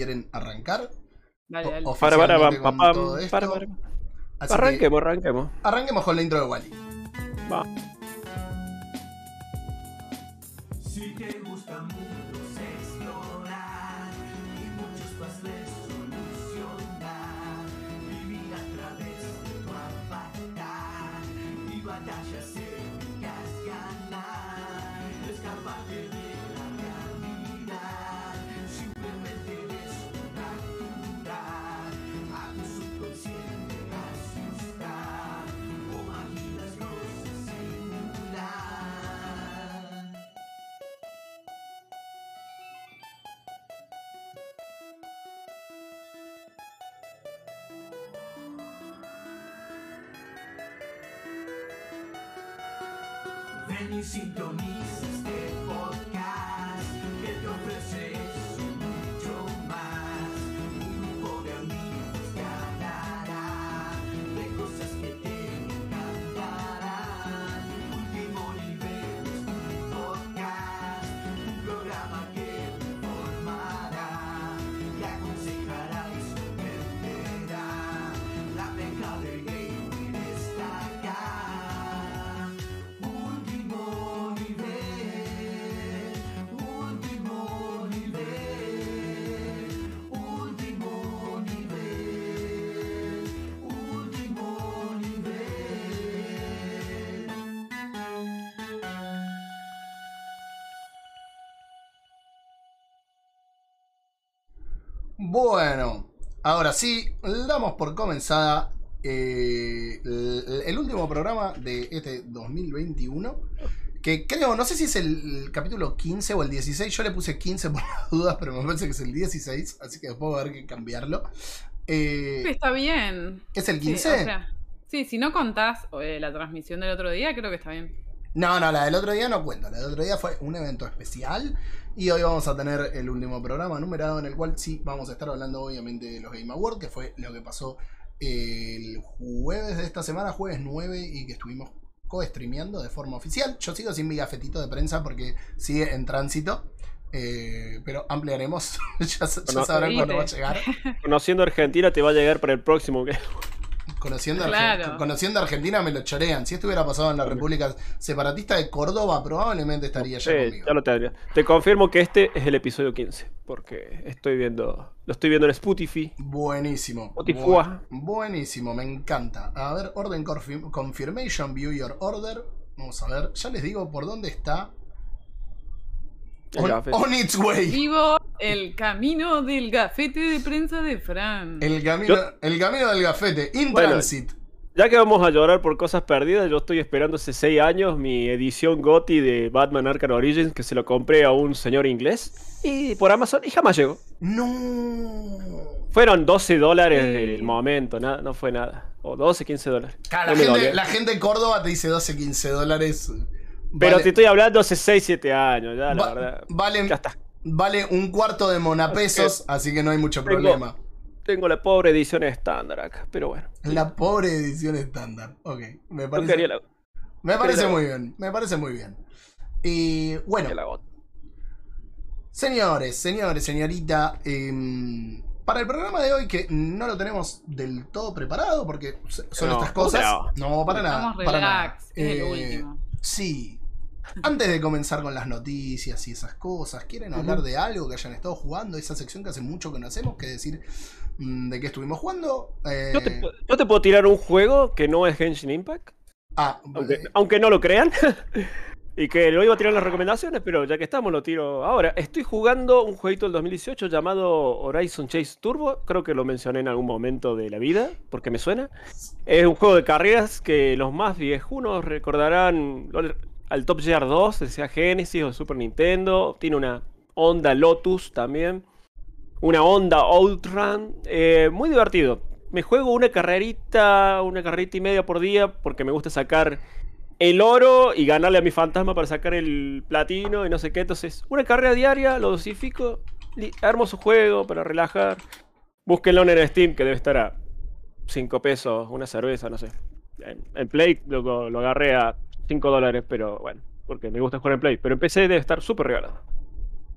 quieren arrancar. Dale, dale. Para, para, pam, para, para. Que Arranquemos, arranquemos. arranquemos con la intro de Wally. Va. Si te gusta mundos Y Bueno, ahora sí, damos por comenzada eh, el, el último programa de este 2021. Que creo, no sé si es el, el capítulo 15 o el 16. Yo le puse 15 por las dudas, pero me parece que es el 16. Así que después va a haber que cambiarlo. Eh, Está bien. ¿Es el Sí, 15? o sea, sí, si no contás eh, la transmisión del otro día, creo que está bien. No, no, la del otro día no cuenta. La del otro día fue un evento especial. Y hoy vamos a tener el último programa numerado en el cual sí vamos a estar hablando obviamente de los Game Awards, que fue lo que pasó el jueves de esta semana, jueves 9, y que estuvimos co-streameando de forma oficial. Yo sigo sin mi gafetito de prensa porque sigue en tránsito. eh, pero ampliaremos. ya ya Bueno, sabrán cuándo va a llegar. Conociendo Argentina te va a llegar para el próximo. Conociendo, Arge- Claro. conociendo Argentina me lo chorean. Si esto hubiera pasado en la República Separatista de Córdoba, probablemente estaría ya Sí, conmigo. ya lo tendría. Te confirmo que este es el episodio 15. Porque estoy viendo. Lo estoy viendo en Spotify. Buenísimo. Spotify. Bu- buenísimo, me encanta. A ver, Orden confirm- Confirmation, View Your Order. Vamos a ver, ya les digo por dónde está. On, on its way. Vivo el camino del gafete de prensa de Fran. El camino, Yo- el camino del gafete. In Bueno, transit. Ya que vamos a llorar por cosas perdidas, yo estoy esperando hace 6 años mi edición GOTY de Batman Arkham Origins que se lo compré a un señor inglés y por Amazon y jamás llegó. No. Fueron 12 dólares Sí. el momento, nada, no fue nada. O 12, 15 dólares. Claro, No la, gente, la gente de Córdoba te dice 12, 15 dólares. Pero Vale- te estoy hablando hace 6, 7 años, ya la va- verdad. vale, Ya está. vale un cuarto de monapesos, así que no hay mucho Tengo- problema. Tengo la pobre edición estándar acá, pero bueno. La pobre edición estándar. Ok, me parece, la, me parece muy bien. Me parece muy bien. Y bueno, señores, señores, señorita. em, para el programa de hoy, que no lo tenemos del todo preparado, porque son No, estas cosas. no. No, para nada. Estamos para nada. el Eh, último. Sí. Antes de comenzar con las noticias y esas cosas, ¿quieren hablar de algo que hayan estado jugando? Esa sección que hace mucho que no hacemos, que decir mm, de qué estuvimos jugando. Eh, Yo, te, pu- yo te puedo tirar un juego que no es Genshin Impact, ah, aunque, eh, aunque no lo crean. y que lo iba a tirar en las recomendaciones, pero ya que estamos lo tiro ahora. Estoy jugando un jueguito del 2018 llamado Horizon Chase Turbo. Creo que lo mencioné en algún momento de la vida, porque me suena. Es un juego de carreras que los más viejunos recordarán lo- al Top Gear 2, sea Genesis o Super Nintendo. Tiene una Honda Lotus también. Una Honda Outrun. eh, muy divertido. Me juego una carrerita, una carrerita y media por día porque me gusta sacar el oro y ganarle a mi fantasma para sacar el platino y no sé qué. Entonces, una carrera diaria, lo dosifico. Hermoso juego para relajar. Búsquenlo en Steam, que debe estar a 5 pesos, una cerveza, no sé. En, Play lo agarré a 5 dólares, pero bueno, porque me gusta jugar en Play. Pero en PC debe estar súper regalado.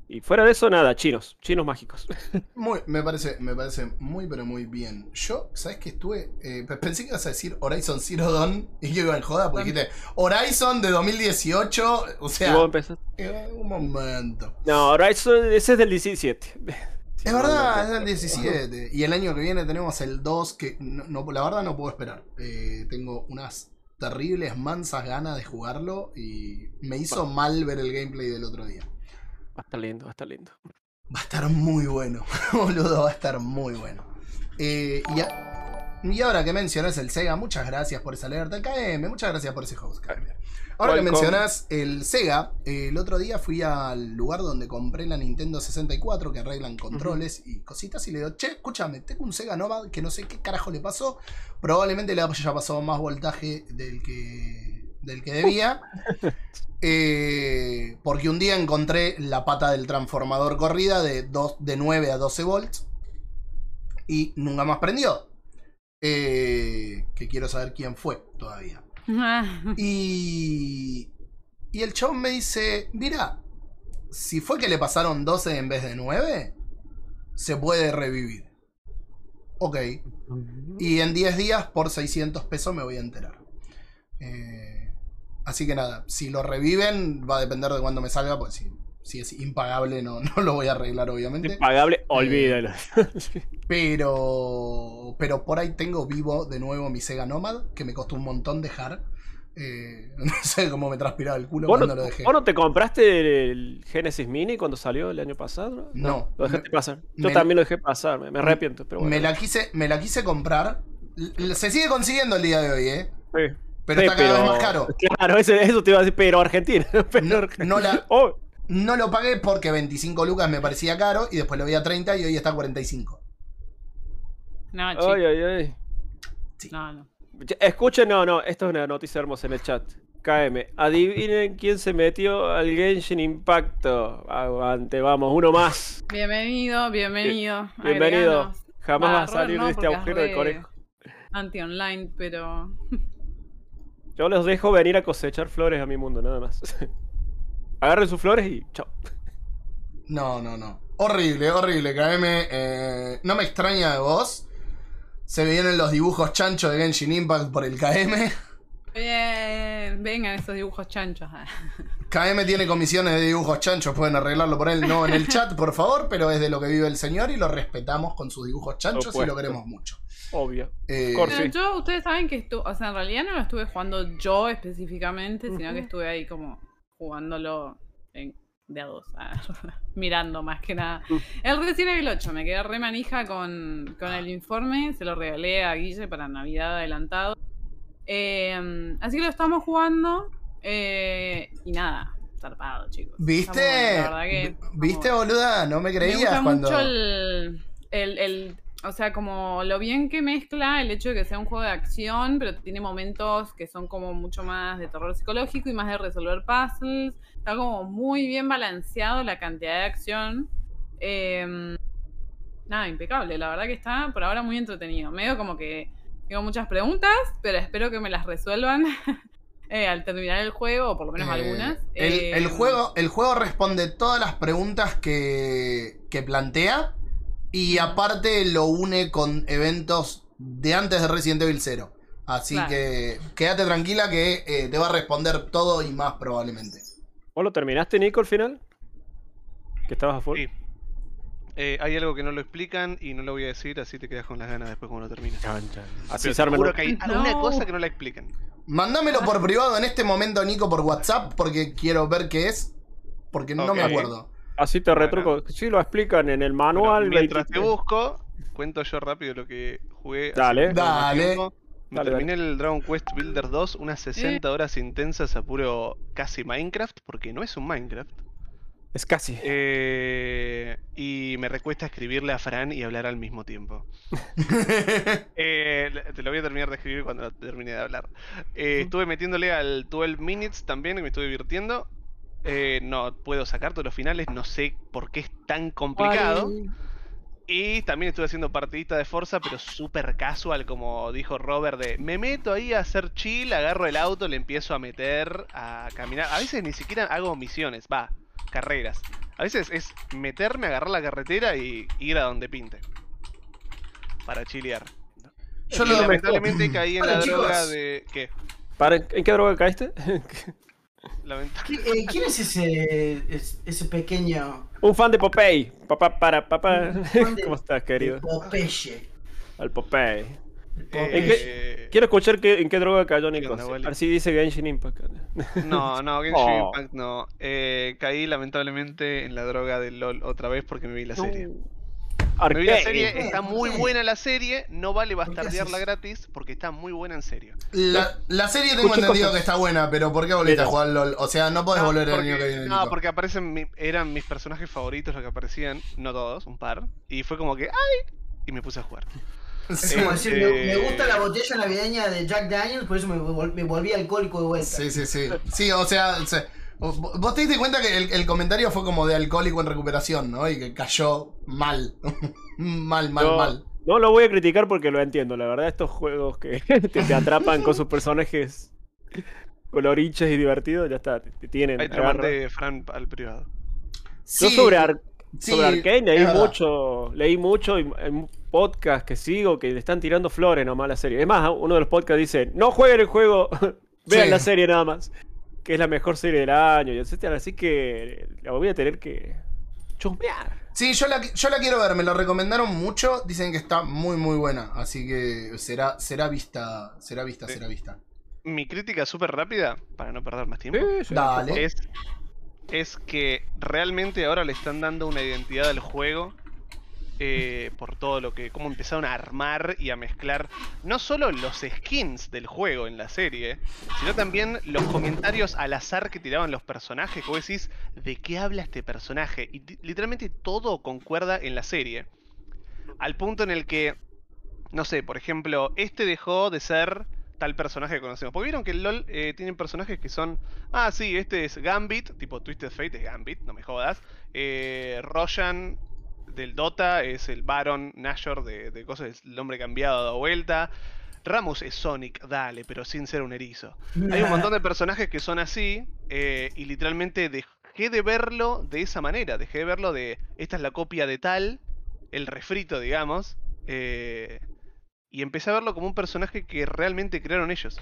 Y fuera de eso, nada, chinos, chinos mágicos. Muy, me parece, me parece muy, pero muy bien. Yo, ¿sabes qué estuve? Eh, pe- pensé que ibas a decir Horizon Zero Dawn y yo iba en joda porque dijiste Horizon de 2018. O sea, empezás- eh, un momento. No, Horizon, ese es del 17. Es verdad, es el 17. Y el año que viene tenemos el 2 que la verdad no puedo esperar. Eh, tengo unas terribles mansas ganas de jugarlo y me hizo mal ver el gameplay del otro día. Va a estar lindo, va a estar lindo. Va a estar muy bueno, boludo, va a estar muy bueno. Eh, y, a- y ahora que mencionas el Sega, muchas gracias por esa alerta. KM, muchas gracias por ese host, KM. Ahora que mencionas el Sega, eh, el otro día fui al lugar donde compré la Nintendo 64, que arreglan controles y cositas, y le digo, che, escúchame, tengo un Sega Nova que no sé qué carajo le pasó. Probablemente le haya pasado más voltaje del que, del que debía. Eh, porque un día encontré la pata del transformador corrida de, dos, de 9 a 12 volts y nunca más prendió. Eh, que quiero saber quién fue todavía. Y, y el chabón me dice, mira, si fue que le pasaron 12 en vez de 9, se puede revivir. Ok. Y en 10 días por 600 pesos me voy a enterar. Eh, así que nada, si lo reviven va a depender de cuándo me salga, pues si, si es impagable no, no lo voy a arreglar obviamente. Impagable, olvídalo. Pero, pero por ahí tengo vivo de nuevo mi Sega Nomad, que me costó un montón dejar. Eh, no sé cómo me transpiraba el culo ¿Vos no, cuando lo dejé. vos no te compraste el Genesis Mini cuando salió el año pasado? No. Lo dejaste Me- pasar. Yo me- también lo dejé pasar, me, me arrepiento, pero bueno. me, la quise, me la quise comprar. Se sigue consiguiendo el día de hoy, ¿eh? Sí. Pero Sí, está cada vez más caro. Claro, eso, eso te iba a decir, pero Argentina. Pero No- Argentina. no la- Oh, No lo pagué porque 25 lucas me parecía caro y después lo vi a 30 y hoy está a 45. No, chico. ay, ay, ay. No, no. Che, Escuchen, no, no, esto es una noticia hermosa en el chat. KM, adivinen quién se metió al Genshin Impacto. Aguante, vamos, uno más. Bienvenido, bienvenido. Bienvenido. Agreganos. Jamás Va, a salir no, de este agujero de conejo. Anti-online, pero. Yo los dejo venir a cosechar flores a mi mundo, nada más. Agarren sus flores y chao. No, no, no. Horrible, horrible. KM, eh, no me extraña de vos. Se vienen los dibujos chanchos de Genshin Impact por el KM. Bien, vengan esos dibujos chanchos. ah. KM tiene comisiones de dibujos chanchos, pueden arreglarlo por él, no en el chat, por favor, pero es de lo que vive el señor y lo respetamos con sus dibujos chanchos y Opuesto. lo queremos mucho. Obvio. Eh, Pero yo, ustedes saben que estuve, o sea, en realidad no lo estuve jugando yo específicamente, sino que estuve ahí como jugándolo en, de a dos, ah, mirando más que nada. Mm. El Resident Evil 8, me quedé re manija con, con el informe, se lo regalé a Guille para Navidad adelantado. Eh, así que lo estamos jugando eh, y nada, zarpado, chicos. ¿Viste? La verdad que ¿Viste, como- boluda? No me me creías gusta cuando. mucho el, el, el- O sea, como lo bien que mezcla el hecho de que sea un juego de acción, pero tiene momentos que son como mucho más de terror psicológico y más de resolver puzzles. Está como muy bien balanceado la cantidad de acción. Eh, nada, impecable. La verdad que está por ahora muy entretenido. Medio como que tengo muchas preguntas, pero espero que me las resuelvan eh, al terminar el juego, o por lo menos Eh, algunas. El, el juego, el juego responde todas las preguntas que, que plantea y aparte lo une con eventos de antes de Resident Evil 0. Así Claro. que quédate tranquila que eh, te va a responder todo y más probablemente. ¿Vos lo terminaste, Nico, al final? ¿Que estabas a full? Sí. Eh, hay algo que no lo explican y no lo voy a decir, así te quedas con las ganas después cuando lo termines. Chan, chan. Así Pero se juro que hay No. una cosa que no la explican. Mándamelo por privado en este momento, Nico, por WhatsApp, porque quiero ver qué es. Porque no me acuerdo. Así te Bueno. retruco. Sí, lo explican en el Bueno, manual. mientras te 23. busco, cuento yo rápido lo que jugué. Dale. Dale. Me Dale, terminé el Dragon Quest Builder 2, unas Eh. 60 horas intensas a puro casi Minecraft, porque no es un Minecraft. Es casi. Eh, y me recuesta escribirle a Fran y hablar al mismo tiempo. Eh, te lo voy a terminar de escribir cuando termine de hablar. Eh, estuve metiéndole al 12 Minutes también, que me estuve divirtiendo. Eh, no puedo sacar todos los finales, no sé por qué es tan complicado. Y también estuve haciendo partidita de Forza, pero súper casual, como dijo Robert, de me meto ahí a hacer chill, agarro el auto, le empiezo a meter, a caminar. A veces ni siquiera hago misiones, va, carreras. A veces es meterme, agarrar la carretera y ir a donde pinte. Para chilear. Yo y lo- lamentablemente caí en Hola, la droga de. ¿Qué? ¿Para, ¿En qué droga caíste? Lament- ¿Qui- eh, ¿Quién es ese, es- ese pequeño Un fan de Popeye. Papá, para, papá. ¿Cómo estás, querido? Popeye? Al Popeye. Eh, Popeye. eh, Quiero escuchar qué- en qué droga cayó ¿Qué Nico. onda, A Wally? ver si dice Genshin Impact. No, no, Genshin Oh. Impact no. Eh, caí lamentablemente en la droga del LOL otra vez porque me vi la serie. Vi la Arcade. serie, está ¿Por muy buena la serie, no vale ¿Por qué bastardearla gratis porque está muy buena en serio. La, la serie tengo Escuché entendido cosas. que está buena, pero ¿por qué volviste a jugar LOL? O sea, no podés No, volver el porque, año que viene. no, Nico. porque aparecen, mi- eran mis personajes favoritos los que aparecían, no todos, un par. Y fue como que, ¡ay! Y me puse a jugar. Es como decir, me, me gusta la botella navideña de Jack Daniels, por eso me, vol- me volví alcohólico de vuelta. sí, sí, sí. Sí, o sea, se- vos te diste cuenta que el, el comentario fue como de alcohólico en recuperación, ¿no? Y que cayó mal. mal, mal, No, mal. no lo voy a criticar porque lo entiendo. La verdad, estos juegos que te, te atrapan con sus personajes coloriches y divertidos, ya está. Te, tienen. Ahí te mandé Fran al privado. Yo sobre, Ar- sí, sobre Arcane leí mucho, leí mucho y hay un podcast que sigo que le están tirando flores nomás a la serie. Es más, uno de los podcasts dice, no jueguen el juego, vean Sí. la serie nada más, que es la mejor serie del año y etcétera. Así que la voy a tener que chusmear. Sí, yo la, yo la quiero ver, me la recomendaron mucho, dicen que está muy muy buena, así que será, será vista, será vista, Sí. será vista. Mi crítica súper rápida, para no perder más tiempo, Dale. es, es que realmente ahora le están dando una identidad al juego eh, por todo lo que. cómo empezaron a armar y a mezclar no solo los skins del juego en la serie, sino también los comentarios al azar que tiraban los personajes. Vos decís, ¿de qué habla este personaje? Y literalmente todo concuerda en la serie. Al punto en el que, no sé, por ejemplo, este dejó de ser tal personaje que conocemos. Porque vieron que el LOL eh, personajes que son. Ah, sí, este es Gambit, tipo Twisted Fate es Gambit, no me jodas. Eh, Roshan del Dota es el Baron Nashor de, de cosas, el hombre cambiado, dado vuelta. Ramos es Sonic, dale, pero sin ser un erizo. Hay un montón de personajes que son así eh, y literalmente dejé de verlo de esa manera. Dejé de verlo de esta es la copia de tal, el refrito, digamos. eh, y empecé a verlo como un personaje que realmente crearon ellos.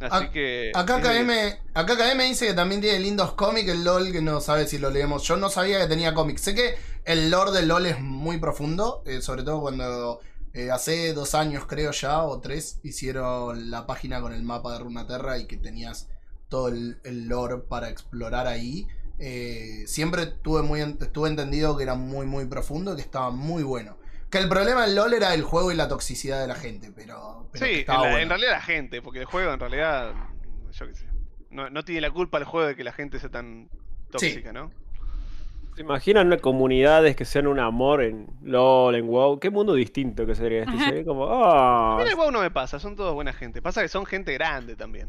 Así que. KM, acá KM dice que también tiene lindos cómics el LOL, que no sabe si lo leemos. Yo no sabía que tenía cómics. Sé que el lore del LOL es muy profundo, eh, sobre todo cuando eh, hace dos años creo ya, o tres, hicieron la página con el mapa de Runaterra y que tenías todo el, el lore para explorar ahí. Eh, siempre tuve, muy, estuve entendido que era muy, muy profundo y que estaba muy bueno. Que el problema del LOL era el juego y la toxicidad de la gente, pero, Sí, en, realidad la gente, porque el juego en realidad. Yo qué sé. No, no tiene la culpa el juego de que la gente sea tan tóxica, ¿no? ¿Se imaginan una comunidades que sean un amor en LOL, en WoW? Qué mundo distinto que sería este. Sería como, ah, Mira, el WoW no me pasa, son todos buena gente. Pasa que son gente grande también.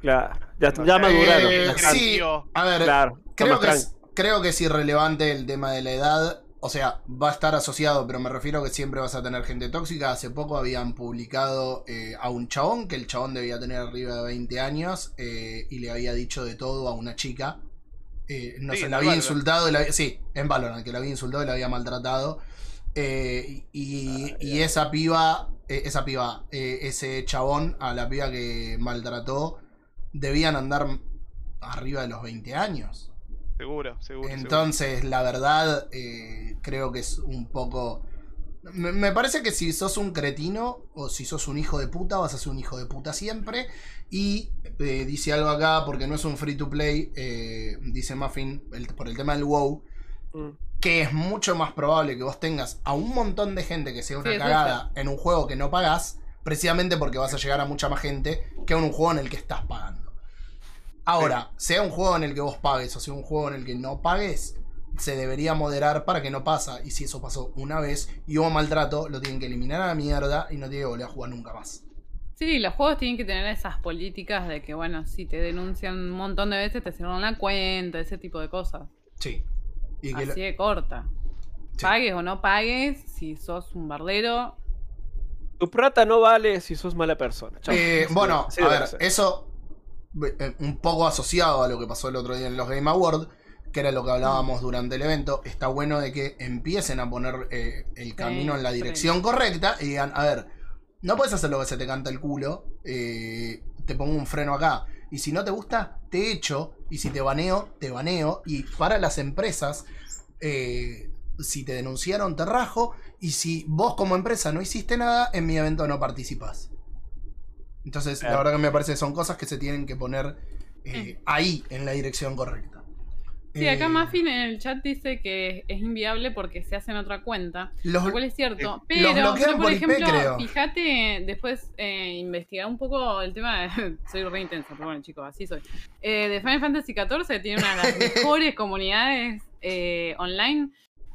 claro, ya, No ya sé, maduraron. Eh, sí, a ver, Claro, creo que, es, creo que es irrelevante el tema de la edad. O sea, va a estar asociado, pero me refiero a que siempre vas a tener gente tóxica. Hace poco habían publicado eh, a un chabón, que el chabón debía tener arriba de 20 años, eh, y le había dicho de todo a una chica. Eh, no Sí, sé, la había Valorant. insultado, y la había- sí, en Valorant, que la había insultado y la había maltratado. Eh, y, y esa piba, eh, esa piba, eh, ese chabón a la piba que maltrató, debían andar arriba de los 20 años. Seguro, seguro. seguro. Entonces, la verdad, eh, creo que es un poco... Me, me parece que si sos un cretino o si sos un hijo de puta, vas a ser un hijo de puta siempre. Y eh, dice algo acá, porque no es un free to play, eh, dice Muffin, el- por el tema del WoW, Mm. que es mucho más probable que vos tengas a un montón de gente que sea una Sí, cagada en un juego que no pagás, precisamente porque vas a llegar a mucha más gente que en un juego en el que estás pagando. Ahora, sea un juego en el que vos pagues o sea un juego en el que no pagues, se debería moderar para que no pasa. Y si eso pasó una vez y hubo maltrato, lo tienen que eliminar a la mierda y no tiene que volver a jugar nunca más. Sí, los juegos tienen que tener esas políticas de que, bueno, si te denuncian un montón de veces, te cierran la cuenta, ese tipo de cosas. Sí. Y que lo- Así de corta. Sí. Pagues o no pagues, si sos un bardero. Tu plata no vale si sos mala persona. Eh, Sí, bueno, sí a ver, ser. eso eh, un poco asociado a lo que pasó el otro día en los Game Awards, que era lo que hablábamos durante el evento, está bueno de que empiecen a poner eh, el camino en la sí. dirección correcta y digan, a ver, no puedes hacer lo que se te canta el culo, eh, te pongo un freno acá. Y si no te gusta, te echo. Y si te baneo, te baneo. Y para las empresas, eh, si te denunciaron, te rajo. Y si vos como empresa no hiciste nada, en mi evento no participás. Entonces, la verdad que me parece que son cosas que se tienen que poner eh, ahí, en la dirección correcta. Sí, acá Eh, Muffin en el chat dice que es inviable porque se hace en otra cuenta. los- Lo cual es cierto. los Pero, pero, por por IP, ejemplo, creo. fíjate, después eh, investigar un poco el tema. de- soy re intensa, pero bueno, chicos, así soy. Eh, de Final Fantasy XIV tiene una de las mejores comunidades eh, online.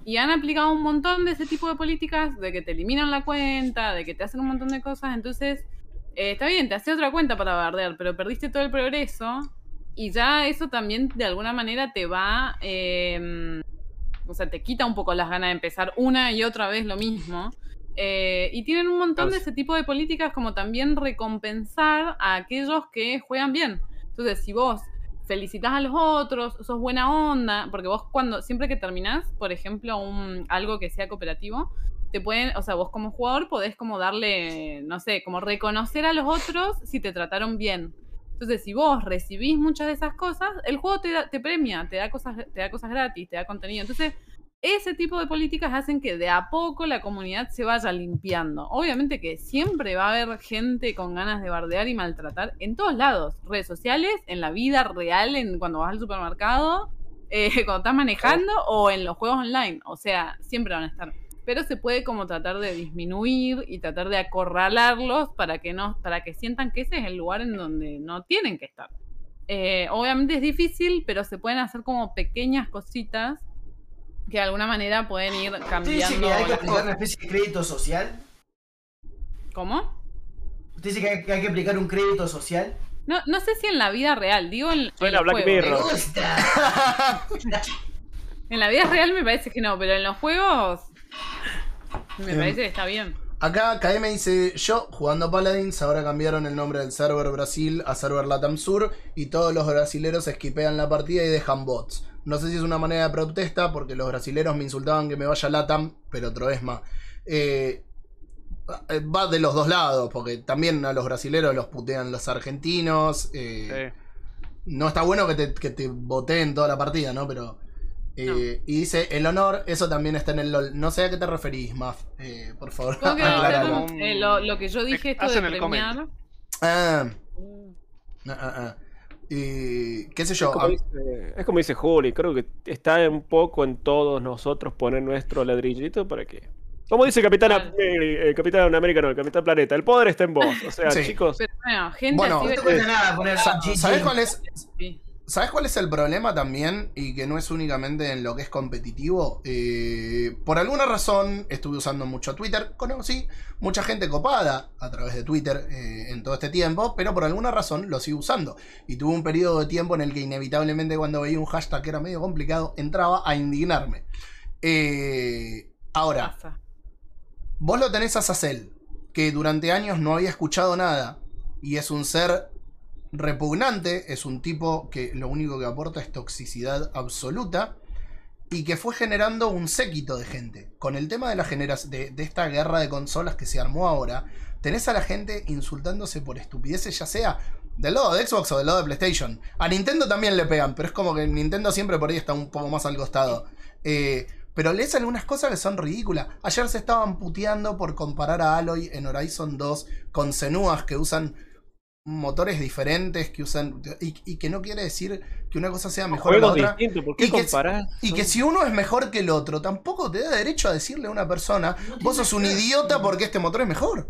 Y han aplicado un montón de ese tipo de políticas, de que te eliminan la cuenta, de que te hacen un montón de cosas. Entonces, eh, está bien, te hace otra cuenta para bardear, pero perdiste todo el progreso. Y ya eso también de alguna manera te va, eh, o sea, te quita un poco las ganas de empezar una y otra vez lo mismo. Eh, y tienen un montón de ese tipo de políticas como también recompensar a aquellos que juegan bien. Entonces, si vos felicitas a los otros, sos buena onda, porque vos cuando, siempre que terminás, por ejemplo, un, algo que sea cooperativo, te pueden, o sea, vos como jugador podés como darle, no sé, como reconocer a los otros si te trataron bien. Entonces, si vos recibís muchas de esas cosas, el juego te, da- te premia, te da, cosas, te da cosas gratis, te da contenido. Entonces, ese tipo de políticas hacen que de a poco la comunidad se vaya limpiando. Obviamente que siempre va a haber gente con ganas de bardear y maltratar en todos lados. Redes sociales, en la vida real, en cuando vas al supermercado, eh, cuando estás manejando o en los juegos online. O sea, siempre van a estar. Pero se puede como tratar de disminuir y tratar de acorralarlos para que no, para que sientan que ese es el lugar en donde no tienen que estar. Eh, obviamente es difícil, pero se pueden hacer como pequeñas cositas que de alguna manera pueden ir ¿Usted dice cambiando. que hay que aplicar una especie de crédito social? ¿Cómo? ¿Usted dice que hay, que hay que aplicar un crédito social? No, no sé si en la vida real, digo en, en los Black juegos. Me Mirror. gusta. En la vida real me parece que no, pero en los juegos me Em, parece que está bien. Acá KM dice, yo jugando Paladins, ahora cambiaron el nombre del server Brasil a server Latam Sur y todos los brasileros esquipean la partida y dejan bots. No sé si es una manera de protesta porque los brasileros me insultaban que me vaya Latam, pero otro es más. Eh, va de los dos lados, porque también a los brasileros los putean los argentinos. eh, Sí. No está bueno que te, que te boteen toda la partida, ¿no? Pero... eh, Y dice, el honor, eso también está en el LOL. No sé a qué te referís, Maf. Eh, por favor, que eh, lo, lo que yo dije, esto de el premiar. Ah, ah, ah, ah. Y qué sé yo. Es como, ah, dice, es como dice Juli, creo que está un poco en todos nosotros poner nuestro ladrillito para que. Como dice Capitán, Claro. eh, Capitán América, no, el Capitán Planeta, el poder está en vos. O sea, Sí. chicos, Pero bueno, gente Bueno, así No de- nada poner sa- GG. ¿Sabes cuál es? sí. ¿Sabes cuál es el problema también? Y que no es únicamente en lo que es competitivo. Eh, por alguna razón estuve usando mucho Twitter. Conocí mucha gente copada a través de Twitter eh, en todo este tiempo. Pero por alguna razón lo sigo usando. Y tuve un periodo de tiempo en el que inevitablemente cuando veía un hashtag que era medio complicado, entraba a indignarme. Eh, ahora. Vos lo tenés a Sacel, que durante años no había escuchado nada. Y es un ser repugnante, es un tipo que lo único que aporta es toxicidad absoluta. Y que fue generando un séquito de gente. Con el tema de, la de, de esta guerra de consolas que se armó ahora, tenés a la gente insultándose por estupideces, ya sea del lado de Xbox o del lado de PlayStation. A Nintendo también le pegan, pero es como que Nintendo siempre por ahí está un poco más al costado. Eh, pero lees algunas cosas que son ridículas. Ayer se estaban puteando por comparar a Aloy en Horizon 2 con Senuas que usan motores diferentes, que usan. Y, y que no quiere decir que una cosa sea mejor a la otra. distintos, ¿por qué y que-? Y que si uno es mejor que el otro, tampoco te da derecho a decirle a una persona, vos sos un idiota porque este motor es mejor.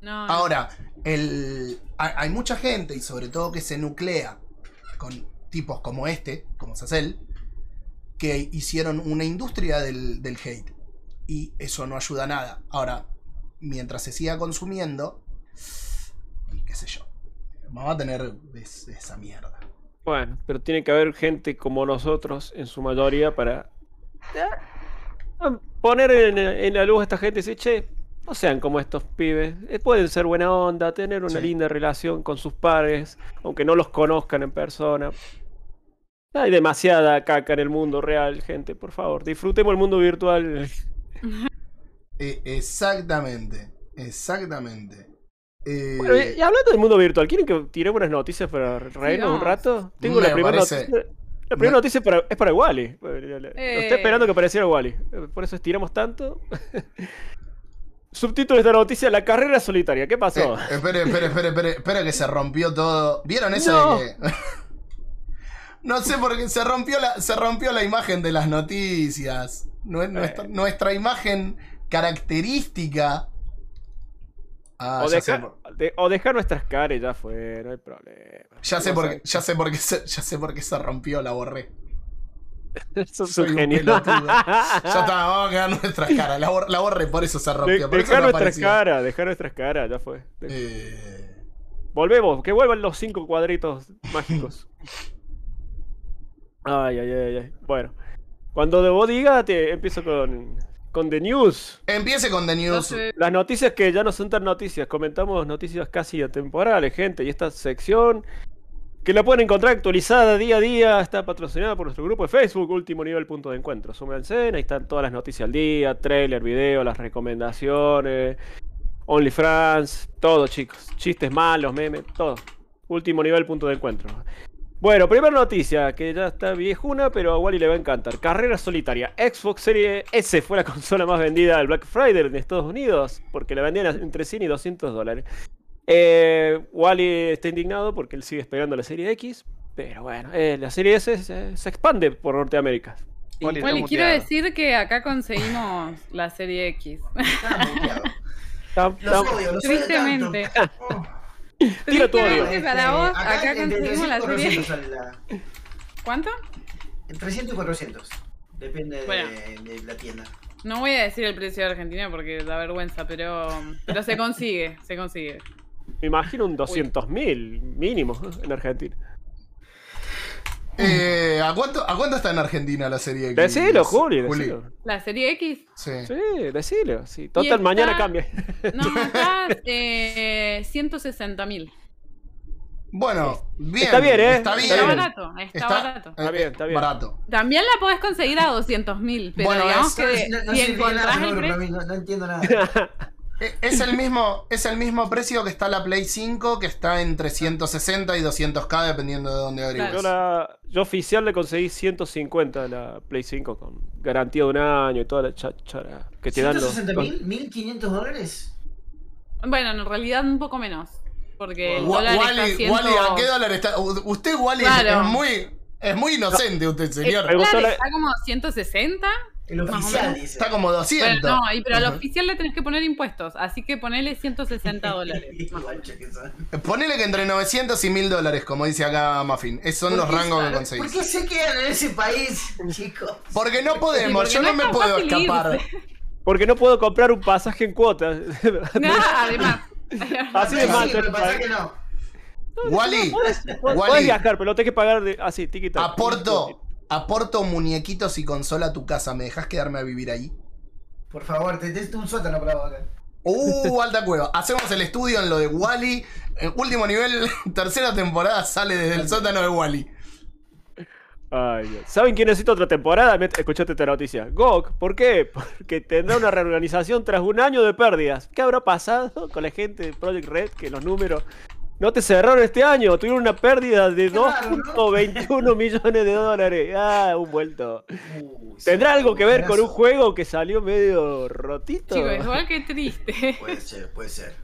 No, no. Ahora, el, hay, hay mucha gente, y sobre todo que se nuclea con tipos como este, como Sacel, que hicieron una industria del, del hate. Y eso no ayuda a nada. Ahora, mientras se siga consumiendo, y qué sé yo, vamos a tener es- esa mierda. Bueno, pero tiene que haber gente como nosotros, en su mayoría, para eh, poner en, en la luz a esta gente y decir, che, no sean como estos pibes. Eh, Pueden ser buena onda, tener una Sí. linda relación con sus pares, aunque no los conozcan en persona. Hay demasiada caca en el mundo real, gente, por favor. Disfrutemos el mundo virtual. Eh, exactamente. Exactamente. Eh, Bueno, y y hablando del mundo virtual, ¿quieren que tiremos unas noticias para reírnos un rato? Tengo Me la primera parece- noticia. La primera me- noticia es para, es para Wally. Estoy Eh. esperando que apareciera Wally. Eh, Por eso estiramos tanto. Subtítulo de esta noticia: La carrera solitaria. ¿Qué pasó? Eh, espere, espere, espere, espere, espere que se rompió todo. ¿Vieron eso No. de que.? no sé por qué se rompió la, se rompió la imagen de las noticias. Nuestra, nuestra imagen característica. Ah, o, ya, sé, dejar, por- de- o dejar nuestras caras, ya fue, no hay problema. ya sé por ya sé por qué se, ya sé por qué se rompió, la borré. Sos Soy un genio. Ya está, vamos a quedar nuestras caras. La, la borré, por eso se rompió. eso dejar nuestras caras, dejar nuestras caras, ya fue. Eh, Volvemos, que vuelvan los cinco cuadritos mágicos. Ay, ay, ay, ay. Bueno, cuando de vos diga, te empiezo con, con The News. empiece con The News. Entonces, Las noticias que ya no son tan noticias, comentamos noticias casi atemporales, gente. Y esta sección, que la pueden encontrar actualizada día a día, está patrocinada por nuestro grupo de Facebook, Último Nivel Punto de Encuentro. Súmense, ahí están todas las noticias al día, trailer, video, las recomendaciones, OnlyFans, todo, chicos. Chistes malos, memes, todo. Último Nivel Punto de Encuentro. Bueno, primera noticia, que ya está viejuna, pero a Wally le va a encantar. Carrera solitaria. Xbox Series S fue la consola más vendida del Black Friday en Estados Unidos, porque la vendían entre 100 y 200 dólares. Eh, Wally está indignado porque él sigue esperando la Serie X, pero bueno, eh, la Serie S se, se expande por Norteamérica. Wally está Wally, quiero decir que acá conseguimos la serie X. Está Los odio, los odio Tristemente. tanto. Oh. Tira tu odio. Este, acá acá conseguimos la 300 y serie. 400 sale la- ¿Cuánto? entre 300 y 400. Depende de- Bueno. de, la tienda. No voy a decir el precio de Argentina porque da vergüenza, pero, pero se consigue, se consigue. Me imagino un 200.000 mínimo en Argentina. Eh, ¿a, cuánto, ¿A cuánto está en Argentina la serie X? Decilo, Juli, decilo. La serie X, Sí. Sí, decilo. Sí. Total, está- mañana cambia. no, está eh, 160 mil. Bueno, bien. Está bien, ¿eh? Está bien. Está barato, está, Está- barato. eh, Está bien, está bien. Barato. También la podés conseguir a 200 mil, pero Bueno, digamos es- que no, no, no entiendo nada. Eh, Es el mismo, es el mismo precio que está la Play 5, que está entre 160 y 200k dependiendo de dónde averigues. Yo, la, yo oficial le conseguí 150 a la Play 5 con garantía de un año y toda la chachara que te dan los. ¿160 mil? ¿1500 dólares? Bueno, en realidad un poco menos. Porque el dólar está Wally, haciendo... Wally, ¿a qué dólar está? Usted, Wally, es- Claro. es muy, es muy inocente, usted, El señor. Gustó dólar la- está como 160. El oficial dice. Está como 200. Bueno, no, y- pero al oficial le tenés que poner impuestos, así que ponele 160 dólares. Ponele que entre 900 y 1000 dólares, como dice acá Muffin. Esos son los ¿Por qué rangos que conseguís. ¿Por qué se quedan en ese país, chicos? Porque no podemos, porque yo no me puedo escapar. irse. Porque no puedo comprar un pasaje en cuotas. No, además. Así de mal. pero pasa que no. Wally, Puedes Wally, viajar, pero lo tenés que pagar de, así, tiquita. aporto, aporto muñequitos y consola a tu casa. ¿Me dejas quedarme a vivir ahí? Por favor, te te un sótano para acá. Uh, alta cueva. Hacemos el estudio en lo de Wally. último nivel, tercera temporada, sale desde el sótano de Wally. Ay, Dios. ¿Saben quién necesita otra temporada? Escuchate esta noticia. GOG, ¿por qué? Porque tendrá una reorganización tras un año de pérdidas. ¿Qué habrá pasado con la gente de Project Red? Que los números no te cerraron este año. Tuvieron una pérdida de Qué raro, ¿no? 2.21 millones de dólares. Ah, un vuelto. Sí, ¿Tendrá algo que ver con un juego? que salió medio rotito? Chicos, igual que triste. Puede ser, puede ser.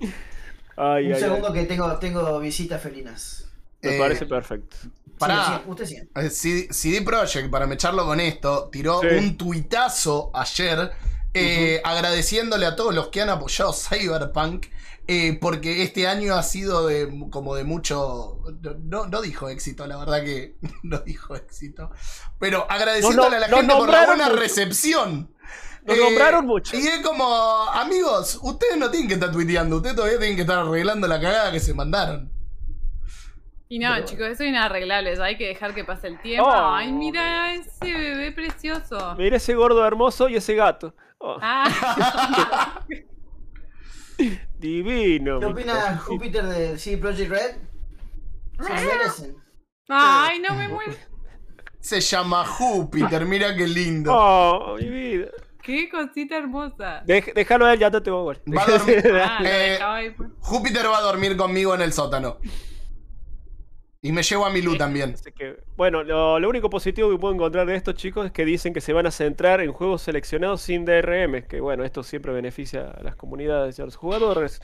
Ay, Un ay, ay. segundo que tengo, tengo visitas felinas. Me Eh, parece perfecto. Pará. Sí, sí, usted sí. Eh, CD, CD Projekt, para mecharlo con esto, tiró Sí. un tuitazo ayer eh, agradeciéndole a todos los que han apoyado Cyberpunk. Eh, porque este año ha sido de como de mucho. No, no dijo éxito, la verdad que no dijo éxito. Pero agradeciéndole a la gente por la buena mucho. recepción. Nos Eh, nombraron mucho. Y es como, amigos, ustedes no tienen que estar tuiteando, ustedes todavía tienen que estar arreglando la cagada que se mandaron. Y no, chicos, eso es inarreglable. ya Hay que dejar que pase el tiempo. Oh. Ay, mira ese bebé precioso. Mira ese gordo hermoso y ese gato. Oh, Ah, divino. ¿Qué opina. Júpiter de CD Projekt Red? Se lo merecen. ay, no me muero. Se llama Júpiter, mira qué lindo. Oh, mi vida. Qué cosita hermosa. Dej- déjalo a él, ya te tengo igual. Va a dormir. Ah, Eh, pues. Júpiter va a dormir conmigo en el sótano. Y me llevo a Milú también. Así que, bueno, lo, lo único positivo que puedo encontrar de estos chicos es que dicen que se van a centrar en juegos seleccionados sin DRM, que bueno, esto siempre beneficia a las comunidades y a los jugadores.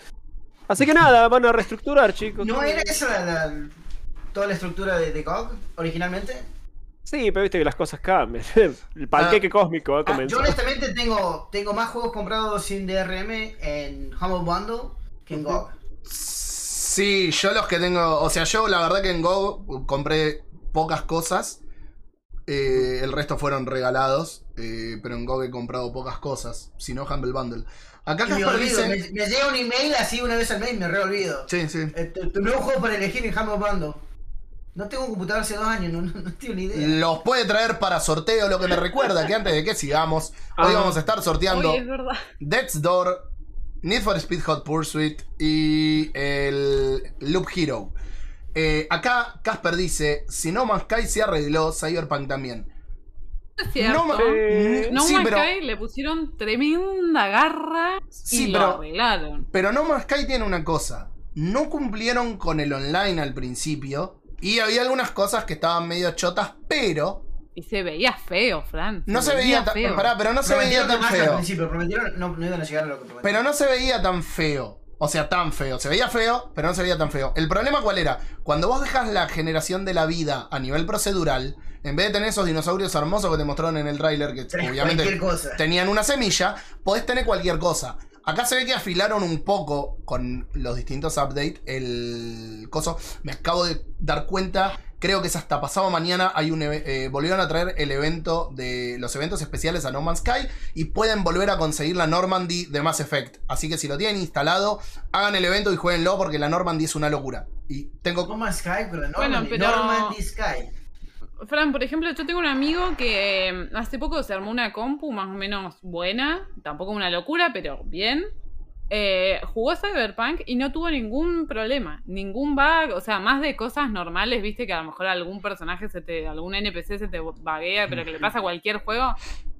Así que nada, van a reestructurar, chicos. ¿No era esa la, la- toda la estructura de, de GOG originalmente? Sí, pero viste que las cosas cambian. El panqueque cósmico va a Ah, yo honestamente tengo, tengo más juegos comprados sin DRM en Humble Bundle que en GOG. Sí, yo los que tengo. O sea, yo la verdad que en Go compré pocas cosas. Eh, el resto fueron regalados. eh, pero en Go he comprado pocas cosas. Si no, Humble Bundle. Acá me olvido, dice. me, me llega un email así una vez al mes y me re olvido. Sí, sí. Eh, tu, tu nuevo juego para elegir en Humble Bundle. No tengo un computador hace dos años, no, no, no tengo ni idea. Los puede traer para sorteo, lo que me recuerda que antes de que sigamos, hoy Ah. vamos a estar sorteando Uy, es verdad. Death's Door, Need for Speed Hot Pursuit y el Loop Hero. Eh, acá Casper dice, si No Man's Sky se arregló, Cyberpunk también. Es cierto. No, Eh, No sí, Man's pero, Sky le pusieron tremenda garra Sí, y pero- lo arreglaron. pero No Man's Sky tiene una cosa. No cumplieron con el online al principio. Y había algunas cosas que estaban medio chotas, pero Y se veía feo, Fran. no se veía tan. feo. pará, pero no se veía tan más al feo. principio, prometieron, no, no iban a llegar a lo que prometieron. Pero no se veía tan feo. O sea, tan feo. Se veía feo, pero no se veía tan feo. El problema cuál era? Cuando vos dejas la generación de la vida a nivel procedural, en vez de tener esos dinosaurios hermosos que te mostraron en el tráiler, que obviamente tenían una semilla, podés tener cualquier cosa. Acá se ve que afilaron un poco con los distintos updates el coso. Me acabo de dar cuenta, creo que es hasta pasado mañana, hay un eh, volvieron a traer el evento de los eventos especiales a No Man's Sky y pueden volver a conseguir la Normandy de Mass Effect. Así que si lo tienen instalado, hagan el evento y jueguenlo porque la Normandy es una locura. Y tengo No Man's Sky, pero Normandy, Bueno, pero- Normandy Sky. Fran, por ejemplo, yo tengo un amigo que eh, hace poco se armó una compu más o menos buena, tampoco una locura, pero bien. Eh, jugó Cyberpunk y no tuvo ningún problema, ningún bug, o sea, más de cosas normales, viste que a lo mejor algún personaje se te, algún NPC se te buguea, pero que le pasa a cualquier juego.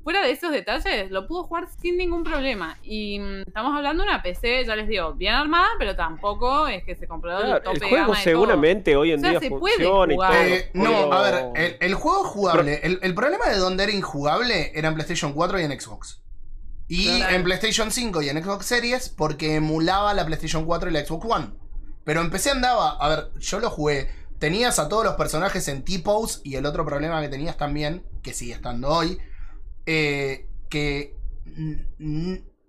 Fuera de esos detalles, lo pudo jugar sin ningún problema. Y mm, estamos hablando de una PC, ya les digo, bien armada, pero tampoco es que se compró el Claro, tope el de juego gama de todo. seguramente hoy en O sea, día se puede funciona y todo. Eh, no, pero- a ver, el, el juego jugable. El, el problema de donde era injugable era en PlayStation 4 y en Xbox. Y Claro. en PlayStation 5 y en Xbox Series porque emulaba la PlayStation 4 y la Xbox One. Pero en PC andaba, a ver, yo lo jugué. Tenías a todos los personajes en T-Pose y el otro problema que tenías también, que sigue estando hoy, eh, que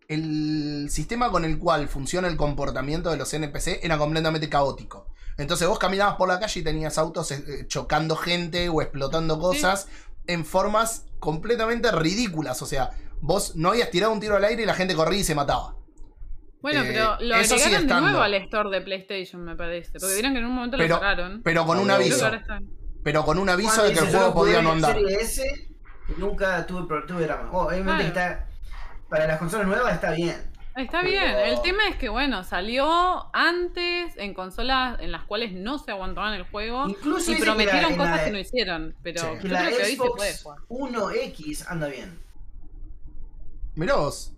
el sistema con el cual funciona el comportamiento de los NPC era completamente caótico. Entonces vos caminabas por la calle y tenías autos eh, chocando gente o explotando cosas en formas completamente ridículas. O sea, vos no habías tirado un tiro al aire y la gente corría y se mataba. Bueno, Eh, pero lo agregaron de nuevo al store de PlayStation, me parece. Porque vieron que en un momento Pero- lo sacaron. Pero con un Ah, aviso. Pero con un aviso de que el juego podía no andar. Serie S y nunca tuve, tuve drama. Oh, obviamente Claro. está. Para las consolas nuevas está bien. Está Pero- bien. El tema es que, bueno, salió antes en consolas en las cuales no se aguantaban el juego. Incluso y prometieron la- cosas la- que no hicieron. Pero Sí. yo Que la creo que hoy se puede Xbox jugar. 1X anda bien. Mirá vos.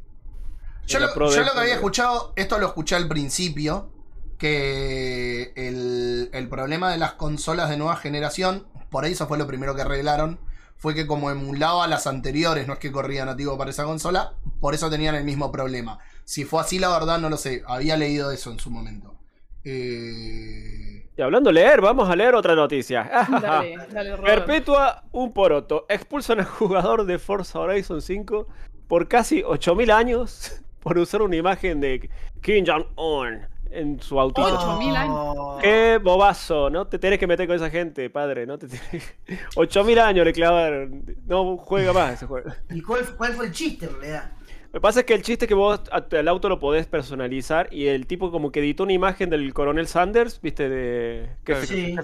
Yo, lo, yo que había también. escuchado, esto lo escuché al principio, que el, el problema de las consolas de nueva generación, por ahí eso fue lo primero que arreglaron, fue que como emulaba las anteriores, no es que corría nativo para esa consola, por eso tenían el mismo problema. Si fue así, la verdad no lo sé, había leído eso en su momento. Eh... Y hablando de leer, vamos a leer otra noticia. Dale, dale. Perpetua un poroto. Expulsan al jugador de Forza Horizon 5 por casi 8000 años por usar una imagen de Kim Jong-un en su autito. Ocho. 8000 años. Oh. Qué bobazo, no te tenés que meter con esa gente, padre, no te tenés... 8000 años le clavaron. No juega más ese juego. ¿Y cuál, cuál fue el chiste en realidad? Lo que pasa es que el chiste es que vos a- el auto lo podés personalizar y el tipo como que editó una imagen del coronel Sanders, viste, de Sí.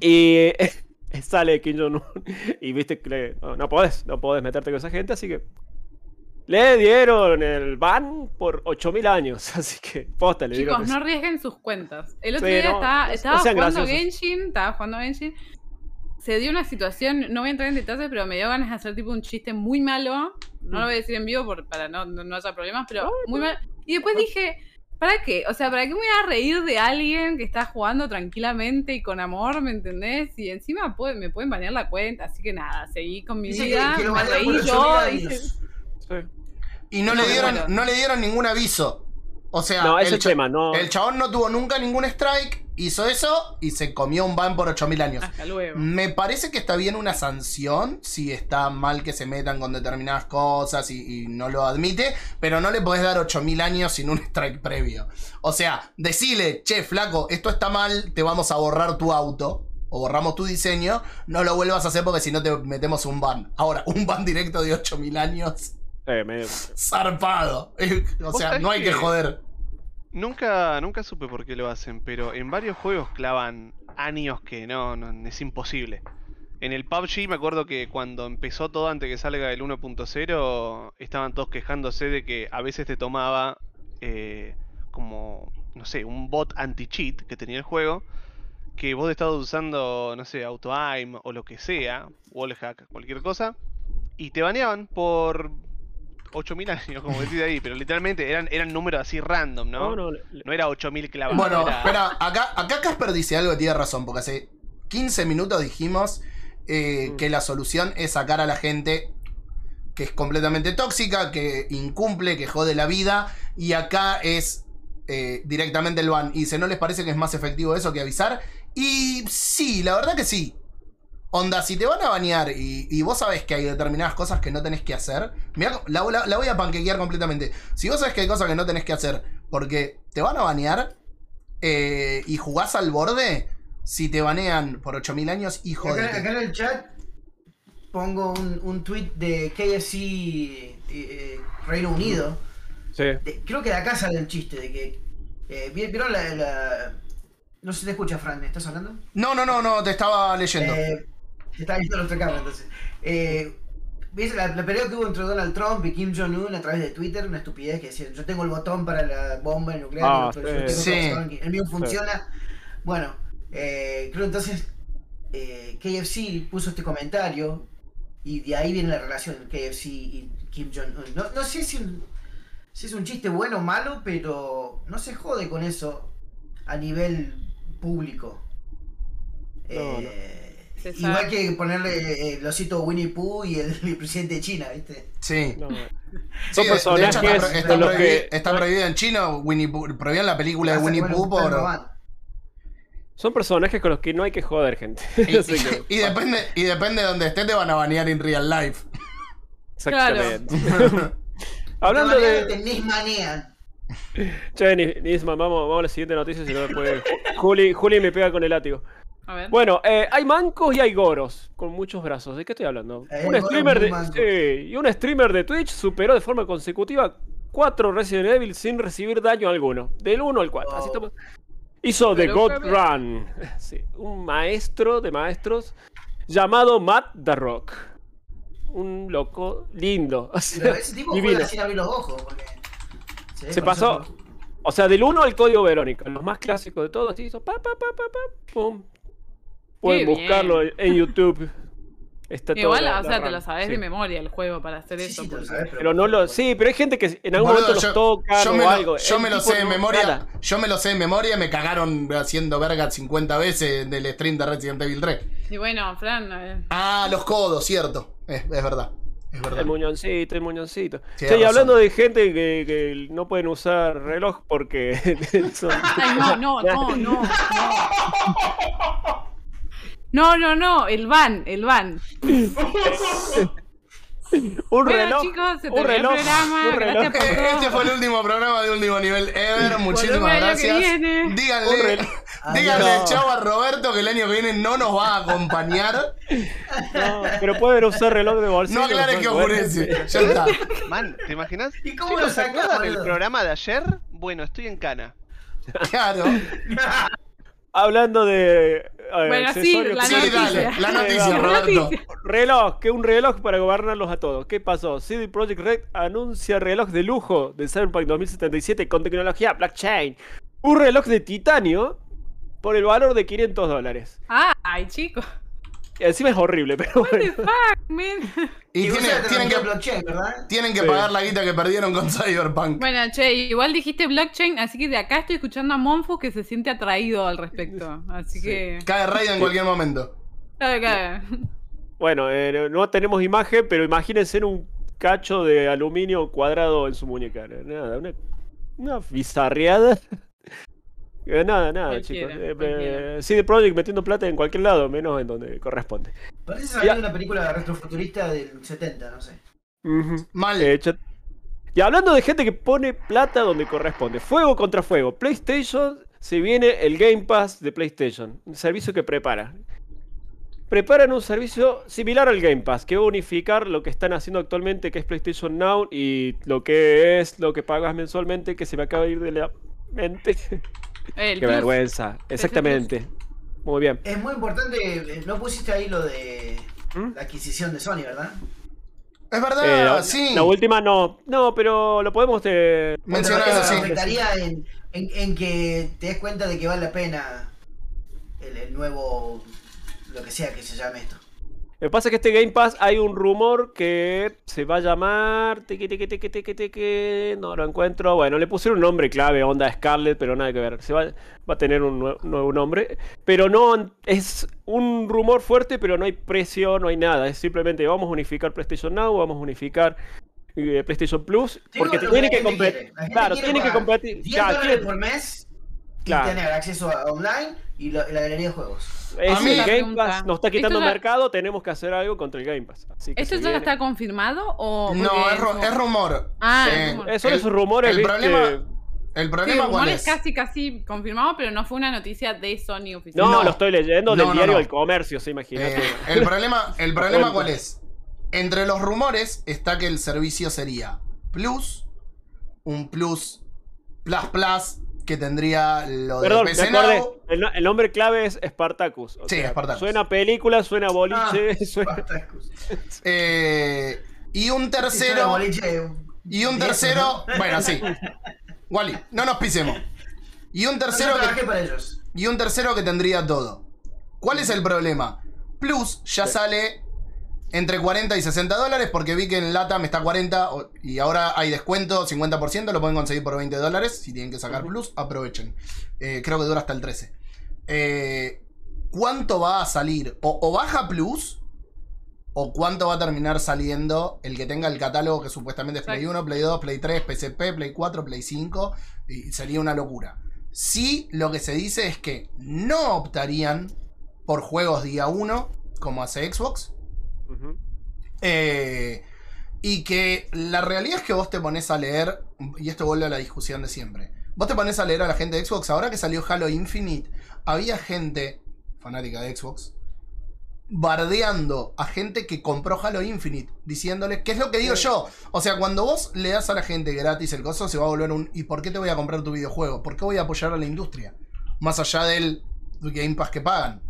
Y sale Kim Jong-un y viste que no, no podés, no podés meterte con esa gente, así que le dieron el ban por 8000 años, así que posta le dieron Chicos, no arriesguen sus cuentas. El otro Sí, día no, estaba, jugando graciosos. Genshin, estaba jugando Genshin. se dio una situación, no voy a entrar en detalles, pero me dio ganas de hacer tipo un chiste muy malo. No lo voy a decir en vivo por- para no, no, no haya problemas, pero muy malo. Y después dije, ¿para qué? O sea, ¿para qué me voy a reír de alguien que está jugando tranquilamente y con amor, ¿me entendés? Y encima puede- me pueden banear la cuenta, así que nada, seguí con mi Dice vida, que me reí 8.000 yo. Sí. Y no le dieron, no le dieron ningún aviso. O sea, No, el cha- tema, no- el chabón no tuvo nunca ningún strike, hizo eso y se comió un ban por 8000 años. Hasta luego. Me parece que está bien una sanción si está mal que se metan con determinadas cosas y, y no lo admite, pero no le podés dar 8000 años sin un strike previo. O sea, decile, che, flaco, esto está mal, te vamos a borrar tu auto. O borramos tu diseño, no lo vuelvas a hacer porque si no te metemos un ban. Ahora, un ban directo de 8000 años, Eh, me- zarpado. o ¿Vos sea, no hay que que- joder. Nunca, nunca supe por qué lo hacen, pero en varios juegos clavan años que no, no es imposible. En el PUBG me acuerdo que cuando empezó todo antes que salga el 1.0 estaban todos quejándose de que a veces te tomaba eh, como, no sé, un bot anti-cheat que tenía el juego, que vos estabas usando, no sé, AutoAim o lo que sea, wallhack, cualquier cosa, y te baneaban por 8000 años, como decís ahí, pero literalmente eran, eran números así random, ¿no? no, no, No era 8000 clavados. Bueno, era- espera, acá, acá Casper dice algo que tiene razón, porque hace 15 minutos dijimos eh, Mm. que la solución es sacar a la gente que es completamente tóxica, que incumple, que jode la vida, y acá es eh, directamente el ban. Y dice, ¿no les parece que es más efectivo eso que avisar? Y sí, la verdad que sí. Onda, si te van a banear y, y vos sabés que hay determinadas cosas que no tenés que hacer, mirá, la, la- la voy a panquequear completamente. Si vos sabés que hay cosas que no tenés que hacer porque te van a banear eh, y jugás al borde, si te banean por 8000 años, hijo de. Acá, acá en el chat pongo un, un tweet de KFC eh, eh, Reino Unido. Sí. De- creo que de acá sale el chiste de que. eh, ¿vi- ¿Vieron la, la- No se te escucha, Fran, ¿me estás hablando? No, no, no, no, te estaba leyendo. Eh, se está viendo la otra cámara, entonces. Eh, ¿Ves la, la pelea que hubo entre Donald Trump y Kim Jong-un a través de Twitter? Una estupidez que decía, yo tengo el botón para la bomba nuclear, Ah, pero yo tengo sí. el mío funciona. Bueno, eh, creo entonces eh, KFC puso este comentario y de ahí viene la relación entre KFC y Kim Jong-un. No, no sé si, un- si es un chiste bueno o malo, pero no se jode con eso a nivel público. No, no. Igual que ponerle eh, el osito Winnie Pooh y el, el presidente de China, ¿viste? Sí. No. Sí, Son de- de hecho, está, personajes está con los que- está prohibido en chino. Winnie Pooh, prohibieron la película de Winnie Pooh por. Son personajes con los que no hay que joder, gente. Y, Así que- y depende, y depende de donde estés, te van a banear en real life. Exactamente. De Hablando de. te nismanean. Che, Ni- Nisman, vamos, vamos a la siguiente noticia, si no después. Juli, Juli me pega con el látigo. A ver. Bueno, eh, hay mancos y hay goros con muchos brazos. ¿De qué estoy hablando? Hay un streamer de, y un streamer de Twitch superó de forma consecutiva 4 Resident Evil sin recibir daño alguno. Del 1 al 4. Así Wow. estamos- Hizo The God. Run. Sí, un maestro de maestros llamado Matt The Rock. Un loco lindo. Pero ese tipo divino. sin abrir los ojos. Porque Se pasó. O sea, del 1 al código Verónica, los más clásicos de todos, hizo pa, pa, pa, pa, pa, pum. Pueden Qué buscarlo bien. en YouTube. Está todo Igual, la- o la sea, te lo sabes sí. de memoria el juego para hacer Sí, eso. sí, porque- sabes, Pero no lo. Sí, pero hay gente que en algún Boludo, momento los tocan yo o me lo, algo. yo El me lo sé de no- memoria. Yo me lo sé de memoria. Me cagaron haciendo verga 50 veces del stream de Resident Evil 3. Y bueno, Fran. Ah, los codos, cierto. Es, es verdad. Es verdad. El muñoncito, el muñoncito. Che, y hablando de gente que, que no pueden usar reloj porque son- Ay, no, no, no, no, no. No, no, no, el van, el van. un Bueno, reloj. chicos, se un terminó reloj, el programa. un reloj. Gracias por todo. Este fue el último programa de último nivel ever. Muchísimas el año que gracias. Díganle, díganle Adiós. chau a Roberto que el año que viene no nos va a acompañar. No, pero pueden usar reloj de bolsillo. No aclares que oscurece. Ya está. Man, ¿te imaginas? ¿Y cómo Chicos, lo ¿se sacás, acuerdan del boludo? programa de ayer? Bueno, estoy en cana. Claro. Hablando de. Eh, Bueno, sí, la Sí, noticia. dale. La noticia, vamos. Roberto. Reloj, que un reloj para gobernarlos a todos. ¿Qué pasó? CD Projekt Red anuncia reloj de lujo de Cyberpunk 2077 con tecnología blockchain. Un reloj de titanio por el valor de 500 dólares. Ay, chicos. Encima es horrible, pero What the fuck, man? Y tienen, que, blockchain, ¿verdad? tienen que Sí. pagar la guita que perdieron con Cyberpunk. Bueno, che, igual dijiste blockchain, así que de acá estoy escuchando a Monfus que se siente atraído al respecto. Así que. Cae Raid en cualquier momento. Claro, claro. Bueno, eh, no tenemos imagen, pero imagínense un cacho de aluminio cuadrado en su muñeca. Nada, una, una bizarreada. Eh, Nada, nada, Cualquiera, chicos. Eh, cualquiera. eh, CD Projekt metiendo plata en cualquier lado, menos en donde corresponde. Parece salir Ya. de una película retrofuturista del 70, no sé. Ujú. Mal. Eh, Y hablando de gente que pone plata donde corresponde, fuego contra fuego. PlayStation se viene el Game Pass de PlayStation, un servicio que prepara. Preparan un servicio similar al Game Pass, que va a unificar lo que están haciendo actualmente, que es PlayStation Now, y lo que es lo que pagas mensualmente, que se me acaba de ir de la mente. El Qué plus. vergüenza. Exactamente. Muy bien. Es muy importante, eh, no pusiste ahí lo de ¿Mm? la adquisición de Sony, ¿verdad? Es verdad, Eh, la, sí. la última no. No, pero lo podemos. eh, Mencionar Bueno, eso, eso sí. afectaría en, en- en que te des cuenta de que vale la pena el, el nuevo, lo que sea que se llame esto. Lo que pasa es que este Game Pass hay un rumor que se va a llamar. Teque, teque, teque, teque, teque, no lo encuentro. Bueno, le pusieron un nombre clave, onda Scarlet, pero nada que ver. Se va, va a tener un nue- nuevo nombre. Pero no es un rumor fuerte, pero no hay precio, no hay nada. Es simplemente vamos a unificar PlayStation Now, vamos a unificar eh, PlayStation Plus. Porque tiene que competir. Claro, tiene que competir. 10 Ya, dólares por mes Claro. y tener acceso a online y, lo- y la galería de juegos. Es A mí- el Game. Pass, nos está Esto quitando ya- mercado, tenemos que hacer algo contra el Game Pass. Así que ¿Esto ya viene. está confirmado o.? No, es, ru- es rumor. Ah, Eh, es rumor. Eh, son el- esos rumores, el ¿viste? problema- El problema el cuál rumor es. es casi, casi confirmado, pero no fue una noticia de Sony oficial. No, No. lo estoy leyendo No, del no, diario no. del comercio, se imagínate. Eh, el problema, el problema cuál es. Entre los rumores está que el servicio sería Plus, un Plus Plus Plus que tendría lo de Perdón. Now. El, el nombre clave es Spartacus. o Sí, sea, Spartacus. Suena película, suena boliche, Ah, suena. Spartacus. eh, y un tercero. boliche, Y un eso, tercero. ¿no? Bueno, sí. Wally, no nos pisemos. Y un tercero que, para ellos. y un tercero que tendría todo. ¿Cuál es el problema? Plus ya sale entre 40 y 60 dólares porque vi que en LATAM está 40 o- y ahora hay descuento, 50%, lo pueden conseguir por 20 dólares. Si tienen que sacar Plus, aprovechen. Eh, creo que dura hasta el 13. Eh, ¿Cuánto va a salir? O, o baja Plus o cuánto va a terminar saliendo el que tenga el catálogo que supuestamente es Play Exacto. 1, Play 2, Play 3, PSP, Play 4, Play 5 y sería una locura. Sí, lo que se dice es que no optarían por juegos día 1 como hace Xbox. Eh, y que la realidad es que vos te pones a leer, y esto vuelve a la discusión de siempre. Vos te pones a leer a la gente de Xbox, ahora que salió Halo Infinite, había gente fanática de Xbox bardeando a gente que compró Halo Infinite, diciéndole, ¿qué es lo que digo yo? O sea, cuando vos le das a la gente gratis el coso, se va a volver un, ¿y por qué te voy a comprar tu videojuego? ¿Por qué voy a apoyar a la industria? Más allá del Game Pass que pagan.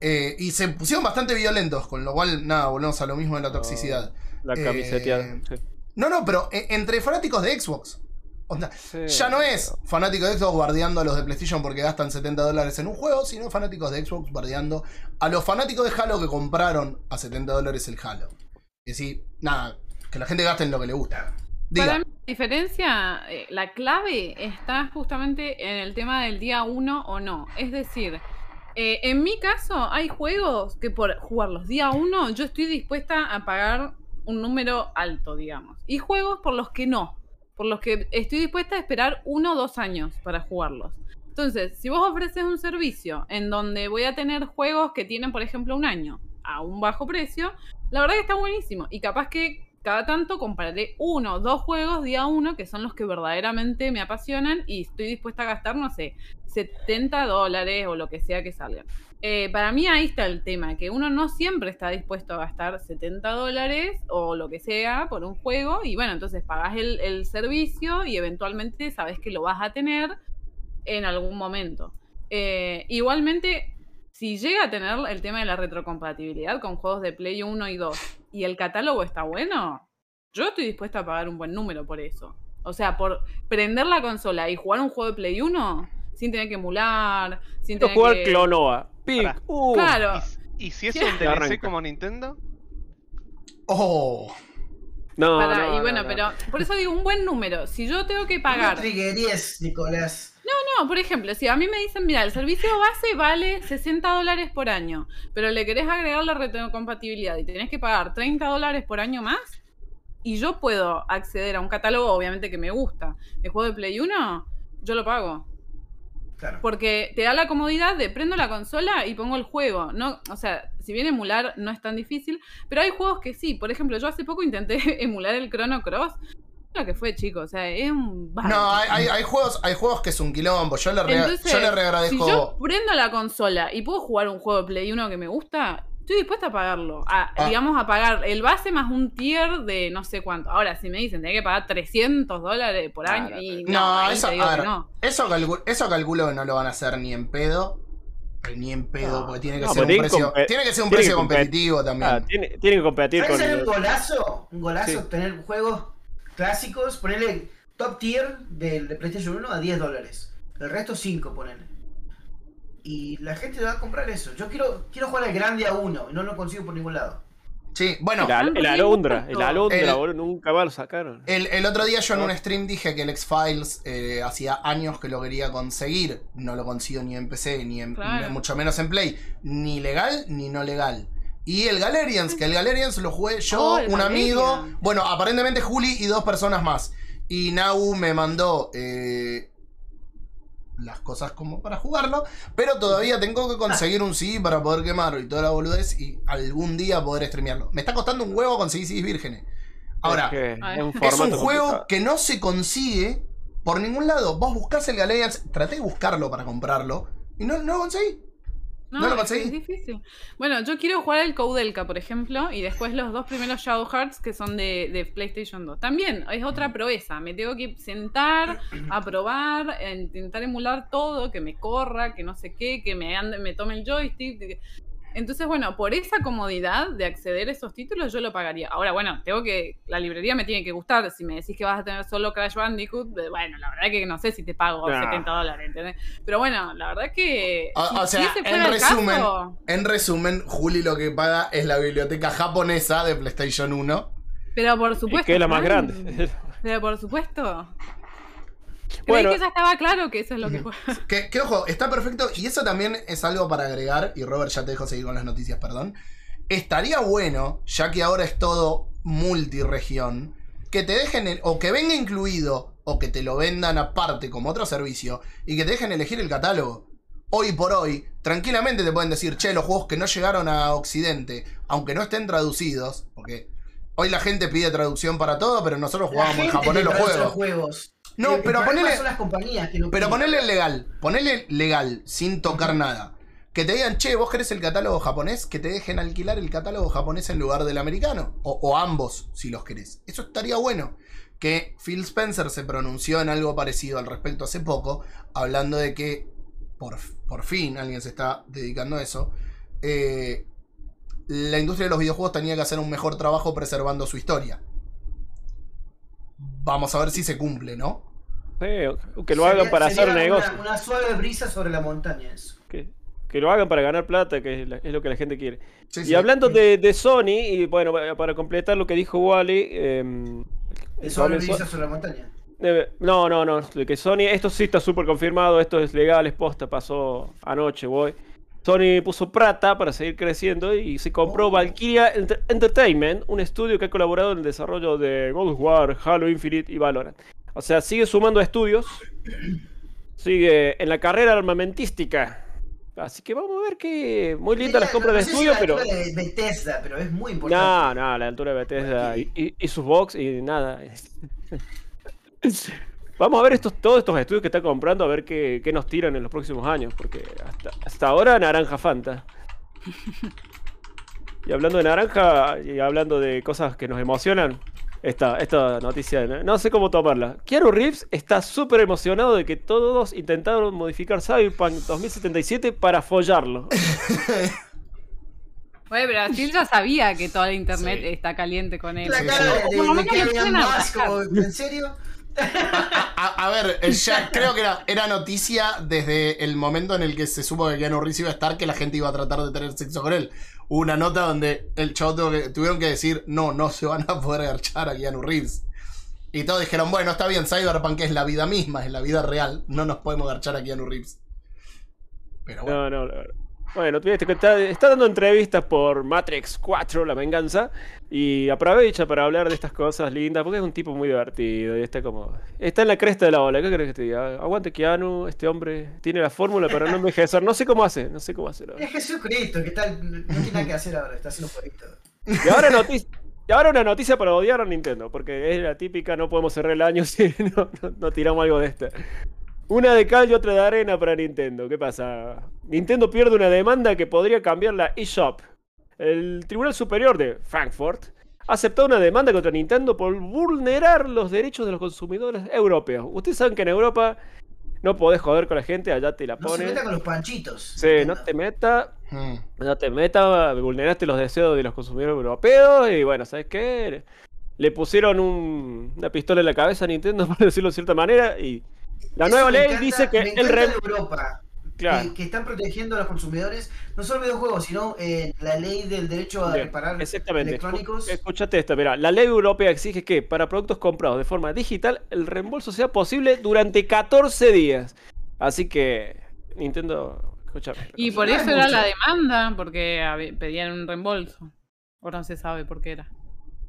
Eh, y se pusieron bastante violentos, con lo cual, nada, volvemos a lo mismo de la toxicidad. La Eh, camiseteada. sí. No, no, pero eh, entre fanáticos de Xbox. Onda, Sí. ya no es fanático de Xbox bardeando a los de PlayStation porque gastan 70 dólares en un juego, sino fanáticos de Xbox bardeando a los fanáticos de Halo que compraron a 70 dólares el Halo. Y así, nada, que la gente gaste en lo que le gusta. Diga. Para mí, la diferencia, eh, la clave está justamente en el tema del día uno o no. Es decir, eh, en mi caso, hay juegos que por jugarlos día uno, yo estoy dispuesta a pagar un número alto, digamos. Y juegos por los que no. Por los que estoy dispuesta a esperar uno o dos años para jugarlos. Entonces, si vos ofreces un servicio en donde voy a tener juegos que tienen, por ejemplo, un año a un bajo precio, la verdad que está buenísimo. Y capaz que cada tanto compraré uno o dos juegos día uno, que son los que verdaderamente me apasionan, y estoy dispuesta a gastar, no sé, 70 dólares o lo que sea que salgan. Eh, para mí ahí está el tema, que uno no siempre está dispuesto a gastar 70 dólares o lo que sea por un juego, y bueno, entonces pagás el, servicio y eventualmente sabes que lo vas a tener en algún momento. Eh, igualmente, si llega a tener el tema de la retrocompatibilidad con juegos de Play 1 y 2 y el catálogo está bueno, yo estoy dispuesta a pagar un buen número por eso. O sea, por prender la consola y jugar un juego de Play 1 sin tener que emular, sin Quiero tener jugar que... Clonoa. Pará. Uh, Claro. Y, ¿Y si es Sí. un DLC como Nintendo? Oh. No, Para- no, y bueno, no, no. pero por eso digo un buen número. Si yo tengo que No pagar. triguerías, Nicolás. No, por ejemplo, si a mí me dicen, mira, el servicio base vale 60 dólares por año, pero le querés agregar la retrocompatibilidad y tenés que pagar 30 dólares por año más, y yo puedo acceder a un catálogo, obviamente que me gusta, de juego de Play 1, yo lo pago. Claro. Porque te da la comodidad de prendo la consola y pongo el juego. No, o sea, si bien emular no es tan difícil, pero hay juegos que sí. Por ejemplo, yo hace poco intenté emular el Chrono Cross. Lo que fue, chicos. O sea, es un. No, hay, hay, hay juegos, hay juegos que es un quilombo. Yo le, re- Entonces, yo le Si yo prendo la consola y puedo jugar un juego de Play 1 que me gusta, estoy dispuesta a pagarlo. A, Ah. Digamos, a pagar el base más un tier de no sé cuánto. Ahora, si me dicen, tenés que pagar 300 dólares por año. Claro. Y no, eso, a ver, no. eso, eso calculo que no lo van a hacer ni en pedo. Ni en pedo, porque tiene que No, ser un precio. Tiene que ser un precio competitivo también. Ah, tiene, tiene que competir ¿Puede con. ser un golazo? Un golazo Sí. tener juegos clásicos, ponerle top tier del de PlayStation 1 a 10 dólares. El resto 5, ponele. Y la gente va a comprar eso. Yo quiero, quiero jugar al grande a uno y no lo consigo por ningún lado. Sí, bueno, el, Alondra, el Alondra, El- boludo, nunca más lo sacaron. el, el otro día yo en un stream dije que el X-Files eh, hacía años que lo quería conseguir. No lo consigo ni en PC, ni en, Claro. mucho menos en Play. Ni legal ni no legal. Y el Galerians, que el Galerians lo jugué yo, Oh, un amigo. Bueno, aparentemente Juli y dos personas más. Y Nau me mandó eh, las cosas como para jugarlo. Pero todavía tengo que conseguir un CD para poder quemarlo y toda la boludez. Y algún día poder streamearlo. Me está costando un huevo conseguir CDs vírgenes. Ahora, Es, que Ay. es un, es un formato juego complicado. que no se consigue por ningún lado. Vos buscás el Galerians, traté de buscarlo para comprarlo y no, no lo conseguí. No, No lo es, conseguí. es difícil. Bueno, yo quiero jugar el Koudelka, por ejemplo, y después los dos primeros Shadow Hearts que son de, de PlayStation 2. También es otra proeza. Me tengo que sentar a probar, a intentar emular todo, que me corra, que no sé qué, que me ande, me tome el joystick. Entonces, bueno, por esa comodidad de acceder a esos títulos, yo lo pagaría. Ahora, bueno, tengo que. La librería me tiene que gustar. Si me decís que vas a tener solo Crash Bandicoot, bueno, la verdad que no sé si te pago Nah. 70 dólares, ¿entendés? Pero bueno, la verdad que. O- si- o sea, si en resumen, caso- En resumen, Juli lo que paga es la biblioteca japonesa de PlayStation 1. Pero por supuesto. que es la más grande. Pero por supuesto. Creí Bueno. que ya estaba claro que eso es lo que juega. Que, que, ojo, está perfecto. Y eso también es algo para agregar. Y Robert ya te dejo seguir con las noticias, perdón. Estaría bueno, ya que ahora es todo multiregión, que te dejen, el- o que venga incluido, o que te lo vendan aparte como otro servicio, y que te dejen elegir el catálogo. Hoy por hoy, tranquilamente te pueden decir, che, los juegos que no llegaron a Occidente, aunque no estén traducidos, porque hoy la gente pide traducción para todo, pero nosotros jugábamos en japonés los juegos. No, El- el pero ponele- son las compañías que no Pero ponele legal, ponele legal, sin tocar nada. Que te digan, che, vos querés el catálogo japonés, que te dejen alquilar el catálogo japonés en lugar del americano. O, o ambos, si los querés. Eso estaría bueno. Que Phil Spencer se pronunció en algo parecido al respecto hace poco, hablando de que por, por fin alguien se está dedicando a eso. eh, la industria de los videojuegos tenía que hacer un mejor trabajo preservando su historia. Vamos a ver si se cumple, ¿no? Sí, que lo hagan Sería- para sería hacer una- negocio. Una, suave brisa sobre la montaña, eso. Que, que lo hagan para ganar plata, que es, la- es lo que la gente quiere. Sí, Y sí. hablando de, de Sony, y bueno, pa- para completar lo que dijo Wally, em, El sobre suave So- brisa sobre la montaña. eh, no, no, no, que Sony, esto sí está súper confirmado, esto es legal, es posta, pasó anoche, voy. Sony puso plata para seguir creciendo y se compró Oh. Valkyria Enter- Entertainment, un estudio que ha colaborado en el desarrollo de God of War, Halo Infinite y Valorant. O sea, sigue sumando estudios, sigue en la carrera armamentística. Así que vamos a ver que muy lindas las compras no de sé si estudio, la pero... altura de Bethesda, pero es muy importante. No, no, la altura de Bethesda y, y- y sus box y nada. Vamos a ver estos, todos estos estudios que está comprando, a ver qué, qué nos tiran en los próximos años, porque hasta, hasta ahora Naranja Fanta. Y hablando de naranja y hablando de cosas que nos emocionan, esta, esta noticia, no, no sé cómo tomarla. Keanu Reeves está súper emocionado de que todos intentaron modificar Cyberpunk 2077 para follarlo. Oye, Brasil ya sabía que toda la internet Sí. está caliente con él. La cara sí. de, de como, ¿en serio? A, a- a ver, ya creo que era, era noticia desde el momento en el que se supo que Keanu Reeves iba a estar, que la gente iba a tratar de tener sexo con él. Una nota donde el chavo tuvo que- tuvieron que decir, no, no se van a poder garchar a Keanu Reeves. Y todos dijeron, bueno, está bien, Cyberpunk es la vida misma, es la vida real, no nos podemos garchar a Keanu Reeves. Pero bueno. No, no, no. Bueno, tú viste que está, está dando entrevistas por Matrix 4, La Venganza, y aprovecha para hablar de estas cosas lindas, porque es un tipo muy divertido y está como... Está en la cresta de la ola, ¿qué crees que te diga? Aguante Keanu, este hombre tiene la fórmula para no envejecer, no sé cómo hace, no sé cómo hace. Es Jesucristo, que tal, no tiene nada que hacer ahora, está haciendo jueguito. Y ahora, noticia, y ahora una noticia para odiar a Nintendo, porque es la típica, no podemos cerrar el año si no, no- no tiramos algo de esta. Una de cal y otra de arena para Nintendo. ¿Qué pasa? Nintendo pierde una demanda que podría cambiar la eShop. El Tribunal Superior de Frankfurt ha aceptado una demanda contra Nintendo por vulnerar los derechos de los consumidores europeos. Ustedes saben que en Europa no podés joder con la gente, allá te la No se meta con los panchitos. Sí, no te meta, Hmm. no te meta, vulneraste los deseos de los consumidores europeos y bueno, ¿sabes qué? Le pusieron un- una pistola en la cabeza a Nintendo, por decirlo de cierta manera, y la nueva ley encanta- dice que el rem... Europa Claro, que, que están protegiendo a los consumidores, no solo videojuegos, sino eh, la ley del derecho a bien, reparar exactamente. electrónicos. Escuchate esto, mira, la ley europea exige que para productos comprados de forma digital el reembolso sea posible durante 14 días. Así que Nintendo, escúchame. Y por eso era mucho. la demanda, porque pedían un reembolso. Ahora no se sabe por qué era.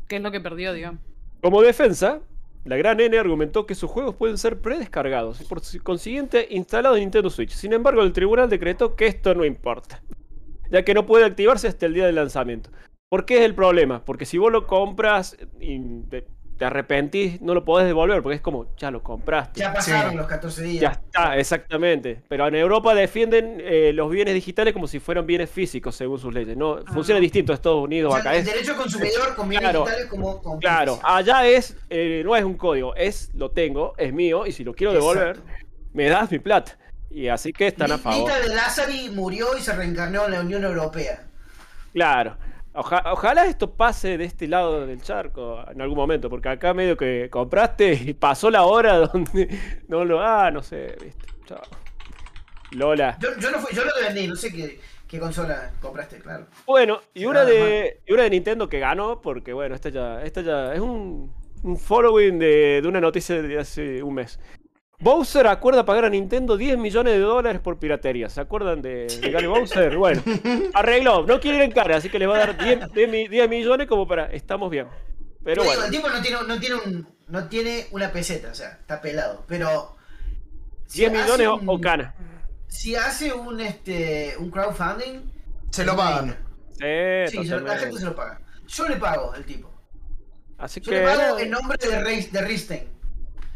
¿Qué es lo que perdió, digamos? Como defensa, la gran N argumentó que sus juegos pueden ser predescargados y por consiguiente instalados en Nintendo Switch. Sin embargo, el tribunal decretó que esto no importa, ya que no puede activarse hasta el día del lanzamiento. ¿Por qué es el problema? Porque si vos lo compras te, arrepentís, no lo podés devolver, porque es como, ya lo compraste. Ya pasaron Sí. los 14 días. Ya está, exactamente. Pero en Europa defienden eh, los bienes digitales como si fueran bienes físicos, según sus leyes. No, funciona Ah. distinto a Estados Unidos. O sea, acá el es derecho consumidor con bienes Claro. digitales como con Claro, allá es, eh, no es un código, es lo tengo, es mío, y si lo quiero devolver, Exacto. me das mi plata. Y así que están a favor. Lita de Lázari murió y se reencarnó en la Unión Europea. Claro. Oja- ojalá esto pase de este lado del charco en algún momento, porque acá medio que compraste y pasó la hora donde no lo. Ah, no sé, viste. Chao. Lola. Yo, yo no fui, yo no te vendí, no sé qué, qué consola compraste, claro. Bueno, y una Nada de, y una de Nintendo que ganó, porque bueno, esta ya, esta ya es un, un following de, de una noticia de hace un mes. Bowser acuerda pagar a Nintendo 10 millones de dólares por piratería. ¿Se acuerdan de, de Gary Bowser? Bueno, arregló, no quiere ir en cara, así que le va a dar 10, 10 mi- 10 millones como para. Estamos bien. Pero bueno, digo, el tipo no tiene, no tiene un, no tiene una peseta, o sea, está pelado. Pero si 10 millones o, un- o cana. Si hace un este un crowdfunding, Se lo pagan. Sí, Sí, se- la gente se lo paga. Yo le pago el tipo. Así Yo que. le pago en nombre de, Reis, de Ristein.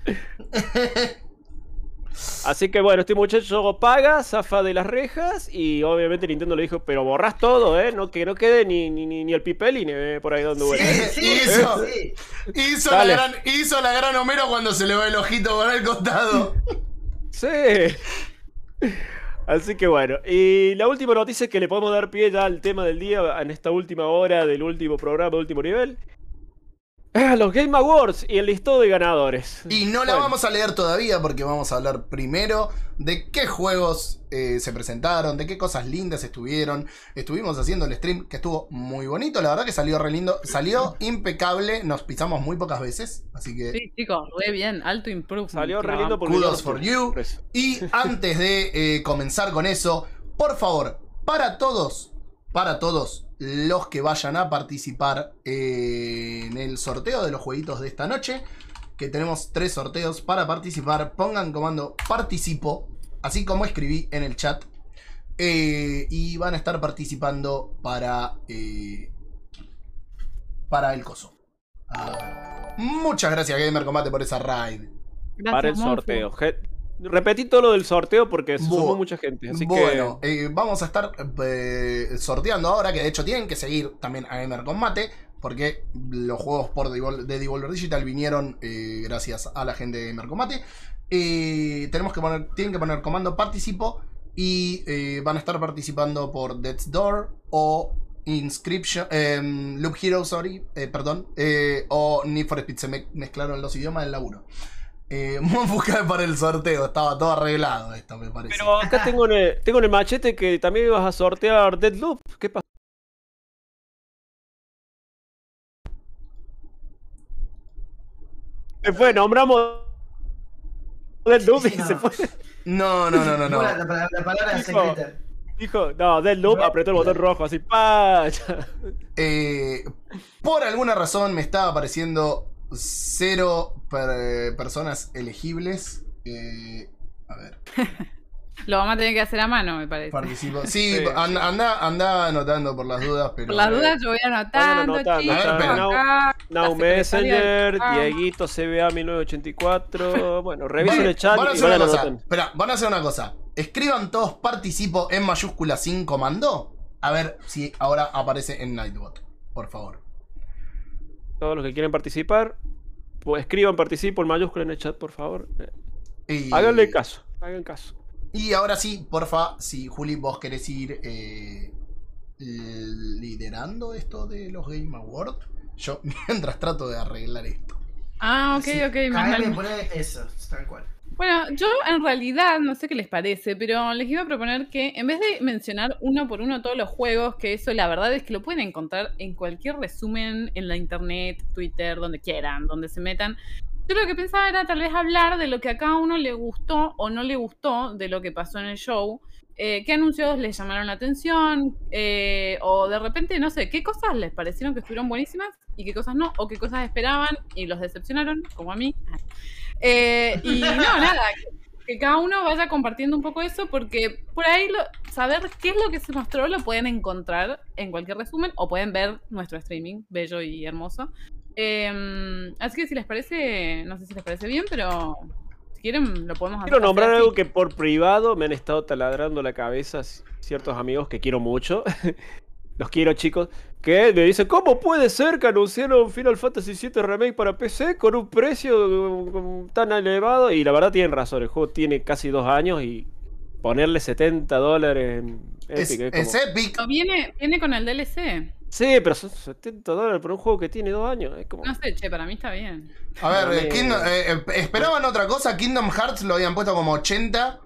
Así que bueno, este muchacho paga, zafa de las rejas y obviamente Nintendo le dijo, pero borras todo, ¿eh? No, que no quede ni, ni, ni, ni el pipelín eh, por ahí donde vuelve. Sí, sí, Hizo. sí. Hizo la, gran, hizo la gran Homero cuando se le va el ojito por el costado. Sí. Así que bueno, y la última noticia es que le podemos dar pie ya al tema del día en esta última hora del último programa, último nivel. Ah, Los Game Awards y el listado de ganadores. Y no la Bueno, vamos a leer todavía porque vamos a hablar primero de qué juegos eh, se presentaron, de qué cosas lindas estuvieron. Estuvimos haciendo el stream que estuvo muy bonito, la verdad que salió re lindo, salió impecable, nos pisamos muy pocas veces, así que Sí, chicos, re bien, alto improvement. Salió re lindo por Kudos for you. Y antes de eh, comenzar con eso, por favor, para todos, para todos los que vayan a participar eh, en el sorteo de los jueguitos de esta noche, que tenemos tres sorteos para participar, pongan comando participo, así como escribí en el chat, eh, y van a estar participando para, eh, para el coso. Ah, muchas gracias Gamer Combate por esa raid. Gracias, para el Monfu. sorteo. Repetí todo lo del sorteo porque se sumó mucha gente. Así bueno, eh, vamos a estar eh, sorteando ahora, que de hecho tienen que seguir también a Gamer Combate, porque los juegos por Devol- de Devolver Digital vinieron eh, gracias a la gente de Gamer Combate. Tenemos que poner, tienen que poner comando participo y van a estar participando por Death's Door o Inscription, Loop Hero, sorry, perdón, o Need for Speed. Se me mezclaron los idiomas del laburo. Eh, busca para el sorteo, estaba todo arreglado esto, me parece. Pero acá tengo en, el, tengo en el machete que también ibas a sortear Deadloop. ¿Qué pasa? Se fue, nombramos Deadloop y no. se fue. No, no, no, no, no. La, la- la palabra Dijo- secreta. Dijo, no, Deadloop, apretó el botón rojo, así, ¡pa! Eh, por alguna razón me estaba apareciendo cero per- personas elegibles. Eh, a ver, Lo vamos a tener que hacer a mano, me parece. participo. Sí, Sí, an- anda, anda anotando por las dudas, pero. Por las dudas yo voy anotando, anotando, chicos, a ver, pero- acá, Now la secretaria Messenger. Dieguito CBA 1984. Bueno, revisen el chat van a y hacer una cosa. Espera, van a hacer una cosa. Escriban todos participo en mayúscula sin comando. A ver si ahora aparece en Nightbot. Por favor. Todos los que quieren participar, pues escriban participo en mayúscula en el chat, por favor. Y, Háganle caso, hagan caso. Y ahora sí, porfa, si Juli, vos querés ir eh, liderando esto de los Game Awards, yo mientras trato de arreglar esto. Ah, ok, Sí, ok. poner eso, tal cual. Bueno, yo en realidad, no sé qué les parece, pero les iba a proponer que en vez de mencionar uno por uno todos los juegos, que eso la verdad es que lo pueden encontrar en cualquier resumen en la internet, Twitter, donde quieran, donde se metan. Yo lo que pensaba era tal vez hablar de lo que a cada uno le gustó o no le gustó de lo que pasó en el show. eh, qué anuncios les llamaron la atención, eh, o de repente, no sé, qué cosas les parecieron que estuvieron buenísimas y qué cosas no, o qué cosas esperaban y los decepcionaron, como a mí. Eh, y no, nada, que, cada uno vaya compartiendo un poco eso, porque por ahí lo- saber qué es lo que se mostró lo pueden encontrar en cualquier resumen o pueden ver nuestro streaming, bello y hermoso. Eh, así que si les parece, no sé si les parece bien, pero si quieren lo podemos hacer. Quiero nombrar así. algo que por privado me han estado taladrando la cabeza ciertos amigos que quiero mucho. Los quiero, chicos. Que me dicen, ¿cómo puede ser que anunciaron Final Fantasy VII Remake para PC con un precio mm, tan elevado? Y la verdad tienen razón, el juego tiene casi dos años y ponerle 70 dólares en Es, Epic es es como- Epic. Viene, viene con el DLC. Sí, pero son 70 dólares por un juego que tiene dos años. Es como... No sé, che, para mí está bien. A ver, eh, Kingdom- eh, esperaban otra cosa. Kingdom Hearts lo habían puesto como 80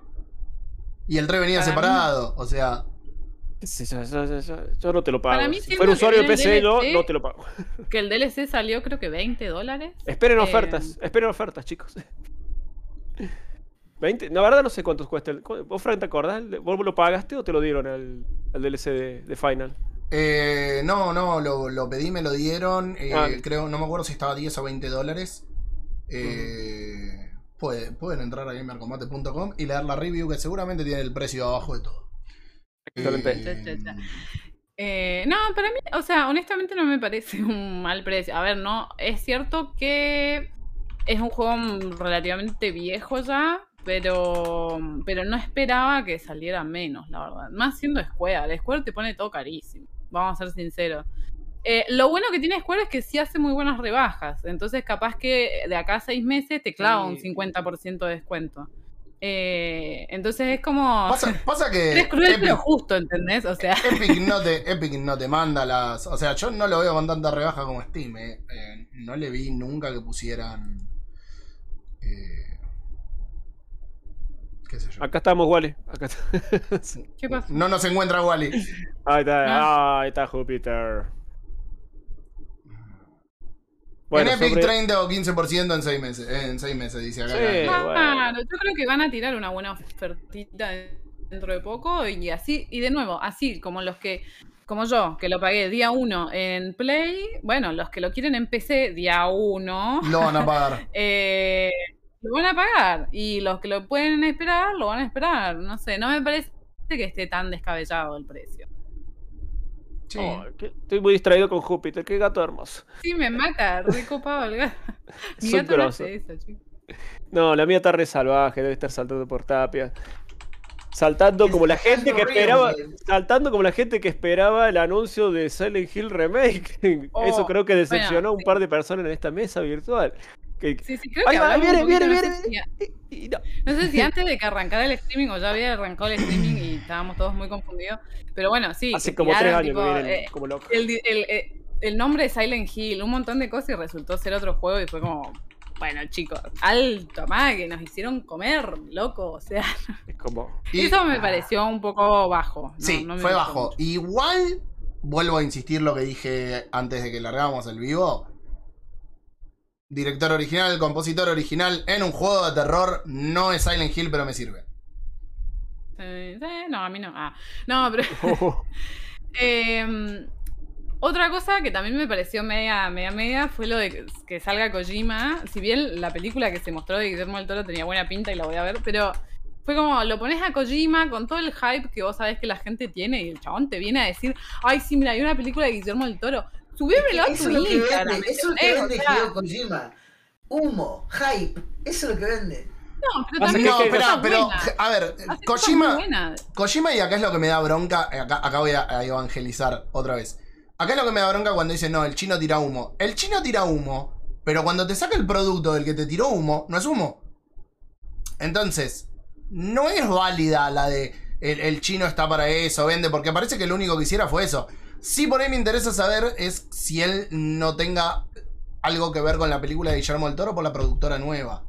y el 3 venía Para mí- separado. O sea, yo, yo- yo- yo- yo no te lo pago. Para mí si fuera usuario de PC, yo DLC. no te lo pago. Que el DLC salió creo que 20 dólares. Esperen Eh, ofertas, esperen ofertas, chicos. 20, la verdad no sé cuántos cuesta. El, ¿Vos, Frank, te acordás? El- ¿Vos lo pagaste o te lo dieron al, al DLC de, de Final? eh, no, no, lo, lo pedí, me lo dieron. eh, Ah. Creo, no me acuerdo si estaba 10 o 20 dólares. Eh, puede- pueden entrar a gamercombate.com y leer la review que seguramente tiene el precio abajo de todo. Excelente. Eh, no, para mí, o sea, honestamente no me parece un mal precio. A ver, no, es cierto que es un juego relativamente viejo ya, pero, pero no esperaba que saliera menos, la verdad. Más siendo Square, Square te pone todo carísimo, vamos a ser sinceros. Eh, lo bueno que tiene Square es que sí hace muy buenas rebajas, entonces capaz que de acá a seis meses te clava un Sí. 50% de descuento. Eh, entonces es como... Pasa, pasa que Eres cruel Epic, pero justo, ¿entendés? O sea... Epic no te, Epic no te manda las. O sea, yo no lo veo con tanta rebaja como Steam. eh. Eh, no le vi nunca que pusieran. eh, qué sé yo. Acá estamos, Wally. Acá está. Sí. ¿Qué pasó? No nos encuentra Wally. Ahí está, Ah. ahí está Júpiter. En Epic sobre- 30 o 15% en 6 meses. En 6 meses, dice acá. Sí. Bueno. Claro, yo creo que van a tirar una buena ofertita dentro de poco y así, y de nuevo, así como los que, como yo, que lo pagué día 1 en Play, bueno, los que lo quieren en PC día 1, Lo van a pagar. eh, lo van a pagar y los que lo pueden esperar, lo van a esperar, no sé, no me parece que esté tan descabellado el precio. Sí. Oh, estoy muy distraído con Júpiter, qué gato hermoso. Sí, me mata, recopado el gato. Mi Son gato no hace eso, chicos. No, la mía está re salvaje, debe estar saltando por tapia. Saltando como la gente que esperaba. Saltando como la gente que esperaba el anuncio de Silent Hill Remake. Eso Oh, creo que decepcionó a un sí. par de personas en esta mesa virtual. Que- Sí, sí, creo Ahí que va, hablamos viene, un poquito, viene, no viene, sé si- no. Sé antes de que arrancara el streaming o ya había arrancado el streaming y estábamos todos muy confundidos. Pero bueno, sí. Hace como tres años tipo, que vienen eh, como locos. el, di- el- eh, el nombre de Silent Hill, un montón de cosas y resultó ser otro juego y fue como. bueno, chicos, alto, más que nos hicieron comer, loco. O sea, Es como. Y- eso me pareció un poco bajo. no- Sí, no me fue bajo. mucho. Igual, vuelvo a insistir lo que dije antes de que largamos el vivo. Director original, compositor original en un juego de terror. No es Silent Hill, pero me sirve. Sí, sí, no, a mí no. Ah, no, pero. Oh, Eh, otra cosa que también me pareció media, media, media fue lo de que, que salga Kojima. Si bien la película que se mostró de Guillermo del Toro tenía buena pinta y la voy a ver, pero fue como lo pones a Kojima con todo el hype que vos sabés que la gente tiene y el chabón te viene a decir: Ay, sí, mira, hay una película de Guillermo del Toro. Subímelo a Eso tu es lo que Instagram. vende, eso es lo que ¿entendés? vende Hideo Kojima. Humo, hype, eso es lo que vende. No, pero también No, espera, pero, buenas. a ver, Kojima. Kojima, y acá es lo que me da bronca. eh, Acá, acá voy a, a evangelizar otra vez. Acá es lo que me da bronca cuando dice, no, el chino tira humo. El chino tira humo, pero cuando te saca el producto del que te tiró humo, no es humo. Entonces, no es válida la de el, el chino está para eso, vende, porque parece que lo único que hiciera fue eso. Sí, por ahí me interesa saber es si él no tenga algo que ver con la película de Guillermo del Toro por la productora nueva.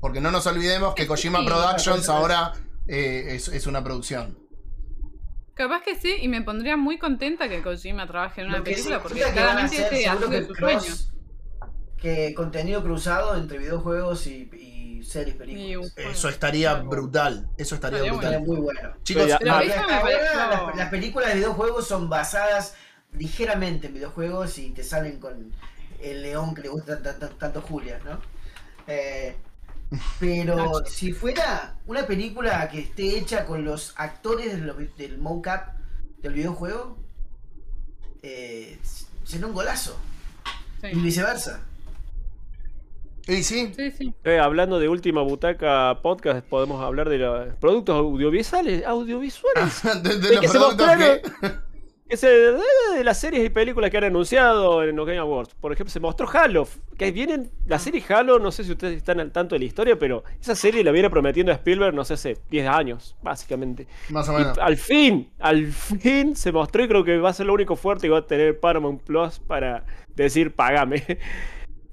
Porque no nos olvidemos que Kojima Sí, Productions ahora eh, es, es una producción. Capaz que sí, y me pondría muy contenta que Kojima trabaje en una película, porque significa que van a claramente este hace que cross- que contenido cruzado entre videojuegos y, y series, películas. Eso estaría Claro. brutal. Eso estaría Estaría brutal. Estaría muy bueno. Chicos, Pero ahora las, las películas de videojuegos son basadas ligeramente en videojuegos y te salen con el león que le gusta tan- tan- tanto Julia, ¿no? Eh, pero si fuera una película que esté hecha con los actores de lo- del mocap del videojuego, eh, sería un golazo. Y viceversa. Y sí, sí, sí. Eh, hablando de última butaca podcast, podemos hablar de los productos audiovisuales. Audiovisuales. de, de los que se productos que- que se, de, de las series y películas que han anunciado en los Game Awards. Por ejemplo, se mostró Halo. Que vienen. La serie Halo, no sé si ustedes están al tanto de la historia, pero esa serie la viene prometiendo a Spielberg, no sé, hace 10 años, básicamente. Más o Y menos. al fin, al fin se mostró y creo que va a ser lo único fuerte que va a tener Paramount Plus para decir pagame.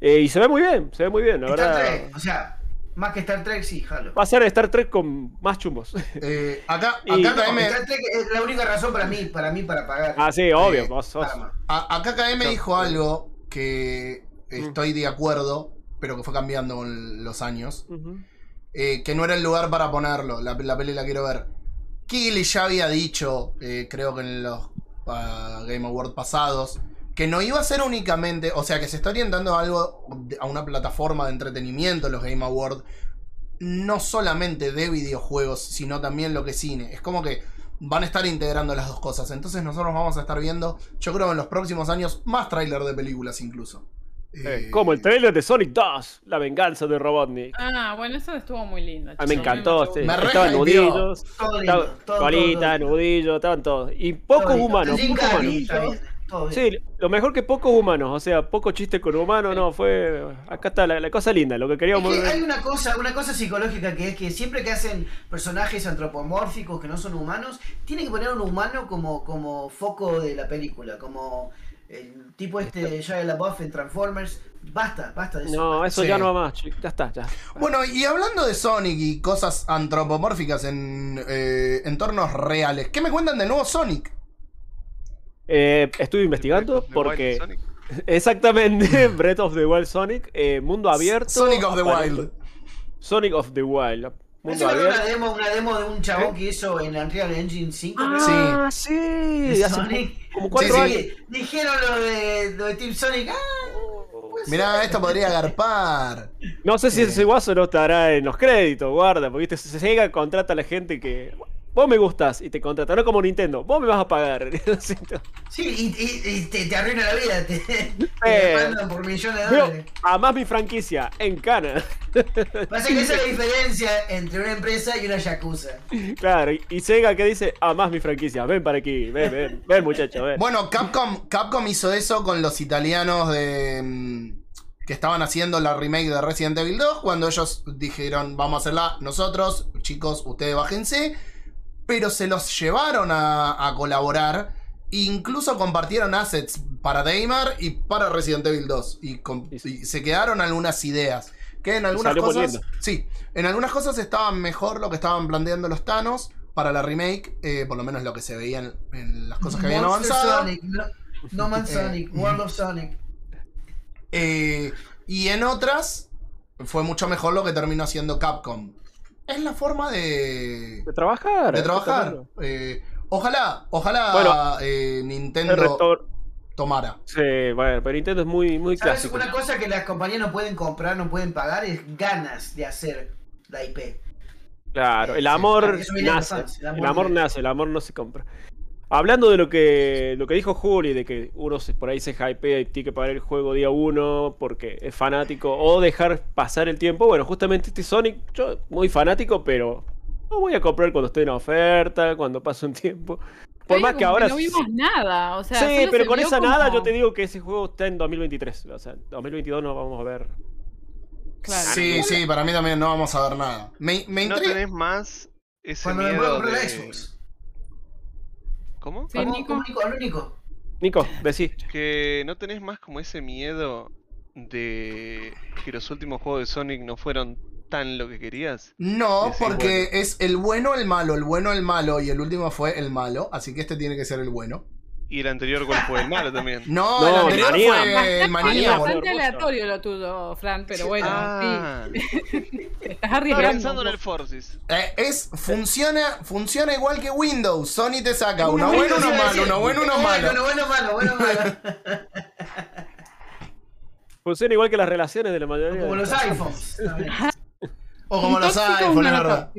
Eh, y se ve muy bien, se ve muy bien, la Star verdad. Trek, o sea, más que Star Trek, sí, Halo. Va a ser Star Trek con más chumbos. Eh, acá, Y- acá KM, Star Trek es la única razón para mí, para mí para pagar. ah, sí, obvio. Eh, vos sos- Paramount. a- acá KM dijo algo que Mm. estoy de acuerdo, pero que fue cambiando con los años. Eh, que no era el lugar para ponerlo. La, la peli la quiero ver. Killy ya había dicho, creo que en los ah, Game Awards pasados, que no iba a ser únicamente, o sea, que se está orientando a algo, a una plataforma de entretenimiento, los Game Awards, no solamente de videojuegos, sino también lo que es cine. Es como que van a estar integrando las dos cosas. Entonces nosotros vamos a estar viendo, yo creo en los próximos años, más tráiler de películas incluso. Eh, Eh, como el trailer de Sonic 2, La venganza de Robotnik. Ah, bueno, eso estuvo muy lindo. A mí me encantó. sí. Me Estaban nudillos, Todo lindo, estaba- todo, colita, todo, nudillo, estaban todos. Y pocos humanos. Pocos humanos. Todo bien. Sí, lo mejor que pocos humanos, o sea, poco chiste con humanos, no, fue. Acá está la, la cosa linda, lo que Es queríamos que ver. hay una cosa, una cosa psicológica que es que siempre que hacen personajes antropomórficos que no son humanos, tienen que poner un humano como, como foco de la película, como el tipo este de Shia LaBeouf en Transformers. Basta, basta de eso. No, eso Sí. ya no va más. Ya está, ya. Bueno, y hablando de Sonic y cosas antropomórficas en eh, entornos reales, ¿qué me cuentan del nuevo Sonic? Eh, estuve investigando Breath of the Wild porque. Sonic. Exactamente, Breath of the Wild Sonic, eh, mundo abierto. Sonic of the Wild. Sonic of the Wild. Mundo Eso era una abierto. demo, una demo de un chabón que hizo en Unreal Engine 5. creo. Ah, sí. De Hace Sonic. como cuatro Sí, sí. años. Dijeron lo de, lo de Team Sonic. Ah, pues Mirá, sí. esto podría agarpar. No sé si Eh. ese guaso no estará en los créditos, guarda, porque viste, se llega, contrata a la gente que. Vos me gustás y te contrata, no como Nintendo, vos me vas a pagar. Sí, y, y- y te, te arruina la vida. Te, te Eh. demandan por millones de dólares. además mi franquicia, en Cana. Pasa que esa es la diferencia entre una empresa y una yakuza. claro, y, y Sega que dice, además mi franquicia, ven para aquí, ven, ven, ven muchacho, ven. Bueno, Capcom, Capcom hizo eso con los italianos de mm, que estaban haciendo la remake de Resident Evil 2 cuando ellos dijeron, vamos a hacerla nosotros, chicos, ustedes bájense, pero se los llevaron a, a colaborar Incluso compartieron assets para Daymar y para Resident Evil 2. Y, se quedaron algunas ideas. Que en algunas cosas. Sí, en algunas cosas estaban mejor lo que estaban planteando los Thanos para la remake. eh, por lo menos lo que se veía en, en las cosas que habían Monster avanzado. Sonic, no, no Man's Eh, Sonic, World of Sonic. Eh, y en otras fue mucho mejor lo que terminó haciendo Capcom. Es la forma de, De trabajar. de eh, trabajar. Eh, ojalá, ojalá Bueno, eh, Nintendo retor- tomara. Sí, bueno, pero Nintendo es muy, muy ¿Sabes? clásico. Una cosa que las compañías no pueden comprar, no pueden pagar, es ganas de hacer la IP. Claro, el amor nace. el El amor nace, el amor no se compra. Hablando de lo que lo que dijo Juli, de que uno se, por ahí se hypea y tiene que pagar el juego día uno porque es fanático, o dejar pasar el tiempo. Bueno, justamente este Sonic, yo muy fanático, pero lo voy a comprar cuando esté en oferta, cuando pase un tiempo. Por más que ahora. no vimos nada. O sea, sí, pero se con esa nada yo te digo que ese juego está en 2023. O sea, 2022 no vamos a ver. Claro. Sí, sí, para mí también no vamos a ver nada. Me, me No tenés más ese Cuando miedo de... Xbox. ¿Cómo? Sí, Nico. Nico, lo único. Nico, decí. Que no tenés más como ese miedo de que los últimos juegos de Sonic no fueron tan lo que querías. No, Decís, porque bueno. es el bueno el malo, el bueno el malo y el último fue el malo, así que este tiene que ser el bueno. Y el anterior cuál fue el malo también. No, No, el el anterior Manía. fue el manía. Manía, Bastante aleatorio lo tuyo, Fran, pero bueno, ah, sí, te estás arriesgando. pensando en el Forces. Eh, es, funciona, funciona igual que Windows. Sony te saca uno bueno, uno malo, uno bueno, uno malo. Uno bueno, malo, bueno, malo. Funciona igual que las relaciones de la mayoría. Como de los iPhones. O como los iPhones, es verdad.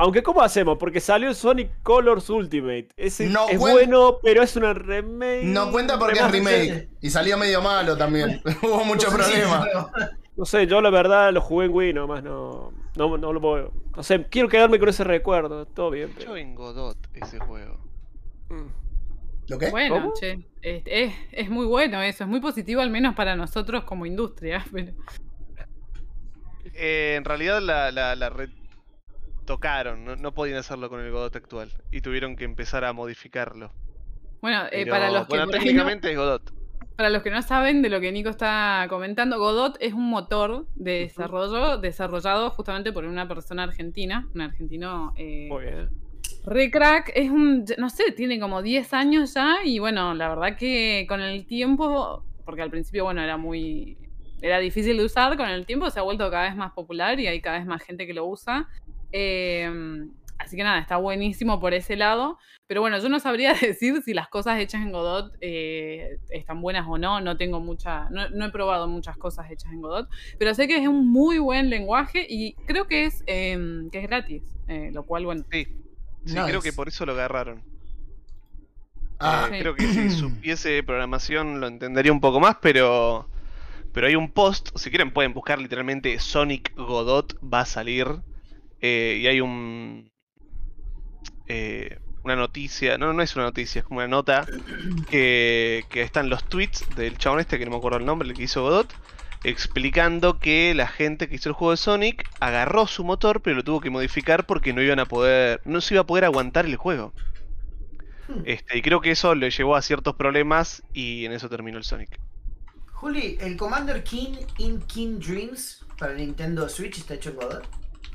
Aunque, ¿cómo hacemos? Porque salió Sonic Colors Ultimate. Ese No es cuen- bueno, pero es una remake. No cuenta porque es remaster. remake. Y salió medio malo también. Hubo muchos No sé es problemas. nuevo. No sé, yo la verdad lo jugué en Wii nomás, no. No, no lo puedo. No sé, quiero quedarme con ese recuerdo. Todo bien, pero. Yo en Godot ese juego. Mm. ¿Lo qué? Bueno, ¿Cómo? che, es, es, es muy bueno eso, es muy positivo al menos para nosotros como industria. Pero... Eh, en realidad la, la, la retocaron, no, no podían hacerlo con el Godot actual. Y tuvieron que empezar a modificarlo. Bueno, eh, Pero, para, los que bueno, ahí no- técnicamente es Godot. para los que no saben de lo que Nico está comentando, Godot es un motor de desarrollo desarrollado justamente por una persona argentina, un argentino eh, Muy bien. Re crack, es un, no sé, tiene como 10 años ya y bueno, la verdad que con el tiempo, porque al principio, bueno, era muy, era difícil de usar, con el tiempo se ha vuelto cada vez más popular y hay cada vez más gente que lo usa. Eh, así que nada, está buenísimo por ese lado. Pero bueno, yo no sabría decir si las cosas hechas en Godot eh, están buenas o no. No tengo mucha, no, no he probado muchas cosas hechas en Godot. Pero sé que es un muy buen lenguaje y creo que es, eh, que es gratis. eh, lo cual, bueno, Sí. Sí, creo que por eso lo agarraron. Ah, Eh, Sí. Creo que si supiese de programación lo entendería un poco más, pero. Pero hay un post, si quieren pueden buscar literalmente Sonic Godot va a salir. Eh, y hay un. eh, una noticia, no, no es una noticia, es como una nota que, que están los tweets del chabón este, que no me acuerdo el nombre, el que hizo Godot, explicando que la gente que hizo el juego de Sonic agarró su motor, pero lo tuvo que modificar porque no iban a poder, no se iba a poder aguantar el juego. Este, y creo que eso le llevó a ciertos problemas y en eso terminó el Sonic. Juli, el Commander King in King Dreams para Nintendo Switch está hecho en Godot.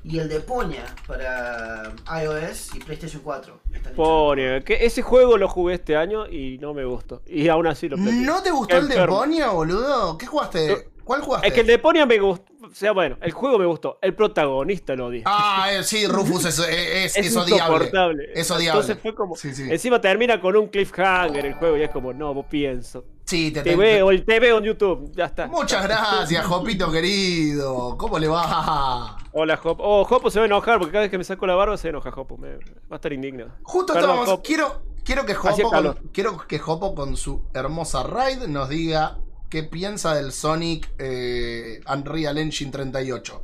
Y el de Ponya para iOS y PlayStation 4. están hechos en Pone, Godot. que ese juego lo jugué este año y no me gustó. Y aún así lo. ¿No te gustó el de. Ponia, boludo? ¿Qué jugaste? ¿Cuál jugaste? Es que el de Ponia me gustó. O sea, bueno, el juego me gustó. El protagonista lo odié. Ah, eh, sí, Rufus es, es, es es insoportable. Es odiable. Entonces fue como. Sí, sí. Encima termina con un cliffhanger el juego y es como, no, vos pienso. Sí, te, Te te- veo, el te veo en YouTube. Ya está. Muchas gracias, Jopito querido. ¿Cómo le va? Hola, Hop. Oh, Hopo se va a enojar porque cada vez que me saco la barba se enoja, Hopo. Me- va a estar indignado. Justo Perdón, estábamos. Quiero, quiero, que Jopo con, quiero que Jopo con su hermosa raid nos diga qué piensa del Sonic eh, Unreal Engine 38.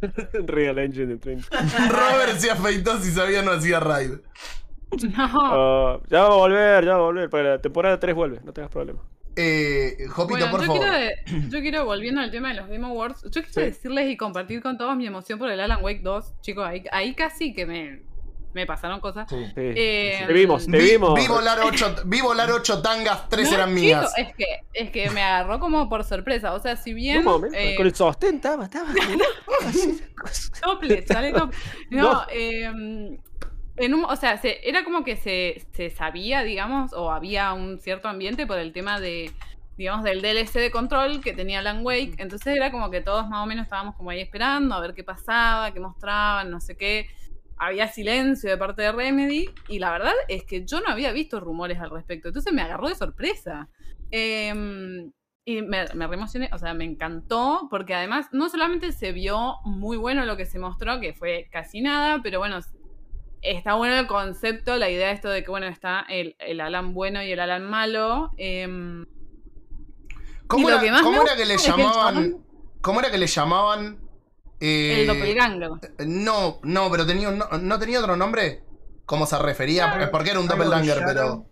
Real Engine de 30. Robert se afeitó si sabía no hacía raid. no. Ah, ya va a volver, ya va a volver. Para la temporada 3 vuelve, no tengas problema. Eh, Jopito, Bueno, por yo favor. quiero, de- yo quiero, volviendo al tema de los Game Awards, yo quiero Sí. decirles y compartir con todos mi emoción por el Alan Wake 2. Chicos, ahí, ahí casi que me. Me pasaron cosas. Sí. Sí. Eh, te vimos, te Vi, vimos. vi volar ocho, vi volar ocho tangas, tres No, eran mías. es que, es que me agarró como por sorpresa. O sea, si bien. Un momento, eh, con el sostén estaba, estaba. topless, sale top- No, No. eh, en un, o sea, se- era como que se, se sabía, digamos, o había un cierto ambiente por el tema de, digamos, del DLC de control que tenía Alan Wake. Entonces era como que todos más o menos estábamos como ahí esperando a ver qué pasaba, qué mostraban, no sé qué. Había silencio de parte de Remedy y la verdad es que yo no había visto rumores al respecto. Entonces me agarró de sorpresa. Em, y me, me re emocioné, o sea, me encantó, porque además no solamente se vio muy bueno lo que se mostró, que fue casi nada, pero bueno, está bueno el concepto, la idea de esto de que, bueno, está el, el Alan bueno y el Alan malo. em, ¿Cómo, era, que cómo era que le que llamaban? chabón- ¿Cómo era que le llamaban? Eh, el doppelganger. No, no, pero tenía un no, ¿no tenía otro nombre. ¿Cómo se refería? Claro. Porque era un doppelganger, pero. Shadow.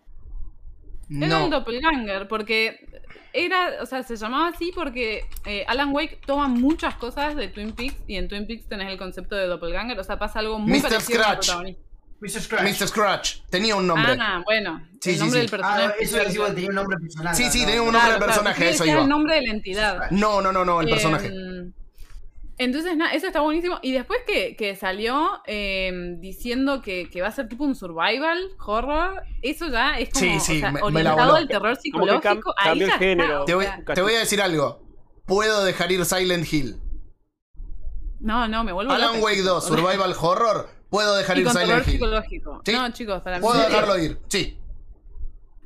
Era un No. doppelganger, porque era, o sea, se llamaba así porque eh, Alan Wake toma muchas cosas de Twin Peaks y en Twin Peaks tenés el concepto de doppelganger, o sea, pasa algo muy Mr. parecido Scratch. protagonista. Mr. Scratch. Mr. Scratch. Tenía un nombre. Ah, bueno, Sí, el sí, nombre sí. del Ah, personaje. no, eso es decir, tenía un nombre personal. Sí, no, sí, no. tenía un nombre de Claro, claro, personaje, porque eso decía iba. el nombre de la entidad. No, no, no, no, el Em, personaje. Entonces, nada, eso está buenísimo. Y después que, que salió em, diciendo que, que va a ser tipo un survival horror, eso ya es como Sí, sí, o sea, me- orientado al terror cam- psicológico. ahí el género. Te voy, sea, te voy a decir algo. Puedo dejar ir Silent Hill. no, no, me vuelvo Alan loca, Wake chicos. 2, Survival Horror. Puedo dejar Y ir con terror Silent Hill. psicológico. Sí. No, chicos, para mí. Puedo dejarlo ir. Sí.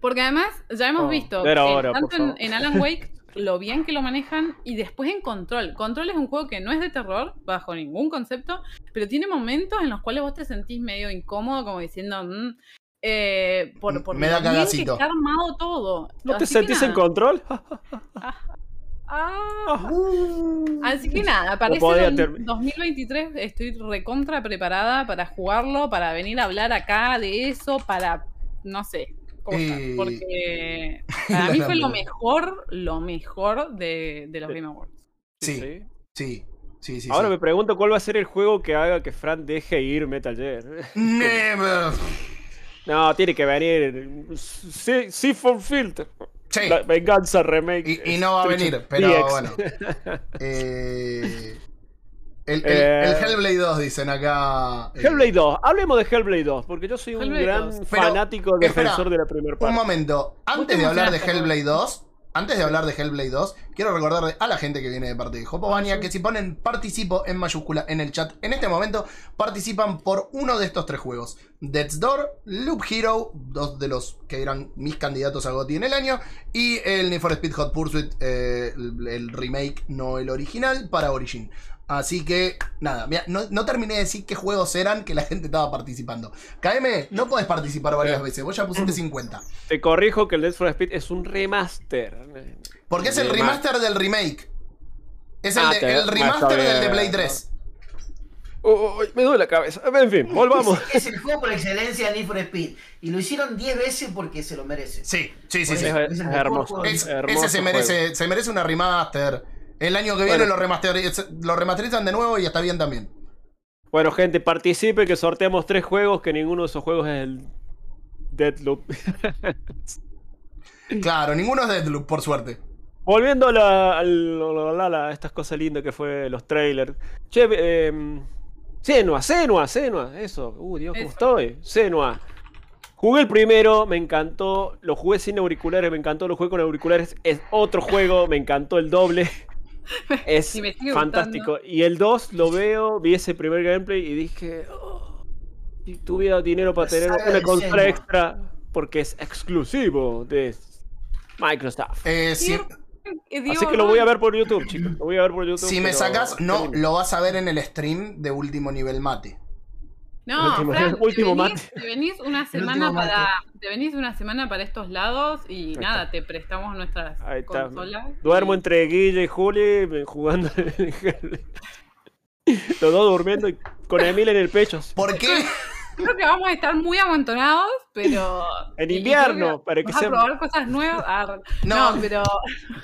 Porque además ya hemos Oh, visto que tanto en Alan Wake lo bien que lo manejan y después en Control. Control es un juego que no es de terror bajo ningún concepto, pero tiene momentos en los cuales vos te sentís medio incómodo, como diciendo, mm, eh, por, por Me da que cagacito. está armado todo. ¿No te Así que sentís en control? Ah. Así que nada, podía ese termi- 2023 estoy recontra preparada para jugarlo, para venir a hablar acá de eso, para, no sé, cosas. Eh, Porque para mí fue lo mejor, lo mejor de, de los Game Awards. Sí, sí, sí. sí, sí, Ahora sí. me pregunto cuál va a ser el juego que haga que Fran deje ir Metal Gear. Never. No, tiene que venir. Sí, sí Filter. Sí. La venganza remake. Y, y no va a venir, pero DX. bueno. Eh, el, el- Eh, el Hellblade 2 dicen acá. eh, Hellblade 2. Hablemos de Hellblade 2, porque yo soy un Hellblade gran 2. Pero, fanático espera, defensor de la primera Un parte. momento, antes te de hablar de Hellblade 2, antes de hablar de Hellblade 2, quiero recordarle a la gente que viene de parte de Hopovania que si ponen participo en mayúscula en el chat, en este momento participan por uno de estos tres juegos. Death's Door, Loop Hero, dos de los que eran mis candidatos a GOTY en el año, y el Need for Speed Hot Pursuit, eh, el, el remake, no el original, para Origin. Así que, nada, mira, no, no terminé de decir qué juegos eran que la gente estaba participando. KM, no podés participar varias veces, vos ya pusiste 50. Te corrijo que el Death for Speed es un remaster. Porque es el remaster del remake. Es el, Ah, de- te- el ah, remaster del de. Play 3. Uy, me duele la cabeza. En fin, volvamos. Es el juego por excelencia de Need for Speed. Y lo hicieron 10 veces porque se lo merece. Sí, sí, sí, sí. eso. Es, es el es mejor hermoso. juego. Es- hermoso ese se merece, se merece una remaster. El año que viene Bueno. lo, remasteriz- lo remasterizan de nuevo y está bien también. Bueno, gente, participe que sorteamos tres juegos, que ninguno de esos juegos es el Deadloop. Claro, ninguno es Deadloop, por suerte. Volviendo a, la, a la- estas cosas lindas que fue los trailers. Che, eh, Senua, Senua, Senua, eso. Uh, Dios, ¿cómo Eso. estoy? Senua. Jugué el primero, me encantó. Lo jugué sin auriculares, me encantó. Lo jugué con auriculares, es otro juego, me encantó el doble. Es Y fantástico. Y el 2 lo veo, vi ese primer gameplay y dije, oh, si tuviera dinero para tener una consola extra, porque es exclusivo de Microsoft. Eh, digo, Así que lo voy a ver por YouTube, chicos. Lo voy a ver por YouTube. si me sacas, no, lo vas a ver en el stream de último nivel mate. No, Último- Fran, último te venís, mate. te venís una semana para te venís una semana para estos lados y nada, te prestamos nuestras Ahí está. consolas. Duermo y- entre Guille y Juli eh, jugando. Los dos durmiendo y con Emil en el pecho. ¿Por qué? Creo que vamos a estar muy amontonados, pero En invierno, para que vas sea- a probar cosas nuevas. Ah, No. no, pero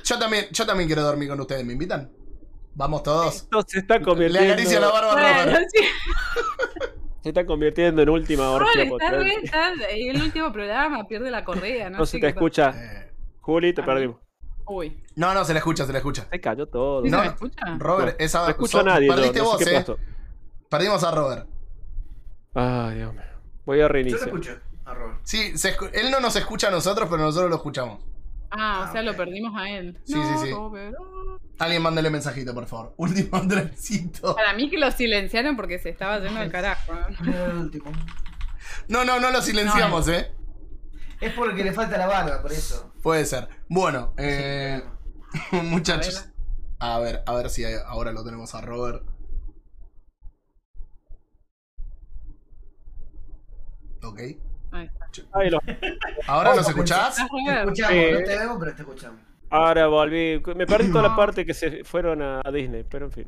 Yo también, yo también quiero dormir con ustedes, ¿me invitan? Vamos todos. Esto se está Le convirtiendo. acaricio la barba bueno, sí. Se está convirtiendo en última en el último programa, pierde la correa, no, No sé se te pasa. escucha. Eh, Juli, te perdimos. Uy, no, no, se le escucha, se le escucha. Se cayó todo. ¿sí No, se no. escucha? Robert, esa No escucho so- a nadie. yo, Perdiste no vos, eh. pasó. Perdimos a Robert. Ay, Dios mío. Voy a Yo lo reiniciar. escucho a Robert. Sí, se él no nos escucha a nosotros, pero nosotros lo escuchamos. Ah, o Ah, sea, lo perdimos a él. Sí, No, sí, sí. Oh. Alguien mándele mensajito, por favor. Último trencito. Para mí que lo silenciaron porque se estaba yendo al carajo. No, no, no lo silenciamos, eh. Es porque le falta la barba, por eso. Puede ser. Bueno, eh, muchachos. A A ver, a ver si ahora lo tenemos a Robert. Ok. Ahí está. Ay, lo- ¿Ahora nos escuchás? Te escuchamos, Eh. no te vemos, pero te escuchamos. Ahora volví. Me perdí toda la parte que se fueron a, a Disney, pero en fin.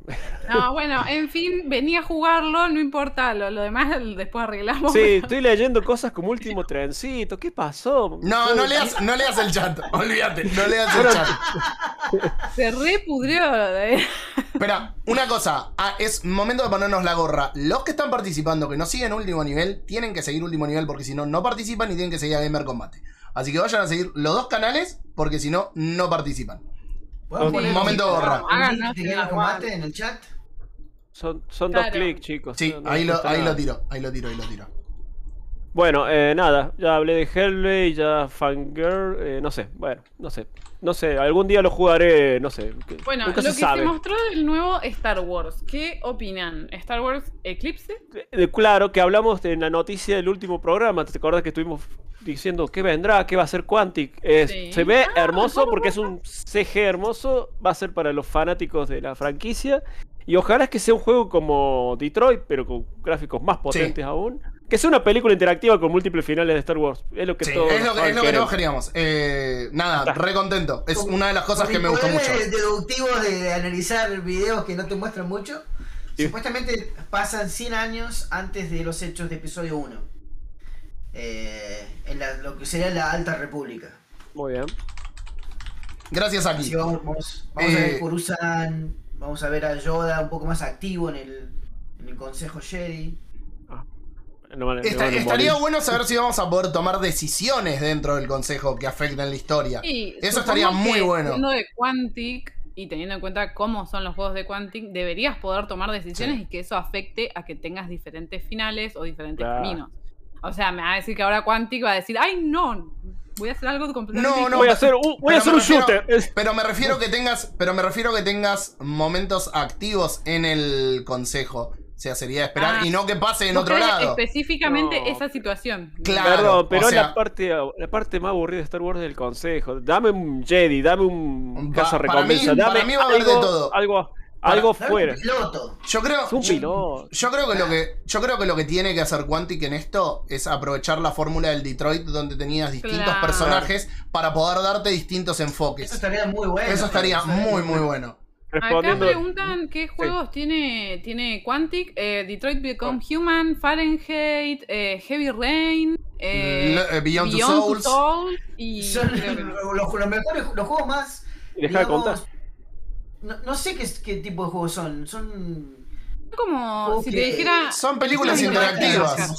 No, bueno, en fin, venía a jugarlo, no importa, lo, lo demás después arreglamos. Sí, estoy leyendo cosas como último trencito. ¿Qué pasó? No, no leas, no leas el chat. Olvídate, no leas el chat. Se repudrió. eh. Espera, una cosa. Ah, es momento de ponernos la gorra. Los que están participando, que no siguen último nivel, tienen que seguir último nivel porque si no, no participan y tienen que seguir a Gamer Combate. Así que vayan a seguir los dos canales porque si no, no participan. ¿Podemos Ok. poner Momento gorra. en el chat? Son, son dos clics, chicos. Sí, no- no ahí, lo, ahí lo tiro, ahí lo tiro, ahí lo tiro. Bueno, eh, nada, ya hablé de Hellblade, ya Fangirl, eh, no sé, bueno, no sé, no sé, algún día lo jugaré, no sé, que- Bueno, nunca lo se que sabe. se mostró del nuevo Star Wars, ¿qué opinan? ¿Star Wars Eclipse? Eh, Claro, que hablamos en la noticia del último programa, ¿te acuerdas que estuvimos diciendo qué vendrá, qué va a ser Quantic? Eh, Sí. Se ve Ah, hermoso ¿cómo, porque es un CG hermoso, va a ser para los fanáticos de la franquicia y ojalá es que sea un juego como Detroit, pero con gráficos más potentes aún. Que sea una película interactiva con múltiples finales de Star Wars. Es lo que Sí, todos es lo que, fan es lo que queremos. todos queríamos. Eh, nada, re contento. Es una de las cosas que me gustó mucho. poder deductivo de analizar videos que no te muestran mucho. Sí. Supuestamente pasan 100 años antes de los hechos de episodio 1. Eh, en la- lo que sería la Alta República. Muy bien. Gracias que vamos, vamos, a Eh, ver Coruscant, vamos a ver a Yoda un poco más activo en el, en el Consejo Jedi. No van a- no Esta- van a estaría morir. bueno saber si vamos a poder tomar decisiones dentro del consejo que afecten la historia. Sí, Eso estaría muy que bueno. Siendo de Quantic y teniendo en cuenta cómo son los juegos de Quantic, deberías poder tomar decisiones Sí. y que eso afecte a que tengas diferentes finales o diferentes Claro. caminos. O sea, me va a decir que ahora Quantic va a decir, ay no, voy a hacer algo completamente No, no, Voy a hacer un, voy a hacer un refiero- shooter. Pero me refiero que tengas, pero me refiero que tengas momentos activos en el consejo. O sea, sería esperar Ah. y no que pase en otro lado. específicamente No. esa situación. Claro. Perdón, pero o es sea- la parte, la parte más aburrida de Star Wars del consejo. Dame un Jedi, dame un casa para recompensa, mí- dame para mí va a haber de algo, todo. algo, algo Dame fuera. un piloto. Yo creo, Es un yo, piloto. yo creo que lo que yo creo que lo que tiene que hacer Quantic en esto es aprovechar la fórmula del Detroit donde tenías distintos Claro. personajes para poder darte distintos Eso enfoques. estaría muy bueno. Eso estaría Eso muy muy bueno. Acá preguntan qué juegos tiene, tiene Quantic, eh, Detroit Become Human, Fahrenheit, eh, Heavy Rain, eh, eh, Beyond Two Souls. y Son creo que no. los, los mejores, los juegos más. deja de contar. No, no sé qué, qué tipo de juegos son. Son. Son como juegos si te dijera Son películas Son interactivas.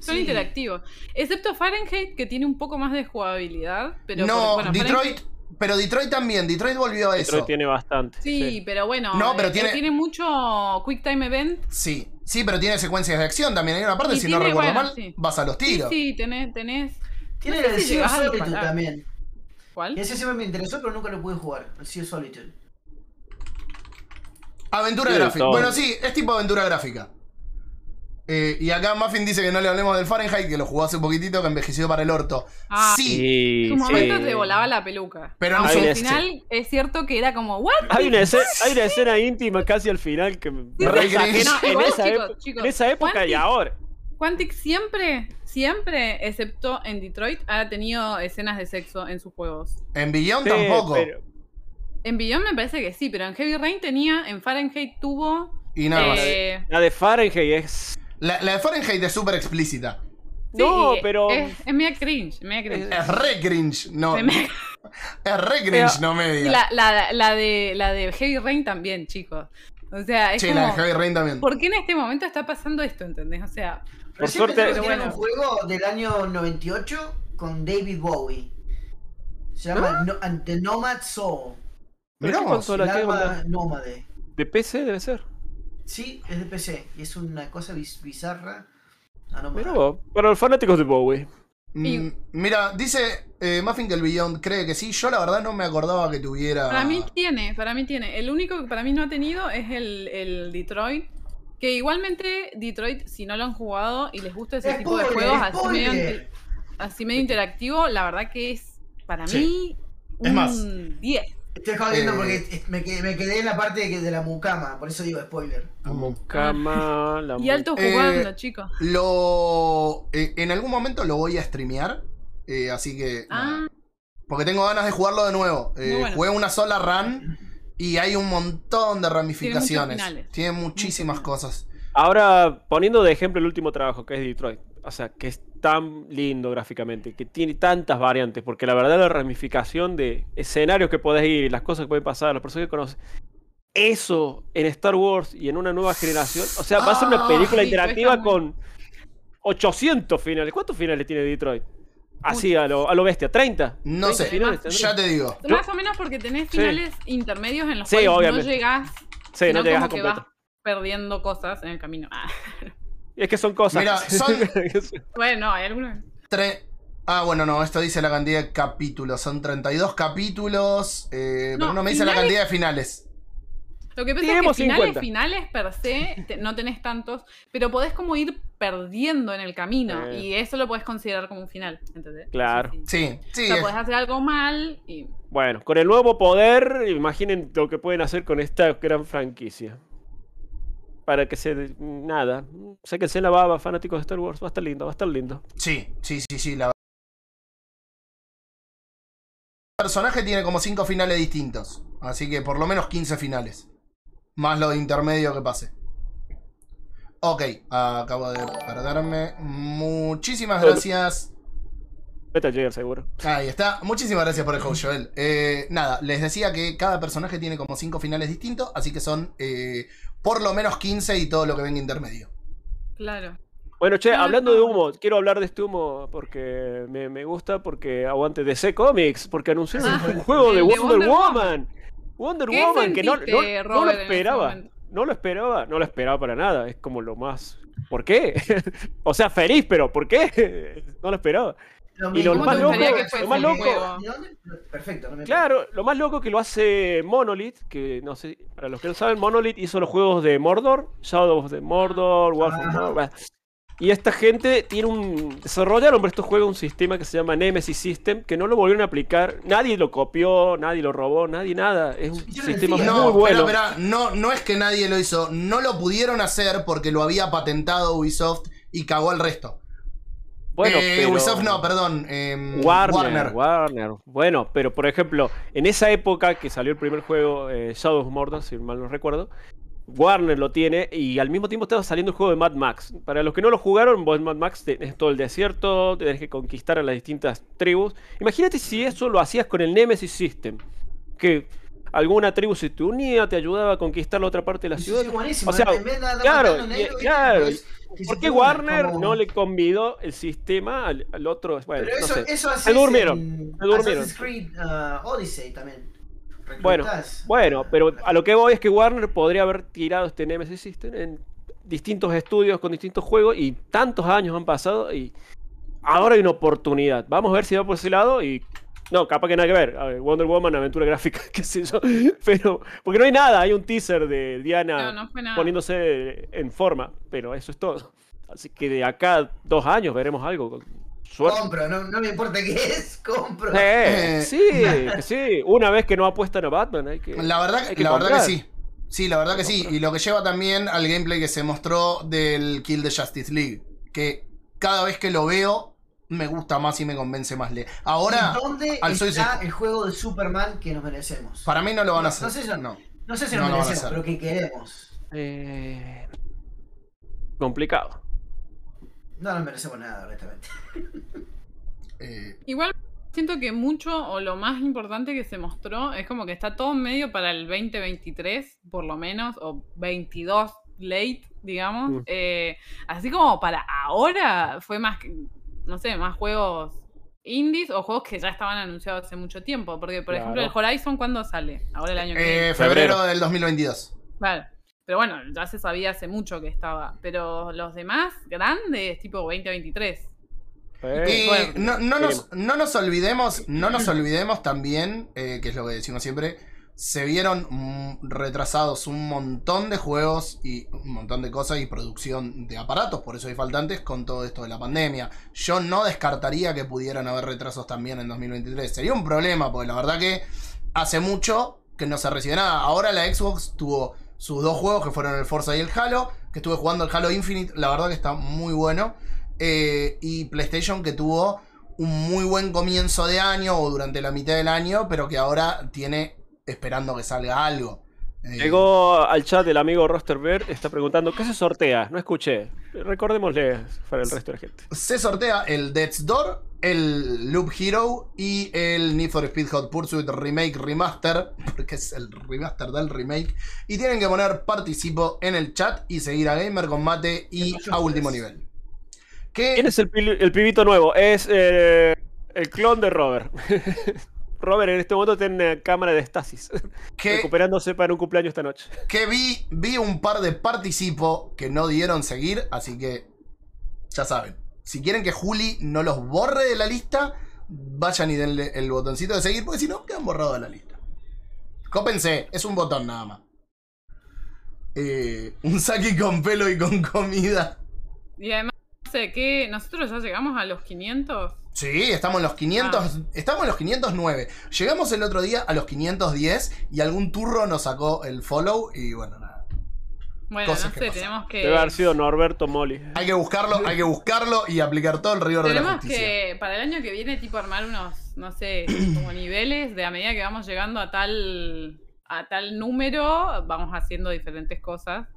son Sí. interactivos, excepto Fahrenheit que tiene un poco más de jugabilidad, pero no, por- bueno, Detroit, Fahrenheit- pero Detroit también, Detroit volvió a eso. Detroit tiene bastante. sí, pero bueno, No, pero eh, tiene- tiene mucho Quick Time Event. Sí, sí, pero tiene secuencias de acción también. Hay una parte, Y si no recuerdo bueno, mal, sí. vas a los Sí, tiros. sí, tenés, tenés Tiene No sé el si Sea Solitude también. ¿cuál? Y ese siempre me interesó, pero nunca lo pude jugar. El Sea Solitude. Aventura Sí, gráfica. Bueno, sí, es tipo aventura gráfica. Eh, y acá Muffin dice que no le hablemos del Fahrenheit, que lo jugó hace un poquitito, que envejeció para el orto. Ah, sí, Sí, En su momento sí. te volaba la peluca. Pero al final es cierto que era como, ¿what? Hay una, escena, hay una escena íntima casi al final que me. No, en, igual, esa chicos, en esa época y ahora. Quantic siempre, siempre, excepto en Detroit, ha tenido escenas de sexo en sus juegos. en Beyond Sí, tampoco. pero- En Beyond me parece que sí, pero en Heavy Rain tenía, en Fahrenheit tuvo. Y nada más. eh, la de Fahrenheit es. La, la de Fahrenheit es súper explícita. sí, No, pero- Es, es media cringe, media cringe. Es re cringe. No, Es media- es re cringe, Pero- no media. la, la, la de, la de Heavy Rain también, chicos. O sea, es Sí, como, la de Heavy Rain también. ¿por qué en este momento está pasando esto? ¿Entendés? O sea, Por suerte- que bueno. un juego del año 98 con David Bowie. Se llama no, The Nomad Soul. ¿Pero Mirá consola? El ¿Qué onda? nómade. ¿De PC debe ser? Sí, es de PC. Y es una cosa biz- bizarra. Ah, no, ma- vos, para los fanáticos de Bowie. Y- Mm, Mira, dice eh, Muffin que el Beyond cree que sí. Yo la verdad no me acordaba que tuviera. para mí tiene, para mí tiene. El único que para mí no ha tenido es el, el Detroit. Que igualmente Detroit, si no lo han jugado y les gusta ese tipo de juegos así medio, así medio interactivo, la verdad que es para Sí. mí Es más. un 10. Estoy jodiendo Eh. porque me quedé, me quedé en la parte de, que- de la mucama, por eso digo spoiler. La mucama, la Y alto Eh, jugando, chicos. Lo. eh, en algún momento lo voy a streamear. eh, así que. Ah, nada. Porque tengo ganas de jugarlo de nuevo. Eh, bueno. Jugué una sola run. Y hay un montón de ramificaciones. finales. Tiene muchísimas cosas. Ahora, poniendo de ejemplo el último trabajo, que es Detroit. O sea, que es tan lindo gráficamente, que tiene tantas variantes, porque la verdad la ramificación de escenarios que podés ir y las cosas que pueden pasar, los personajes que conoces, eso en Star Wars y en una nueva generación, o sea, va a ser una Ah, película interactiva con 800 finales. ¿Cuántos finales tiene Detroit? Así, a lo, a lo bestia, ¿30? No 30 sé. finales tendrá? Ya te digo. más o menos porque tenés Sí. finales intermedios en los Sí, cuales obviamente. no llegás, Sí, no sino llegas a como que vas perdiendo cosas en el camino. Ah. Y es que son cosas. Mira, son- Bueno, hay algunos. Tre- Ah, bueno, no, esto dice la cantidad de capítulos. Son 32 capítulos. eh, pero No, no me dice la cantidad de finales. Lo que pasa es que finales, 50. finales per se, te- no tenés tantos, pero podés como ir perdiendo en el camino Eh. y eso lo podés considerar como un final, ¿entendés? Claro. Sí, sí. Sí, sí. O sea, podés hacer algo mal y Bueno, con el nuevo poder, imaginen lo que pueden hacer con esta gran franquicia. Para que se. Nada. Sáquense la baba, fanáticos de Star Wars. Va a estar lindo, va a estar lindo. Sí, sí, sí, sí. La... El personaje tiene como 5 finales distintos. Así que por lo menos 15 finales. Más lo de intermedio que pase. Ok, acabo de perderme. Muchísimas gracias. Metal Gear, seguro. Ahí está. Muchísimas gracias por el host, Joel. Eh, nada, les decía que cada personaje tiene como 5 finales distintos. Así que son eh, por lo menos 15 y todo lo que venga intermedio. claro. Bueno, che, hablando de humo, quiero hablar de este humo porque me, me gusta, porque aguante DC Comics, porque anunciaron Ah, un juego de Wonder, Wonder Woman. Wonder ¿Qué Woman, que no, no- no lo esperaba. No lo esperaba, no lo esperaba para nada. Es como lo más. ¿Por qué? o sea, feliz, pero ¿por qué? no lo esperaba. Lo Y lo más loco- lo más loco-. Perfecto, no me Claro, lo más loco que lo hace Monolith, que no sé, para los que no saben, Monolith hizo los juegos de Mordor, Shadow of the Mordor, War of Ajá. Mordor. Y esta gente tiene un. Desarrollaron para estos juegos un sistema que se llama Nemesis System, que no lo volvieron a aplicar. Nadie lo copió, nadie lo robó, nadie nada. Es un sistema muy No, bueno. espera, no, no es que nadie lo hizo, no lo pudieron hacer porque lo había patentado Ubisoft y cagó al resto. Bueno, Eh, pero- Ubisoft no, perdón. em, Warner, Warner. Bueno, pero por ejemplo, en esa época que salió el primer juego, eh, Shadow of Mordor, si mal no recuerdo, Warner lo tiene y al mismo tiempo estaba saliendo el juego de Mad Max. Para los que no lo jugaron, vos en Mad Max tenés todo el desierto, tenés que conquistar a las distintas tribus. Imagínate si eso lo hacías con el Nemesis System, que alguna tribu se te unía, te ayudaba a conquistar la otra parte de la Sí, ciudad. sí, buenísimo. O sea, claro, claro, Pues, ¿Por qué Warner como- no le convidó el sistema al, al otro? Bueno, Pero no eso, sé. eso haces Se durmieron, en se durmieron. Assassin's Creed uh, Odyssey también. Bueno. Bueno, pero a lo que voy es que Warner podría haber tirado este Nemesis System en distintos estudios con distintos juegos y tantos años han pasado y ahora hay una oportunidad. Vamos a ver si va por ese lado y no, capaz que nada que ver. Wonder Woman, aventura gráfica, qué sé yo. Pero porque no hay nada, hay un teaser de Diana No, no poniéndose en forma, pero eso es todo. Así que de acá dos años veremos algo. Suerte. Compro, no, no me importa qué es, compro. Eh, Eh. sí, sí. Una vez que no apuestan a Batman, hay que. La verdad, hay que la verdad que sí. Sí, la verdad que sí. Y lo que lleva también al gameplay que se mostró del Kill the Justice League. Que cada vez que lo veo, me gusta más y me convence más. Le- Ahora, ¿Y ¿Dónde al está el juego de Superman que nos merecemos? para mí no lo van a hacer. no sé si- no. No sé si No nos lo van a merecemos, hacer. pero que queremos. Eh, complicado. No nos merecemos nada, honestamente. Eh, Igual siento que mucho o lo más importante que se mostró es como que está todo medio para el 2023, por lo menos, o 22 late, digamos. Mm. Eh, así como para ahora fue más, que- no sé, más juegos indies o juegos que ya estaban anunciados hace mucho tiempo. Porque, por ejemplo, el. Horizon, ¿cuándo sale? Ahora el año que viene. Eh, febrero Febrero. del 2022. Claro. Pero bueno, ya se sabía hace mucho que estaba. Pero los demás grandes, tipo 2023. Eh, no, no nos, no nos olvidemos, no nos olvidemos también, eh, que es lo que decimos siempre, se vieron mm, retrasados un montón de juegos y un montón de cosas y producción de aparatos, por eso hay faltantes con todo esto de la pandemia. Yo no descartaría que pudieran haber retrasos también en 2023. Sería un problema, porque la verdad que hace mucho que no se recibe nada. Ahora la Xbox tuvo sus dos juegos que fueron el Forza y el Halo, que estuve jugando el Halo Infinite, la verdad que está muy bueno. Eh, y PlayStation que tuvo un muy buen comienzo de año o durante la mitad del año, pero que ahora tiene esperando que salga algo. Eh, Llegó al chat el amigo Rosterberg, está preguntando, ¿qué se sortea? No escuché. Recordémosle para el resto de la gente. se sortea el Death's Door, el Loop Hero y el Need for Speed Hot Pursuit Remake Remaster, porque es el remaster del remake. Y tienen que poner participo en el chat y seguir a Gamer Combate y a último nivel. ¿Quién es el, pil- el pibito nuevo? Es eh, el clon de Robert. Robert en este momento tiene cámara de estasis, que recuperándose para un cumpleaños esta noche. que vi, vi un par de participo que no dieron seguir, así que ya saben. Si quieren que Juli no los borre de la lista, vayan y denle el botoncito de seguir, porque si no, quedan borrados de la lista. Cópense, es un botón nada más. Eh, un saki con pelo y con comida. Y además, no sé, ¿qué? ¿Nosotros ya llegamos a los 500? Sí, estamos en los 500, estamos en los 509. Llegamos el otro día a los 510 y algún turro nos sacó el follow y bueno, nada. Bueno, Cosas no sé, tenemos que... Debe haber sido Norberto Molly. Hay que buscarlo, hay que buscarlo y aplicar todo el rigor de la Tenemos justicia. que, para el año que viene, tipo armar unos, no sé, como niveles de a medida que vamos llegando a tal a tal número, vamos haciendo diferentes cosas.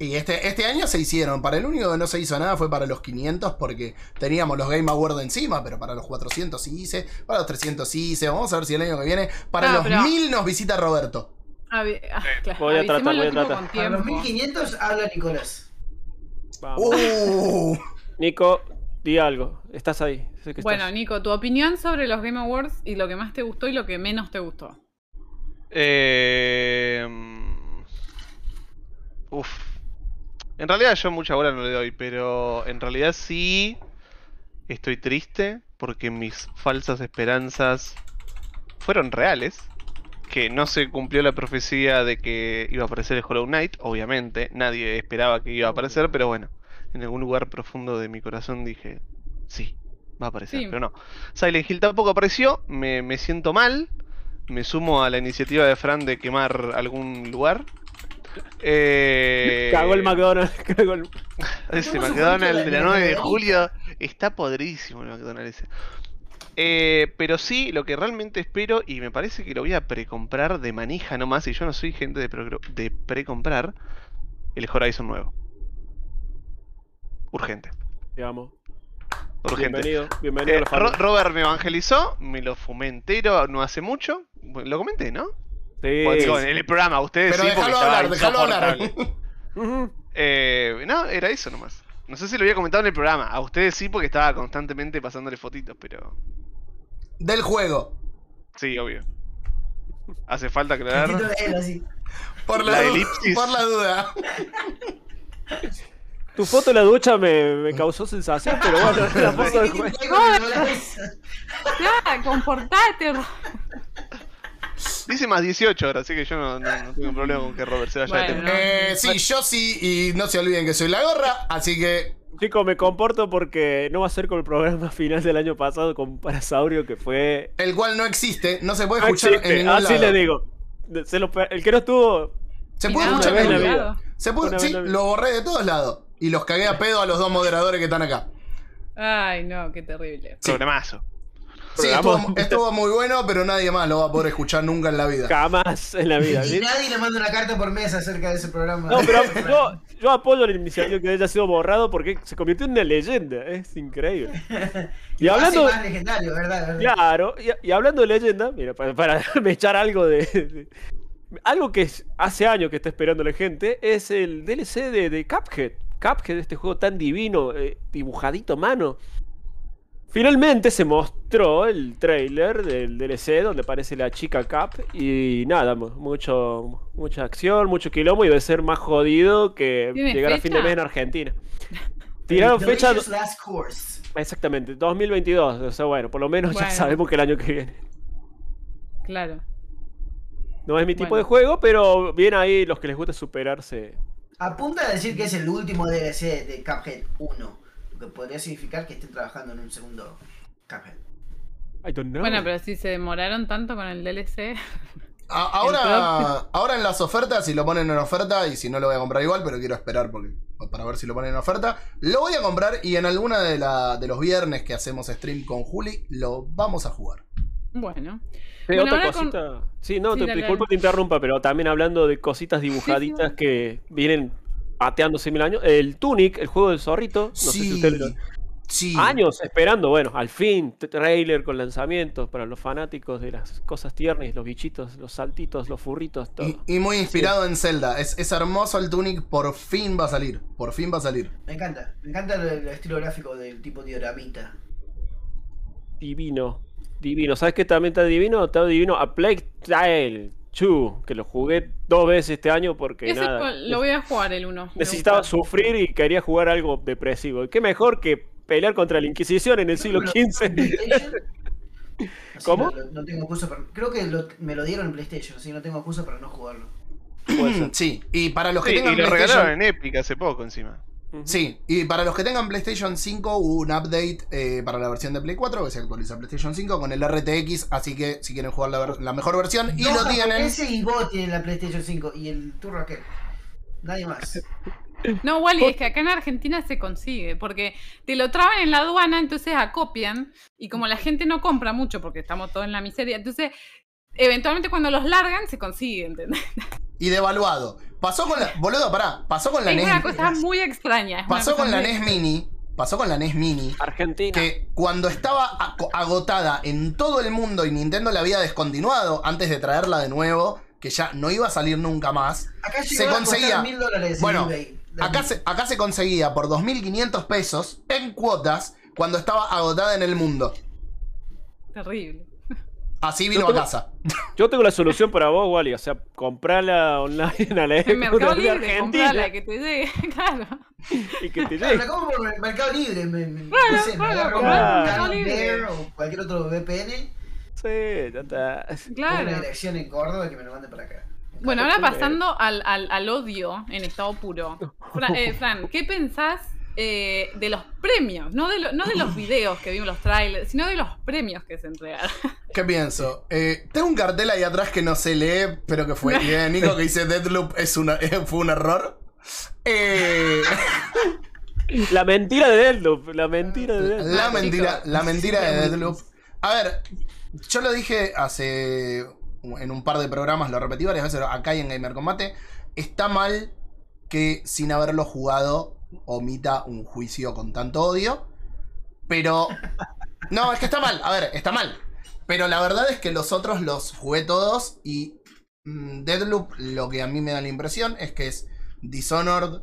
Y este, este año se hicieron. Para el único que no se hizo nada fue para los 500 porque teníamos los Game Awards encima, pero para los 400 sí hice, para los 300 sí hice. Vamos a ver si el año que viene, para No, los pero- 1000 nos visita Roberto. Avi- ah, claro, voy a tratar, voy a tratar. Para los tiempo. 1500 habla Nicolás. Vamos. Uh, Nico, di algo. Estás ahí. Sé que Bueno, estás. Nico, tu opinión sobre los Game Awards y lo que más te gustó y lo que menos te gustó. Eh, mm, uf. En realidad yo mucha bola no le doy, pero en realidad sí estoy triste porque mis falsas esperanzas fueron reales. Que no se cumplió la profecía de que iba a aparecer el Hollow Knight, obviamente. Nadie esperaba que iba a aparecer, pero bueno, en algún lugar profundo de mi corazón dije, sí, va a aparecer, Sí. pero no. Silent Hill tampoco apareció, me, me siento mal. Me sumo a la iniciativa de Fran de quemar algún lugar. Eh, Cagó el McDonald's. Cagó el... Ese McDonald's de la de 9 de julio está podridísimo el McDonald's ese. Eh, pero sí, lo que realmente espero, y me parece que lo voy a precomprar de manija nomás, y yo no soy gente de, precomprar, el Horizon nuevo. Urgente. Digamos. Urgente. Bienvenido. Bienvenido Eh, a la. Robert me evangelizó, me lo fumé entero no hace mucho. Lo comenté, ¿no? Sí. O digo, en el programa, ustedes pero sí, porque estaba hablar, déjalo hablar. Eh, no, era eso nomás. No sé si lo había comentado en el programa. A ustedes sí, porque estaba constantemente pasándole fotitos, pero. Del juego. Sí, obvio. Hace falta aclarar. de él, así. Por la, La elipsis. por la duda. Tu foto en la ducha me, me causó sensación, pero bueno, la foto del juego. Ya, comportate. Dice más 18 ahora, así que yo no, no- no tengo problema con que Robert se vaya de tema. Eh, sí, yo sí, y no se olviden que soy la gorra, así que Chicos, me comporto porque no va a ser con el programa final del año pasado con Parasaurio, que fue. el cual no existe, no se puede No escuchar existe, en ningún Así lado. le digo. Se lo pe- el que no estuvo. Se puede escuchar en el. Se puede, sí, lo borré de todos lados. Y los cagué a pedo a los dos moderadores que están acá. Ay, no, qué terrible. Sí. Problemazo. Sí, estuvo, estuvo muy bueno, pero nadie más lo va a poder escuchar nunca en la vida. Jamás en la vida. Y nadie le manda una carta por mes acerca de ese programa. No, pero yo, yo apoyo la iniciativa que haya sido borrado porque se convirtió en una leyenda. Es increíble. Y hace hablando. más legendario, ¿verdad? ¿verdad? Claro, y, y hablando de leyenda, mira, para, para me echar algo de, de- Algo que es- hace años que está esperando la gente es el DLC de, de Cuphead. Cuphead, este juego tan divino, eh, dibujadito a mano. Finalmente se mostró el trailer del DLC donde aparece la chica Cap y nada, mu- mucho, mucha acción, mucho quilombo y debe ser más jodido que ¿Tiene llegar a fin de mes en Argentina. Tiraron El fecha... Delicious Last Course. Exactamente, 2022. O sea, bueno, por lo menos ya sabemos que el año que viene. Claro. No es mi tipo Bueno. de juego, pero bien ahí los que les gusta superarse. Apunta a decir que es el último DLC de Cuphead 1. Lo que podría significar que estén trabajando en un segundo Cuphead. I don't know. Bueno, pero si se demoraron tanto con el DLC. A- ahora, ahora en las ofertas, si lo ponen en oferta, y si no lo voy a comprar igual, pero quiero esperar porque, para ver si lo ponen en oferta, lo voy a comprar y en alguna de, la, de los viernes que hacemos stream con Juli, lo vamos a jugar. Bueno. Sí, Bueno, otra con- cosita. Sí, no, Sí, te, dale, disculpa dale. que te interrumpa, pero también hablando de cositas dibujaditas sí. que vienen pateándose mil años. El Tunic, el juego del zorrito. No sé si sí, ustedes lo- sí. Años esperando, bueno, al fin, trailer con lanzamientos para los fanáticos de las cosas tiernas, los bichitos, los saltitos, los furritos, todo. Y, y muy inspirado en Zelda. Es, es hermoso el Tunic, por fin va a salir. Por fin va a salir. Me encanta. Me encanta el, el estilo gráfico del tipo dioramita. Divino, divino. ¿Sabes qué también está divino? Está divino a Plague Tale 2, que lo jugué dos veces este año porque Ese nada. co- lo voy a jugar el 1. Necesitaba sufrir y quería jugar algo depresivo. Y qué mejor que pelear contra la Inquisición en el siglo XV. ¿Cómo? No, no- no tengo excusa para. Creo que lo- me lo dieron en PlayStation, así que no tengo excusa para no jugarlo. Sí, y para los que Sí, tengan y lo PlayStation- regalaron en Epic hace poco encima. Sí, y para los que tengan PlayStation 5 hubo un update eh, para la versión de Play 4 que se actualiza PlayStation 5 con el RTX, así que si quieren jugar la, ver- la mejor versión y Dos lo tienen... japoneses y vos tienen la PlayStation 5 y el turro aquel. Nadie más. No, Wally, es que acá en Argentina se consigue, porque te lo traban en la aduana, entonces acopian, y como la gente no compra mucho porque estamos todos en la miseria, entonces eventualmente cuando los largan se consigue, ¿entendés? Y devaluado. Pasó con la... Boludo, pará. Pasó con la Es NES... una cosa muy extraña. Pasó con la NES. Mini. Pasó con la NES Mini. Argentina. Que cuando estaba agotada en todo el mundo y Nintendo la había descontinuado antes de traerla de nuevo, que ya no iba a salir nunca más. Acá Se conseguía- mil dólares en Bueno, eBay. Acá se, acá se conseguía por 2.500 pesos en cuotas cuando estaba agotada en el mundo. Terrible. Así vino Yo a tengo- casa. Yo tengo la solución para vos, Wally. O sea, comprala online a la En Mercado Libre, Argentina comprala, que te llegue, claro. y que te Claro, llegue. la compro por Mercado Libre. Me, me, Bueno, no sé, me bueno, un comprá Mercado Libre. O cualquier otro VPN. Sí, ya está. Pongo Claro. una dirección en Córdoba y que me lo mande para acá. Bueno, ahora pasando al, al, al odio en estado puro. Fra- eh, Fran, ¿qué pensás eh, de los premios? No de, lo- no de los videos que vimos, los trailers, sino de los premios que se entregaron. ¿Qué pienso? Eh, tengo un cartel ahí atrás que no se lee, pero que fue idea de Nico que dice Deadloop es una, eh, fue un error. Eh, La mentira de Deadloop. La mentira de Deadloop. la Ah, mentira, la mentira Sí, de Deadloop. A ver, yo lo dije hace en un par de programas, lo repetí varias veces acá y en Gamer Combate. Está mal que sin haberlo jugado omita un juicio con tanto odio. Pero. No, es que está mal. A ver, está mal. Pero la verdad es que los otros los jugué todos y mm, Deadloop lo que a mí me da la impresión es que es Dishonored,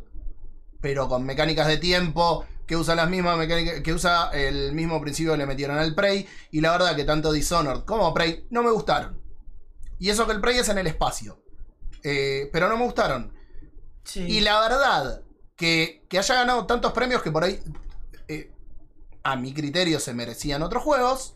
pero con mecánicas de tiempo, que usa las mismas mecánicas, que usa el mismo principio que le metieron al Prey, y la verdad que tanto Dishonored como Prey no me gustaron. Y eso que el Prey es en el espacio. Eh, pero no me gustaron. Sí. Y la verdad, que, haya ganado tantos premios que por ahí, eh, a mi criterio, se merecían otros juegos.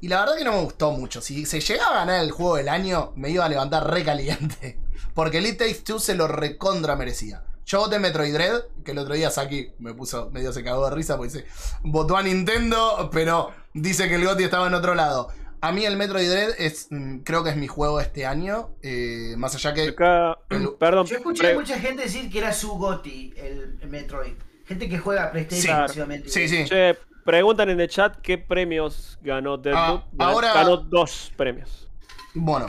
Y la verdad que no me gustó mucho. Si se llegaba a ganar el juego del año, me iba a levantar re caliente. Porque Elite Takes Two se lo recontra merecía. Yo voté Metroid Dread, que el otro día Saki me puso, medio se cagó de risa porque dice, votó a Nintendo, pero dice que el GOTY estaba en otro lado. A mí el Metroid Dread es, mm, creo que es mi juego este año. eh, más allá que... Acá, El- perdón. Yo escuché a mucha gente decir que era su GOTI, el, el Metroid. Gente que juega a PlayStation Sí, exclusivamente. Sí, sí. Che, Preguntan en el chat qué premios ganó Deadloop. Ah, Ganó- ahora- Ganó dos premios. Bueno.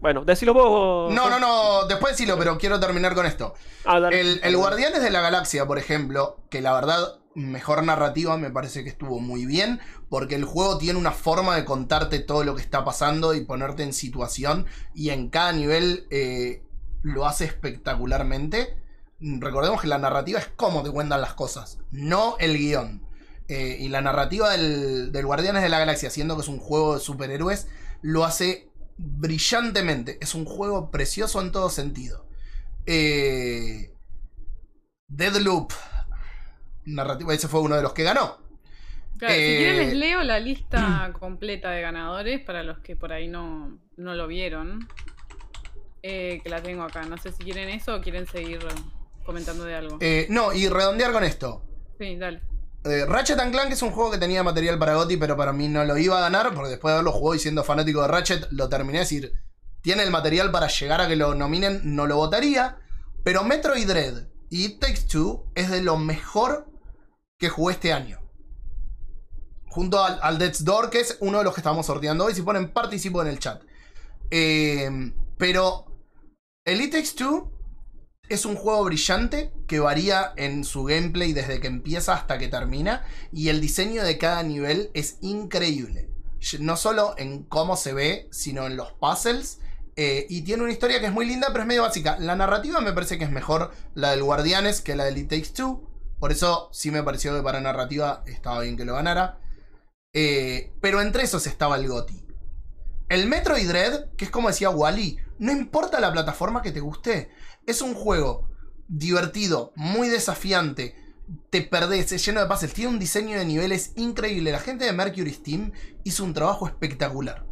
Bueno, decilo vos. No, no, no, después decilo, pero quiero terminar con esto. Ah, dale. El, el Guardianes de la Galaxia, por ejemplo, que la verdad, mejor narrativa me parece que estuvo muy bien, porque el juego tiene una forma de contarte todo lo que está pasando y ponerte en situación, y en cada nivel eh, lo hace espectacularmente. Recordemos que la narrativa es cómo te cuentan las cosas, no el guion. Eh, y la narrativa del, del Guardianes de la Galaxia, siendo que es un juego de superhéroes, lo hace brillantemente. Es un juego precioso en todo sentido. Eh, Deadloop. Narrativa, ese fue uno de los que ganó. Claro, Eh, Si quieren les leo la lista completa de ganadores para los que por ahí no, no lo vieron. Eh, que la tengo acá. No sé si quieren eso o quieren seguir comentando de algo. Eh, no, y redondear con esto. Sí, dale. Eh, Ratchet and Clank es un juego que tenía material para GOTY, pero para mí no lo iba a ganar, porque después de haberlo jugado y siendo fanático de Ratchet, lo terminé de decir, tiene el material para llegar a que lo nominen, no lo votaría. Pero Metroid Dread y It Takes Two es de lo mejor que jugué este año. Junto al, al Death's Door, que es uno de los que estamos sorteando hoy. Si ponen participo en el chat. Eh, pero el It Takes Two es un juego brillante que varía en su gameplay desde que empieza hasta que termina. Y el diseño de cada nivel es increíble. No solo en cómo se ve, sino en los puzzles. Eh, y tiene una historia que es muy linda, pero es medio básica. La narrativa me parece que es mejor la del Guardianes que la del It Takes Two. Por eso sí me pareció que para narrativa estaba bien que lo ganara. Eh, pero entre esos estaba el GOTI. El Metroid Dread, que es como decía Wally, no importa la plataforma que te guste, es un juego divertido, muy desafiante. Te perdés, es lleno de puzzles, tiene un diseño de niveles increíble. La gente de Mercury Steam hizo un trabajo espectacular.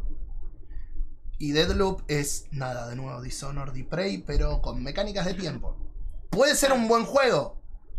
Y Deadloop es nada, de nuevo, Dishonored y Prey, pero con mecánicas de tiempo. Puede ser un buen juego.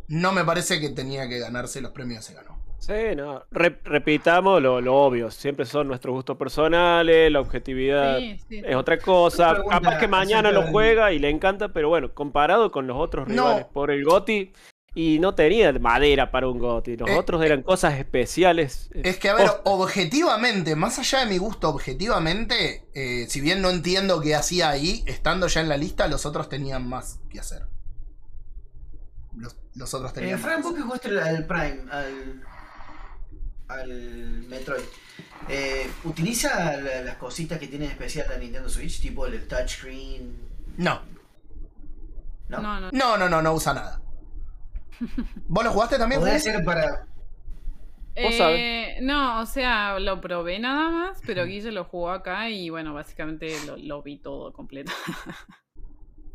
No me parece que tenía que ganarse los premios se ganó. Sí, no. Re- repitamos lo, lo obvio. Siempre son nuestros gustos personales, la objetividad Sí, sí. es otra cosa. Pregunta Capaz que mañana lo juega y le encanta, pero bueno, comparado con los otros No. rivales por el GOTI, y no tenía madera para un GOTI. Los Eh, otros eran cosas especiales. eh, Es que, a ver, objetivamente, más allá de mi gusto, objetivamente, eh, si bien no entiendo qué hacía ahí, estando ya en la lista, los otros tenían más que hacer. Los, los otros Eh, tenían Fran, más. vos que jugaste al- Prime, al, al Metroid, eh, ¿utiliza la- las cositas que tiene de especial la Nintendo Switch? Tipo el touchscreen. No, ¿No? No, no. no, no, no, no usa nada. ¿Vos lo jugaste también? Podría ser para. Vos Eh, no, o sea, lo probé nada más, pero Guille lo jugó acá y bueno, básicamente lo, lo vi todo completo.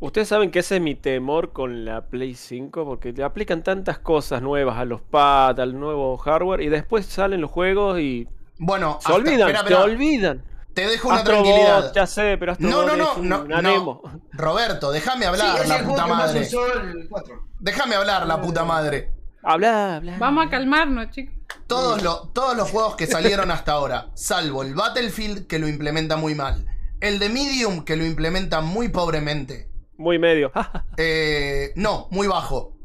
Ustedes saben que ese es mi temor con la Play 5, porque le aplican tantas cosas nuevas a los pads, al nuevo hardware, y después salen los juegos y Bueno, se hasta- olvidan, espera, se espera, olvidan. te dejo una Astro tranquilidad. Bot, ya sé, pero Astro No, no, no, no, no. Roberto, déjame hablar, la puta madre. usó el 4. Déjame hablar, la puta madre. Habla, habla. Vamos a calmarnos, chicos. Todos, lo- todos los juegos que salieron hasta ahora, salvo el Battlefield que lo implementa muy mal, el de Medium que lo implementa muy pobremente, Muy medio. eh, no, muy bajo.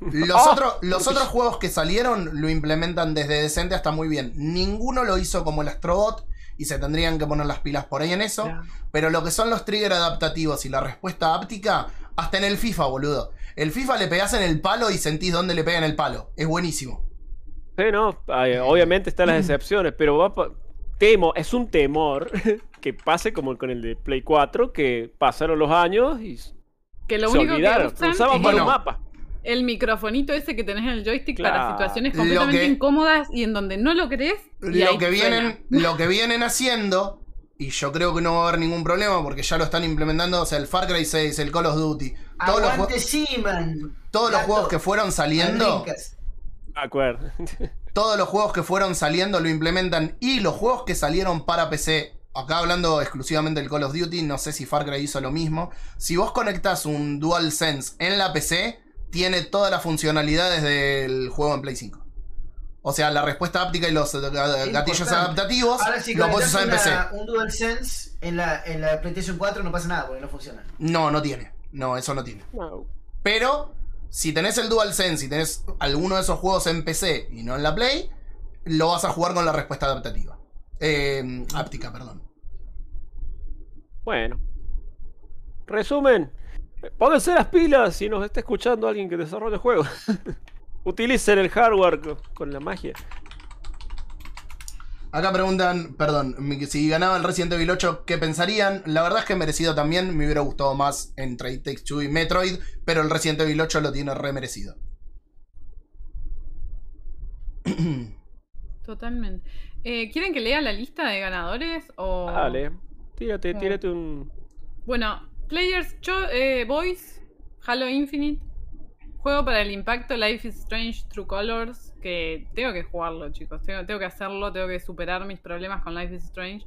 Los, Ah. otros, los otros juegos que salieron lo implementan desde decente hasta muy bien. Ninguno lo hizo como el Astrobot y se tendrían que poner las pilas por ahí en eso. Pero lo que son los trigger adaptativos y la respuesta áptica, hasta en el FIFA, boludo. El FIFA le pegás en el palo y sentís dónde le pega en el palo. Es buenísimo. Sí, no, ay, obviamente están las excepciones, pero va pa- temo, es un temor que pase como con el de Play 4, que pasaron los años y Que lo se único olvidaron. que usan Usaban es para un mapa. el microfonito ese que tenés en el joystick Claro. para situaciones completamente que- incómodas y en donde no lo crees. y Lo que, suena. vienen, lo que vienen haciendo, y yo creo que no va a haber ningún problema porque ya lo están implementando, o sea, el Far Cry 6, el Call of Duty, todos los, todos los juegos que fueron saliendo. Acuerdo. todos los juegos que fueron saliendo lo implementan y los juegos que salieron para PC, acá hablando exclusivamente del Call of Duty, no sé si Far Cry hizo lo mismo, si vos conectás un DualSense en la PC, tiene todas las funcionalidades del juego en Play 5. O sea, la respuesta áptica y los gatillos Importante. adaptativos Ahora si lo podés usar en PC. un DualSense en la, en la PlayStation 4 no pasa nada porque no funciona. No, no tiene. No, eso no tiene. No, Pero, si tenés el DualSense y tenés alguno de esos juegos en PC y no en la Play, lo vas a jugar con la respuesta adaptativa. Eh, áptica, perdón. Bueno. Resumen. Pónganse las pilas si nos está escuchando alguien que desarrolle juegos. Utilicen el hardware co- con la magia. Acá preguntan, perdón, si ganaba el Resident Evil 8, ¿qué pensarían? La verdad es que merecido también, me hubiera gustado más entre It Takes Two y Metroid, pero el Resident Evil 8 lo tiene re merecido. Totalmente. Eh, ¿Quieren que lea la lista de ganadores? O... Dale. Tírate, Oh. tírate un. Bueno, Players Cho- eh, Boys, Halo Infinite, juego para el impacto Life is Strange True Colors, que tengo que jugarlo, chicos, tengo, tengo que hacerlo, tengo que superar mis problemas con Life is Strange.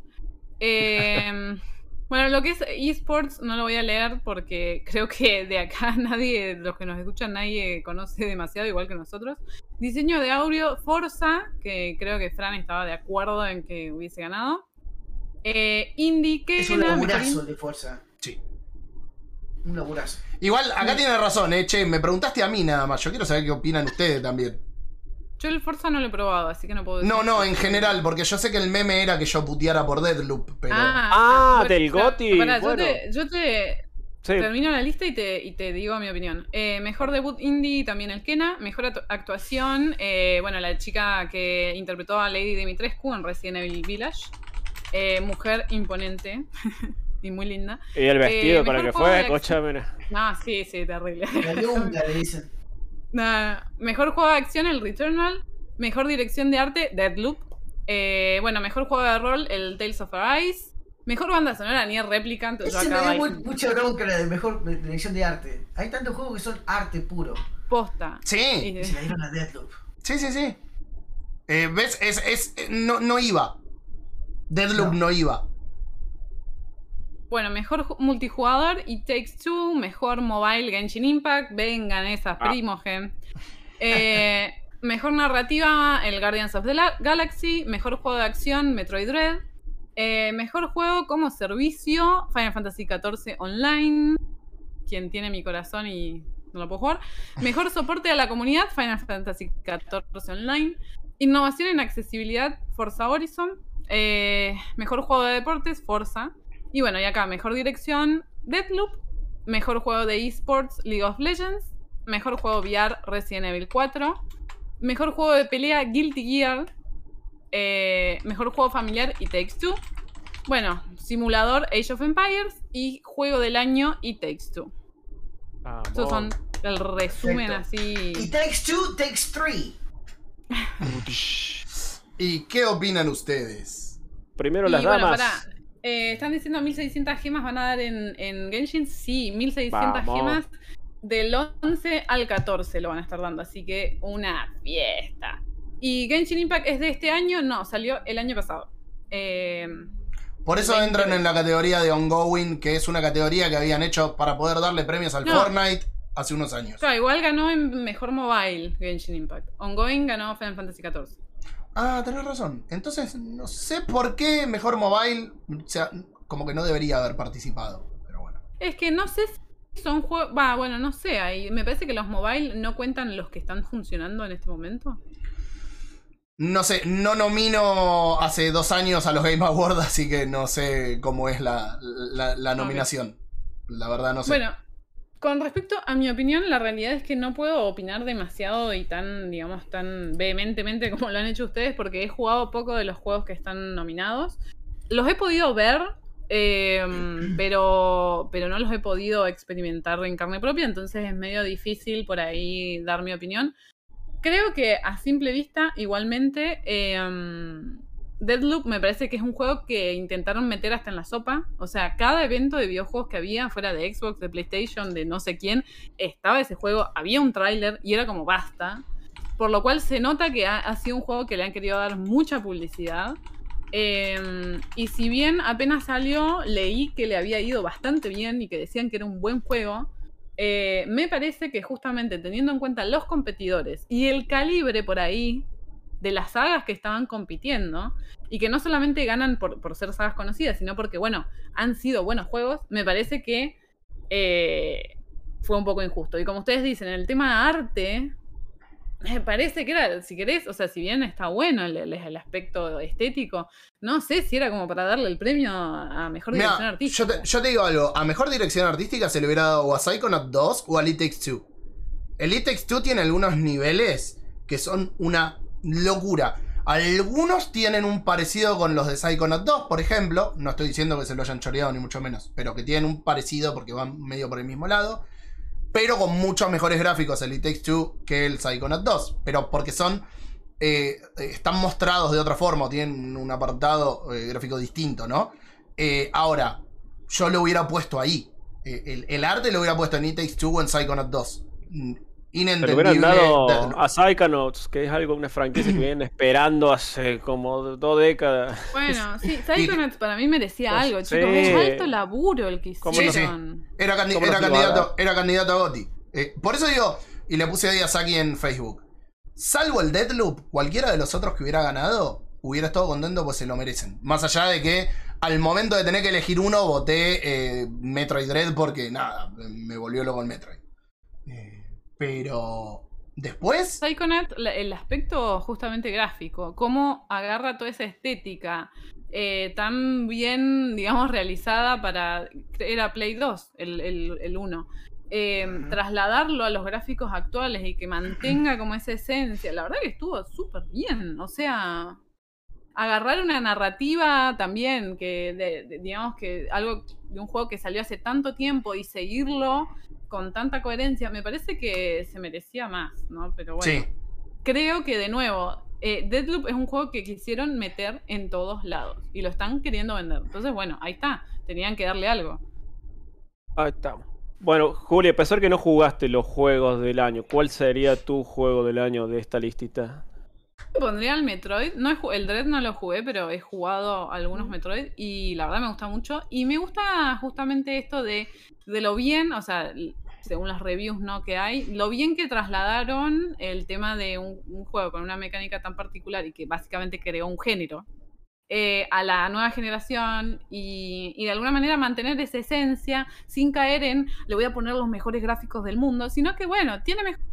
Eh, bueno, lo que es esports no lo voy a leer porque creo que de acá nadie, los que nos escuchan, nadie conoce demasiado igual que nosotros. Diseño de audio Forza, que creo que Fran estaba de acuerdo en que hubiese ganado. Eh, Indie, que Es un laburazo de fuerza. Sí. Un laburazo. Igual, acá tiene razón, eh, che, me preguntaste a mí nada más, yo quiero saber qué opinan ustedes también. Yo el Forza no lo he probado, así que no puedo decir. No, no, en general, porque yo sé que el meme era que yo puteara por Deadloop, pero... Ah, del GOTY, pará, yo te, yo te Sí, termino la lista y te, y te digo mi opinión. Eh, mejor debut indie, también el Kena. Mejor actu- actuación, eh, bueno, la chica que interpretó a Lady Dimitrescu en Resident Evil Village. Eh, mujer imponente y muy linda. y el vestido eh, el que fue, de escúchame. mira. No, sí, sí, terrible. La yunga le dicen. Mejor juego de acción, el Returnal. Mejor dirección de arte, Deadloop. Eh, bueno, mejor juego de rol, el Tales of Arise. Mejor banda sonora, Nier Replicant. Yo Ese me acá dio mucha bronca la de mejor dirección de arte. Hay tantos juegos que son arte puro. posta. Sí, Y- se la dieron a Deadloop. sí, sí, sí. Eh, ¿Ves? Es, es, no, no iba. Deadloop No. no iba. Bueno, mejor ju- multijugador, It Takes Two. Mejor mobile, Genshin Impact. Vengan esas, Ah. primogen. Eh, mejor narrativa, el Guardians of the La- Galaxy. Mejor juego de acción, Metroid Dread. Eh, mejor juego como servicio, Final Fantasy XIV Online. Quien tiene mi corazón y no lo puedo jugar. Mejor soporte a la comunidad, Final Fantasy XIV Online. Innovación en accesibilidad, Forza Horizon. Eh, mejor juego de deportes, Forza. Y bueno, y acá, mejor dirección, Deadloop. Mejor juego de esports, League of Legends. Mejor juego VR, Resident Evil 4. Mejor juego de pelea, Guilty Gear. Eh, mejor juego familiar, It Takes Two. Bueno, simulador, Age of Empires. Y juego del año, It Takes Two. Vamos. Estos son el resumen Perfecto. así. Y Takes Two, Takes Three. ¿Y qué opinan ustedes? Primero Y las bueno, damas. Eh, están diciendo 1600 gemas van a dar en, en Genshin. Sí, 1600 Vamos. gemas. Del 11 al 14 lo van a estar dando. Así que una fiesta. ¿Y Genshin Impact es de este año? No, salió el año pasado. Eh, Por eso 20. entran en la categoría de ongoing, que es una categoría que habían hecho para poder darle premios al No. Fortnite hace unos años. claro, igual ganó en mejor mobile Genshin Impact. Ongoing ganó Final Fantasy XIV. Ah, tenés razón. Entonces, no sé por qué mejor mobile, o sea, como que no debería haber participado. Pero bueno. Es que no sé si son juegos. Va, bueno, no sé. ahí me parece que los mobile no cuentan los que están funcionando en este momento. No sé, no nomino hace dos años a los Game Awards, así que no sé cómo es la, la- la nominación. La verdad no sé. Bueno, con respecto a mi opinión, la realidad es que no puedo opinar demasiado y tan, digamos, tan vehementemente como lo han hecho ustedes, porque he jugado poco de los juegos que están nominados. Los he podido ver, eh, pero, pero no los he podido experimentar en carne propia, entonces es medio difícil por ahí dar mi opinión. Creo que a simple vista, igualmente, eh, Deadloop me parece que es un juego que intentaron meter hasta en la sopa. O sea, cada evento de videojuegos que había, fuera de Xbox, de PlayStation, de no sé quién, estaba ese juego, había un tráiler y era como basta. Por lo cual se nota que ha, sido un juego que le han querido dar mucha publicidad. Eh, y si bien apenas salió, leí que le había ido bastante bien y que decían que era un buen juego. eh, me parece que justamente teniendo en cuenta los competidores y el calibre por ahí de las sagas que estaban compitiendo, y que no solamente ganan por, por ser sagas conocidas, sino porque, bueno, han sido buenos juegos, me parece que eh, fue un poco injusto. Y como ustedes dicen, en el tema arte, Me parece que era, si querés, o sea, si bien está bueno el, el- el aspecto estético, no sé si era como para darle el premio a mejor Mira, dirección artística. yo te, yo te digo algo. A mejor dirección artística se le hubiera dado o a Psychonaut 2 o a Elite Takes 2. Elite Takes 2 tiene algunos niveles que son una locura. Algunos tienen un parecido con los de Psychonaut 2, por ejemplo. No estoy diciendo que se lo hayan choreado, ni mucho menos. Pero que tienen un parecido porque van medio por el mismo lado. Pero con muchos mejores gráficos el Elite Takes 2 que el Psychonaut 2. Pero porque son. eh, están mostrados de otra forma, tienen un apartado eh, gráfico distinto, ¿no? Eh, ahora, yo lo hubiera puesto ahí. Eh, el, el arte lo hubiera puesto en It Takes Two o en Psychonaut 2. Mm, Pero Inentendible. hubieran dado a Psychonauts, que es algo, una franquicia que vienen esperando hace como dos décadas. Bueno, sí, Psychonauts para mí merecía Pues, algo, sí. chicos. Es alto laburo el que ¿Cómo no? hicieron. Era, candi- ¿Cómo era candidato, era candidato a Gotti. Eh, por eso digo, y le puse ahí a Saki en Facebook. Salvo el Deadloop, cualquiera de los otros que hubiera ganado, hubiera estado contento pues se lo merecen. Más allá de que al momento de tener que elegir uno, voté eh, Metroid Dread porque nada, me volvió loco el Metroid. Pero después... Psychonaut, el aspecto justamente gráfico, cómo agarra toda esa estética eh, tan bien, digamos, realizada para... Era Play 2, el, el, el 1. Eh, trasladarlo a los gráficos actuales y que mantenga como esa esencia, la verdad que estuvo súper bien. O sea, agarrar una narrativa también, que de- de- digamos que algo de un juego que salió hace tanto tiempo y seguirlo con tanta coherencia, me parece que se merecía más, ¿no? Pero bueno, Sí. creo que de nuevo, eh, Deadloop es un juego que quisieron meter en todos lados y lo están queriendo vender. Entonces, bueno, ahí está, tenían que darle algo. Ahí estamos. Bueno, Juli, a pesar que no jugaste los juegos del año, ¿cuál sería tu juego del año de esta listita? Pondría el Metroid. No el Dread no lo jugué, pero he jugado algunos Metroid y la verdad me gusta mucho. Y me gusta justamente esto de, de lo bien, o sea, según las reviews ¿no? que hay, lo bien que trasladaron el tema de un, juego con una mecánica tan particular y que básicamente creó un género eh, a la nueva generación y, de alguna manera mantener esa esencia sin caer en le voy a poner los mejores gráficos del mundo, sino que bueno, tiene mejor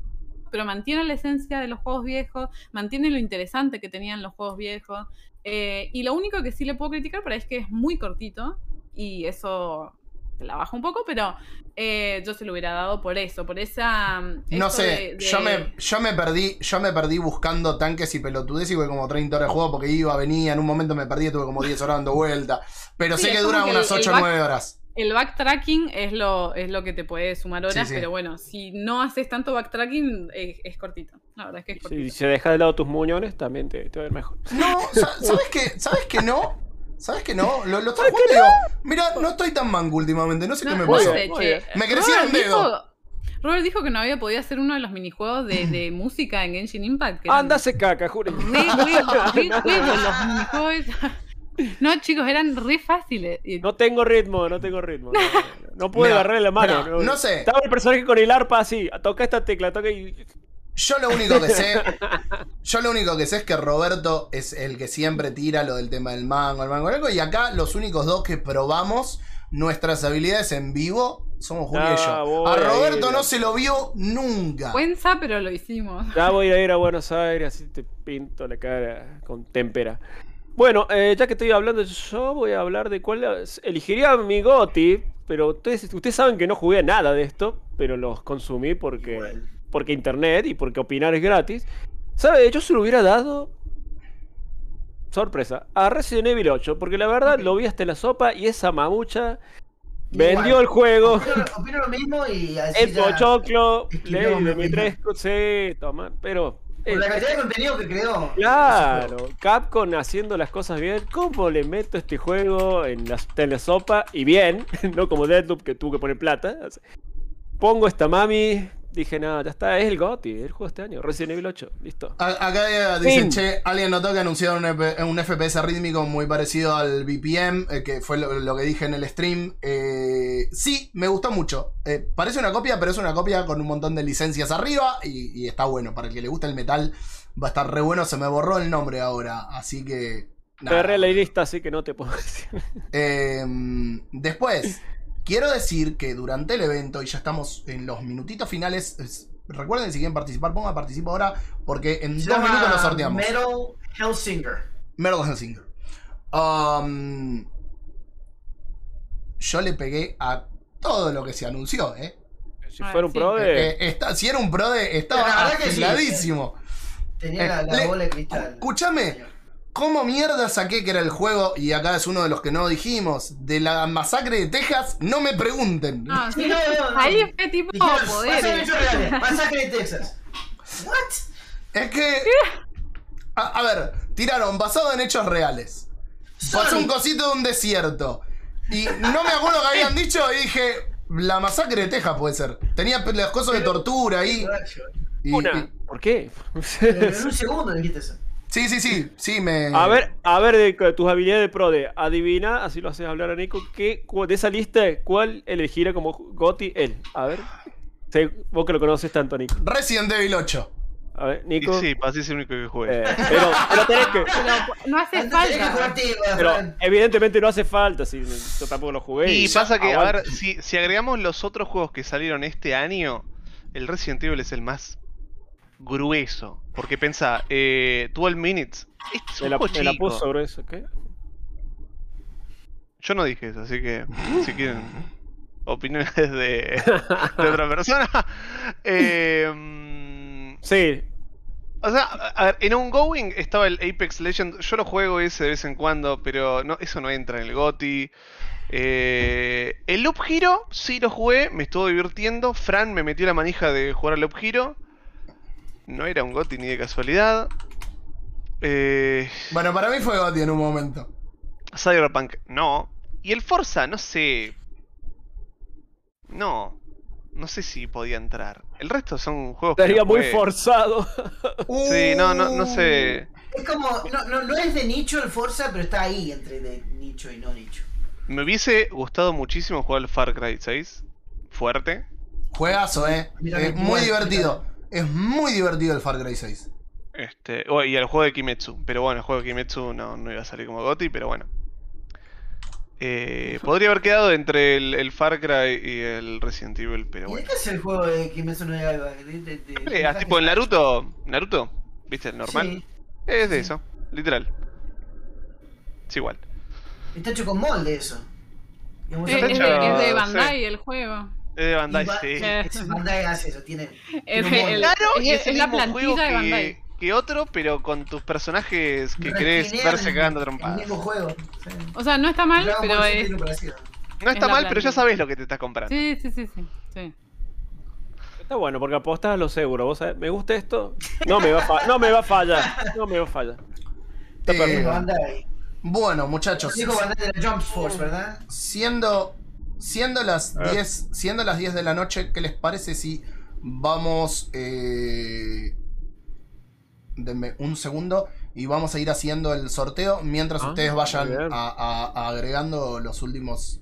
pero mantiene la esencia de los juegos viejos, mantiene lo interesante que tenían los juegos viejos. eh, y lo único que sí le puedo criticar ahí es que es muy cortito y eso te la baja un poco, pero eh, yo se lo hubiera dado por eso, por esa... No esto sé, de- de- yo me, yo me perdí, yo me perdí buscando tanques y pelotudes y tuve como 30 horas de juego porque iba, venía, en un momento me perdí, tuve como 10 horas dando vuelta. Pero Sí, sé que como dura que el- unas el 8 o back- 9 horas. El backtracking es lo, es lo que te puede sumar horas, Sí, sí. pero bueno, si no haces tanto backtracking, es, es cortito. La verdad es que es cortito. Si se deja de lado tus muñones, también te, te va a ir mejor. No, sa- ¿sabes qué? ¿Sabes que no? ¿Sabes que no? Lo, lo estaba jugando digo, mira, no estoy tan manco últimamente, no sé No, qué me no pasó. che. Me crecieron Robert dedo. dijo- Robert dijo que no había podido hacer uno de los minijuegos de, de música en Genshin Impact. que eran Anda, se caca. Re re los minijuegos. No, chicos, eran re fáciles. No tengo ritmo, no tengo ritmo. No, no, no. No pude Mira, agarrarle la mano. mira, no sé. Estaba el personaje con el arpa así. Toca esta tecla, toca y. Yo lo único que sé, yo lo único que sé es que Roberto es el que siempre tira lo del tema del mango, el mango largo, y acá los únicos dos que probamos nuestras habilidades en vivo somos Julio y Ah, yo. voy A a Roberto no se lo vio nunca. Cuenza, pero lo hicimos. Ya voy a ir a Buenos Aires, así te pinto la cara con témpera. Bueno, eh, ya que estoy hablando, yo voy a hablar de cuál elegiría mi GOTI, pero ustedes, ustedes saben que no jugué a nada de esto, pero los consumí porque, Igual. Porque internet y porque opinar es gratis. ¿Sabe? Yo se lo hubiera dado. Sorpresa, a Resident Evil 8, porque la verdad lo vi hasta la sopa y esa mamucha Igual. vendió el juego. Opino, opino lo mismo y así El pochoclo, mi tres, sí, toma, pero. Por la cantidad de contenido que creó. Claro, Capcom haciendo las cosas bien. ¿Cómo le meto este juego en la, en la sopa? Y bien, no como Deadloop que tuvo que poner plata. Pongo esta mami. Dije, nada, ya está, es el GOTY, el juego de este año. Resident Evil 8, listo. A- Acá eh, dicen, Fin. che, alguien notó que anunciaron un, EP un FPS rítmico muy parecido al BPM, eh, que fue lo, lo que dije en el stream. Eh, sí, me gustó mucho. Eh, parece una copia, pero es una copia con un montón de licencias arriba y, y está bueno. Para el que le gusta el metal, va a estar re bueno. Se me borró el nombre ahora, así que... nada. Agarré la lista, así que no te puedo decir. Eh, después, quiero decir que durante el evento, y ya estamos en los minutitos finales, es- recuerden si quieren participar, pongan participa ahora porque en Se dos minutos lo sorteamos. Metal Hellsinger. Metal Hellsinger. Um, yo le pegué a todo lo que se anunció, ¿eh? Si Ah, fuera un sí. pro de. Eh, está- si era un pro de. Estaba que sí, afiladísimo. Tenía Eh, la, la le- bola de cristal. Escúchame, ¿cómo mierda saqué que era el juego? Y acá es uno de los que no dijimos. De la masacre de Texas, no me pregunten. Ah, sí. No, no, no. Ahí fue tipo Dijeron, Masacre poderes. Masacre de Texas. What? Es que. A, a ver, tiraron basado en hechos reales. Pasó un cosito de un desierto. Y no me acuerdo que habían dicho y dije. La masacre de Texas puede ser. Tenía las cosas de tortura ahí. y- Una. y- ¿Por qué? Pero en un segundo dijiste eso. Sí, sí, sí. Sí, me. A ver, a ver de de tus habilidades de pro de adivina, así lo haces hablar a Nico, ¿qué, cu- de esa lista, ¿cuál elegirá como Goti él? A ver. Sí, vos que lo conoces tanto, Nico. Resident Evil 8. A ver, Y Nico. sí, así es el único que jugué. eh, pero, pero tenés que. Pero no hace que falta. Pero evidentemente no hace falta, si yo tampoco lo jugué. Y ya pasa que, a ver, si, si agregamos los otros juegos que salieron este año, el Resident Evil es el más grueso. Porque pensá, eh, 12 Minutes. Este es Me un la, chico. puso grueso, ¿qué? Yo no dije eso, así que si quieren opiniones de, de otra persona. Eh, mm, Sí, o sea, a ver, en Ongoing estaba el Apex Legend. Yo lo juego ese de vez en cuando, pero no, eso no entra en el GOTI. Eh, el Loop Hero, sí lo jugué, me estuvo divirtiendo. Fran me metió la manija de jugar al Loop Hero. No era un GOTI ni de casualidad. Eh, Bueno, para mí fue Gotti en un momento. Cyberpunk, no. Y el Forza, no sé. No. No sé si podía entrar. El resto son juegos que estaría no muy forzado. Sí, no, no, no sé. Es como, no, no, no es de nicho el Forza, pero está ahí entre de nicho y no nicho. Me hubiese gustado muchísimo jugar al Far Cry 6. Fuerte. Juegazo, eh. Mira Es que muy divertido. Es muy divertido el Far Cry 6. Este, oh, y al juego de Kimetsu. Pero bueno, el juego de Kimetsu no, no iba a salir como GOTI, pero bueno. Eh, podría haber quedado entre el, el Far Cry y el Resident Evil, pero ¿Y bueno. qué es el juego de Kimetsu no Yaiba? De- de- de- Eh, tipo en Naruto. Naruto, ¿viste? El normal. Sí, Es de sí. eso, literal. Es igual. está hecho con molde eso. Es, es es de, hecho- es de sí. Bandai el juego. Es de Bandai, sí. Eh, es Bandai hace eso, tiene. Es, tiene el- molde. Claro, y es- es, el es la mismo plantilla juego de que, Bandai. que otro, pero con tus personajes que querés Recrean verse cagando a El trompadas. mismo juego. sí. O sea, no está mal, Dragon pero es. No está es mal, pero ya sabes lo que te estás comprando. Sí, sí, sí, sí. sí. Está bueno, porque apostas a lo seguro. Vos sabés, me gusta esto. No me va a, no me va a fallar. No me va a fallar. Está Eh. Bandai. Bueno, muchachos. Dijo Bandai de la Jump Force, ¿verdad? Siendo, siendo las A ver. 10, siendo las 10 de la noche, ¿qué les parece si vamos eh, denme un segundo y vamos a ir haciendo el sorteo mientras Ah, ustedes vayan a agregando los últimos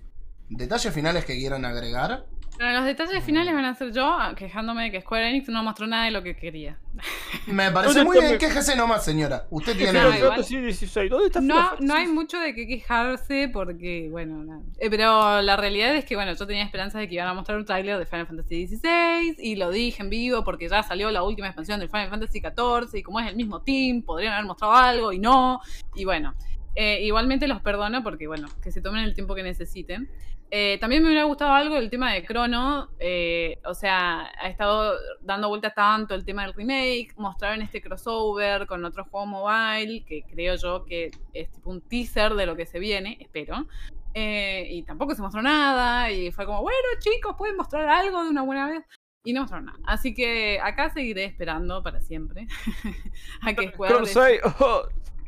detalles finales que quieran agregar? Pero los detalles finales van a ser yo ah, quejándome de que Square Enix no mostró nada de lo que quería. Me parece ¿Dónde muy bien, quéjese nomás, señora. Usted tiene... Final igual. Fantasy 16. ¿Dónde está No, Final Fantasy no hay mucho de qué quejarse porque, bueno, nada. Eh, pero la realidad es que, bueno, yo tenía esperanzas de que iban a mostrar un tráiler de Final Fantasy XVI y lo dije en vivo porque ya salió la última expansión del Final Fantasy XIV y como es el mismo team, podrían haber mostrado algo y no. Y bueno, eh, igualmente los perdono porque, bueno, que se tomen el tiempo que necesiten. Eh, también me hubiera gustado algo del tema de Chrono. eh, o sea, ha estado dando vueltas tanto el tema del remake. Mostraron este crossover con otro juego mobile, que creo yo que es tipo un teaser de lo que se viene, espero. Eh, y tampoco se mostró nada. Y fue como, bueno, chicos, pueden mostrar algo de una buena vez. Y no mostraron nada. Así que acá seguiré esperando para siempre. a que Square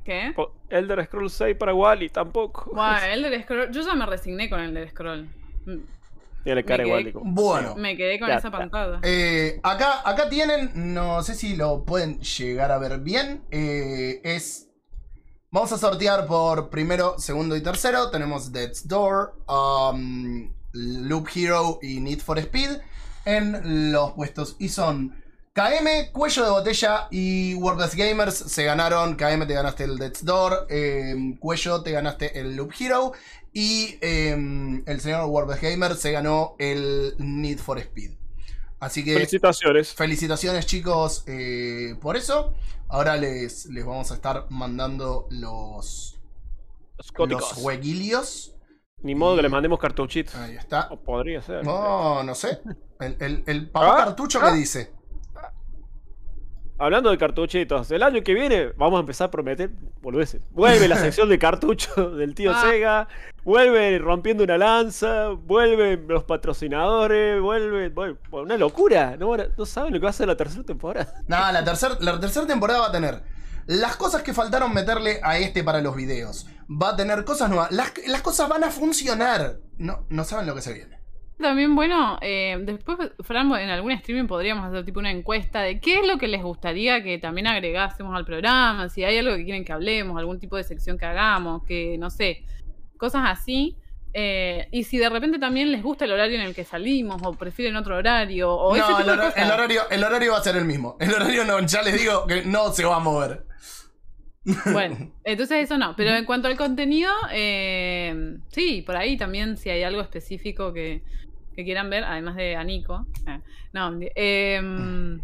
Scroll des- 6. ¿Qué? Elder Scroll 6 para Wally tampoco. Bueno, el del scroll. Yo ya me resigné con el del scroll. Mm, Tiene cara igual. Bueno. Me quedé con Ya esa pantalla. Eh, acá, acá tienen, no sé si lo pueden llegar a ver bien. eh, es. Vamos a sortear por primero, segundo y tercero. Tenemos Death's Door, um, Loop Hero y Need for Speed en los puestos. Y son KM, Cuello de Botella y World Best Gamers se ganaron. KM te ganaste el Death's Door, eh, Cuello te ganaste el Loop Hero. Y eh, el señor World Best Gamer se ganó el Need for Speed. Así que Felicitaciones. felicitaciones chicos eh, por eso. Ahora les, les vamos a estar mandando los, Los cóticos. los huequilios. Ni modo que les mandemos cartuchitos. Ahí está. O podría ser. No, no sé. El, el, el papá Ah, cartucho ah. que dice. Hablando de cartuchitos, el año que viene vamos a empezar a prometer boludeces. Vuelve la sección de cartucho del tío Ah. Sega, vuelve rompiendo una lanza, vuelven los patrocinadores, vuelve, vuelve- una locura. No, no saben lo que va a ser la tercera temporada. Nada, la tercera la tercera temporada va a tener las cosas que faltaron meterle a este para los videos. Va a tener cosas nuevas. Las, las cosas van a funcionar. No, no saben lo que se viene. También, bueno, eh, después, Fran, en algún streaming podríamos hacer tipo una encuesta de qué es lo que les gustaría que también agregásemos al programa, si hay algo que quieren que hablemos, algún tipo de sección que hagamos, que no sé, cosas así. Eh, y si de repente también les gusta el horario en el que salimos, o prefieren otro horario, o ese No, tipo el, de hora- cosas. el horario, el horario va a ser el mismo. El horario no, ya les digo que no se va a mover. Bueno, entonces eso no. Pero en cuanto al contenido, eh, sí, por ahí también si hay algo específico que, que quieran ver, además de a Nico. eh, no, eh,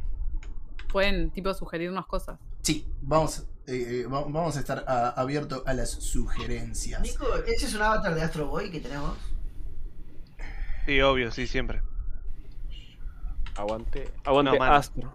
pueden tipo sugerirnos cosas. Sí, vamos, eh, eh, va- vamos a estar a- abiertos a las sugerencias. Nico, ¿ese es un avatar de Astro Boy que tenemos? Sí, obvio, sí, siempre. Aguante, aguante No. Astro.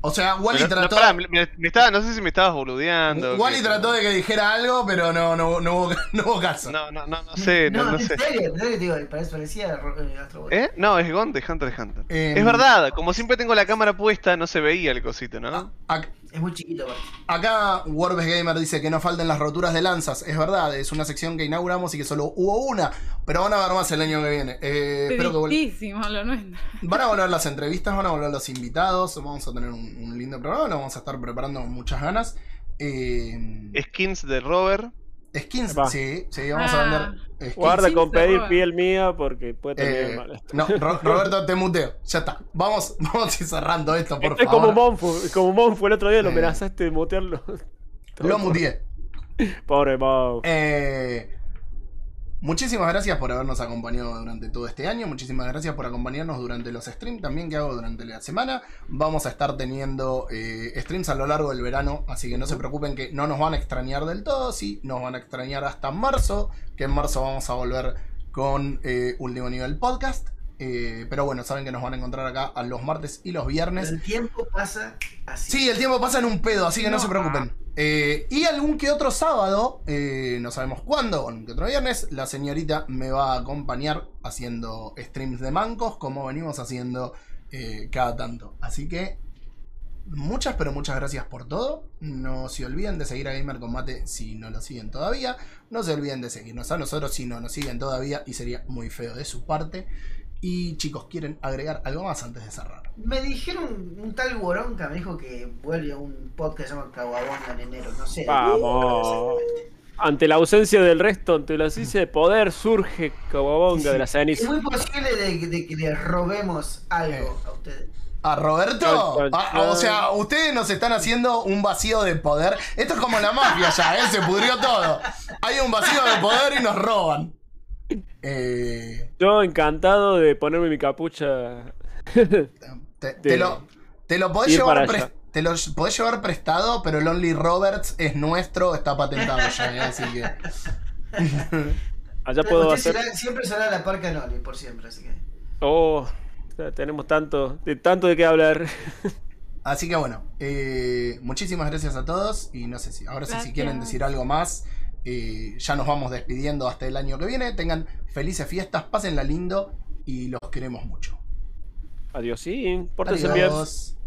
O sea, Wally Pero, no, trató. pará, me- me- me estaba- no sé si me estabas boludeando. Wally que- trató de que dijera algo, pero no, no, no, hubo, no hubo caso. No, no, no, no sé, no, no en sé. serio, en serio te digo, parece- parecía eh, Astro Boy. ¿Eh? No, es Gon de Hunter x Hunter. Em, Es verdad, como siempre tengo la cámara puesta, no se veía el cosito, ¿no? a- Es muy chiquito, aparte. Acá Warbes Gamer dice que no falten las roturas de lanzas. Es verdad, es una sección que inauguramos y que solo hubo una. Pero van a haber más el año que viene. Eh, espero que lo nuestro. Van a volver las entrevistas, van a volver los invitados. Vamos a tener un, un lindo programa. Lo vamos a estar preparando con muchas ganas. Eh, Skins de Rover. Skins, Va. sí, sí, vamos a Ah. vender skins. Guarda con pedir piel mía porque puede tener Eh, mal esto. no, Ro- Roberto, te muteo. Ya está. Vamos, vamos a ir cerrando esto, por Esto es favor. como Monfu, como Monfu el otro día lo Eh. amenazaste de mutearlo. Lo muteé. Pobre Monfu. Eh, muchísimas gracias por habernos acompañado durante todo este año. Muchísimas gracias por acompañarnos durante los streams también que hago durante la semana. Vamos a estar teniendo eh, streams a lo largo del verano, así que no se preocupen que no nos van a extrañar del todo. Sí, nos van a extrañar hasta marzo, que en marzo vamos a volver con eh, Último Nivel Podcast. Eh, pero bueno, saben que nos van a encontrar acá a los martes y los viernes. el tiempo pasa así. Sí, el tiempo pasa en un pedo, así que no, No. se preocupen. Eh, y algún que otro sábado, eh, no sabemos cuándo, o que otro viernes, la señorita me va a acompañar haciendo streams de mancos, como venimos haciendo eh, cada tanto. Así que, muchas, pero muchas gracias por todo. No se olviden de seguir a Gamer Combate si no lo siguen todavía. No se olviden de seguirnos a nosotros si no nos siguen todavía, y sería muy feo de su parte. Y chicos, ¿quieren agregar algo más antes de cerrar? Me dijeron un tal Boronca, me dijo que vuelve a un podcast llamado Caguabonga en enero, no sé. Vamos. Ante la ausencia del resto, ante la ausencia de poder, surge Kawabonga de la Es ceniza. muy posible de, de que les robemos algo a ustedes. ¿A Roberto? Chon, Ah, ah, o sea, ustedes nos están haciendo un vacío de poder. Esto es como la mafia ya, ¿eh? Se pudrió todo. Hay un vacío de poder y nos roban. Eh, Yo encantado de ponerme mi capucha. te, lo, te lo podés llevar para pres- allá. te lo podés llevar prestado, pero el Only Roberts es nuestro, está patentado ya, ¿eh? así que. Allá puedo hacer. será- siempre será la parca Noli, por siempre, así que. Oh, tenemos tanto, de tanto de qué hablar. Así que bueno, eh, muchísimas gracias a todos. Y no sé si ahora sí, si quieren decir algo más, eh, ya nos vamos despidiendo hasta el año que viene. Tengan felices fiestas, pásenla lindo y los queremos mucho. Adiós, sí, pórtense bien. Adiós.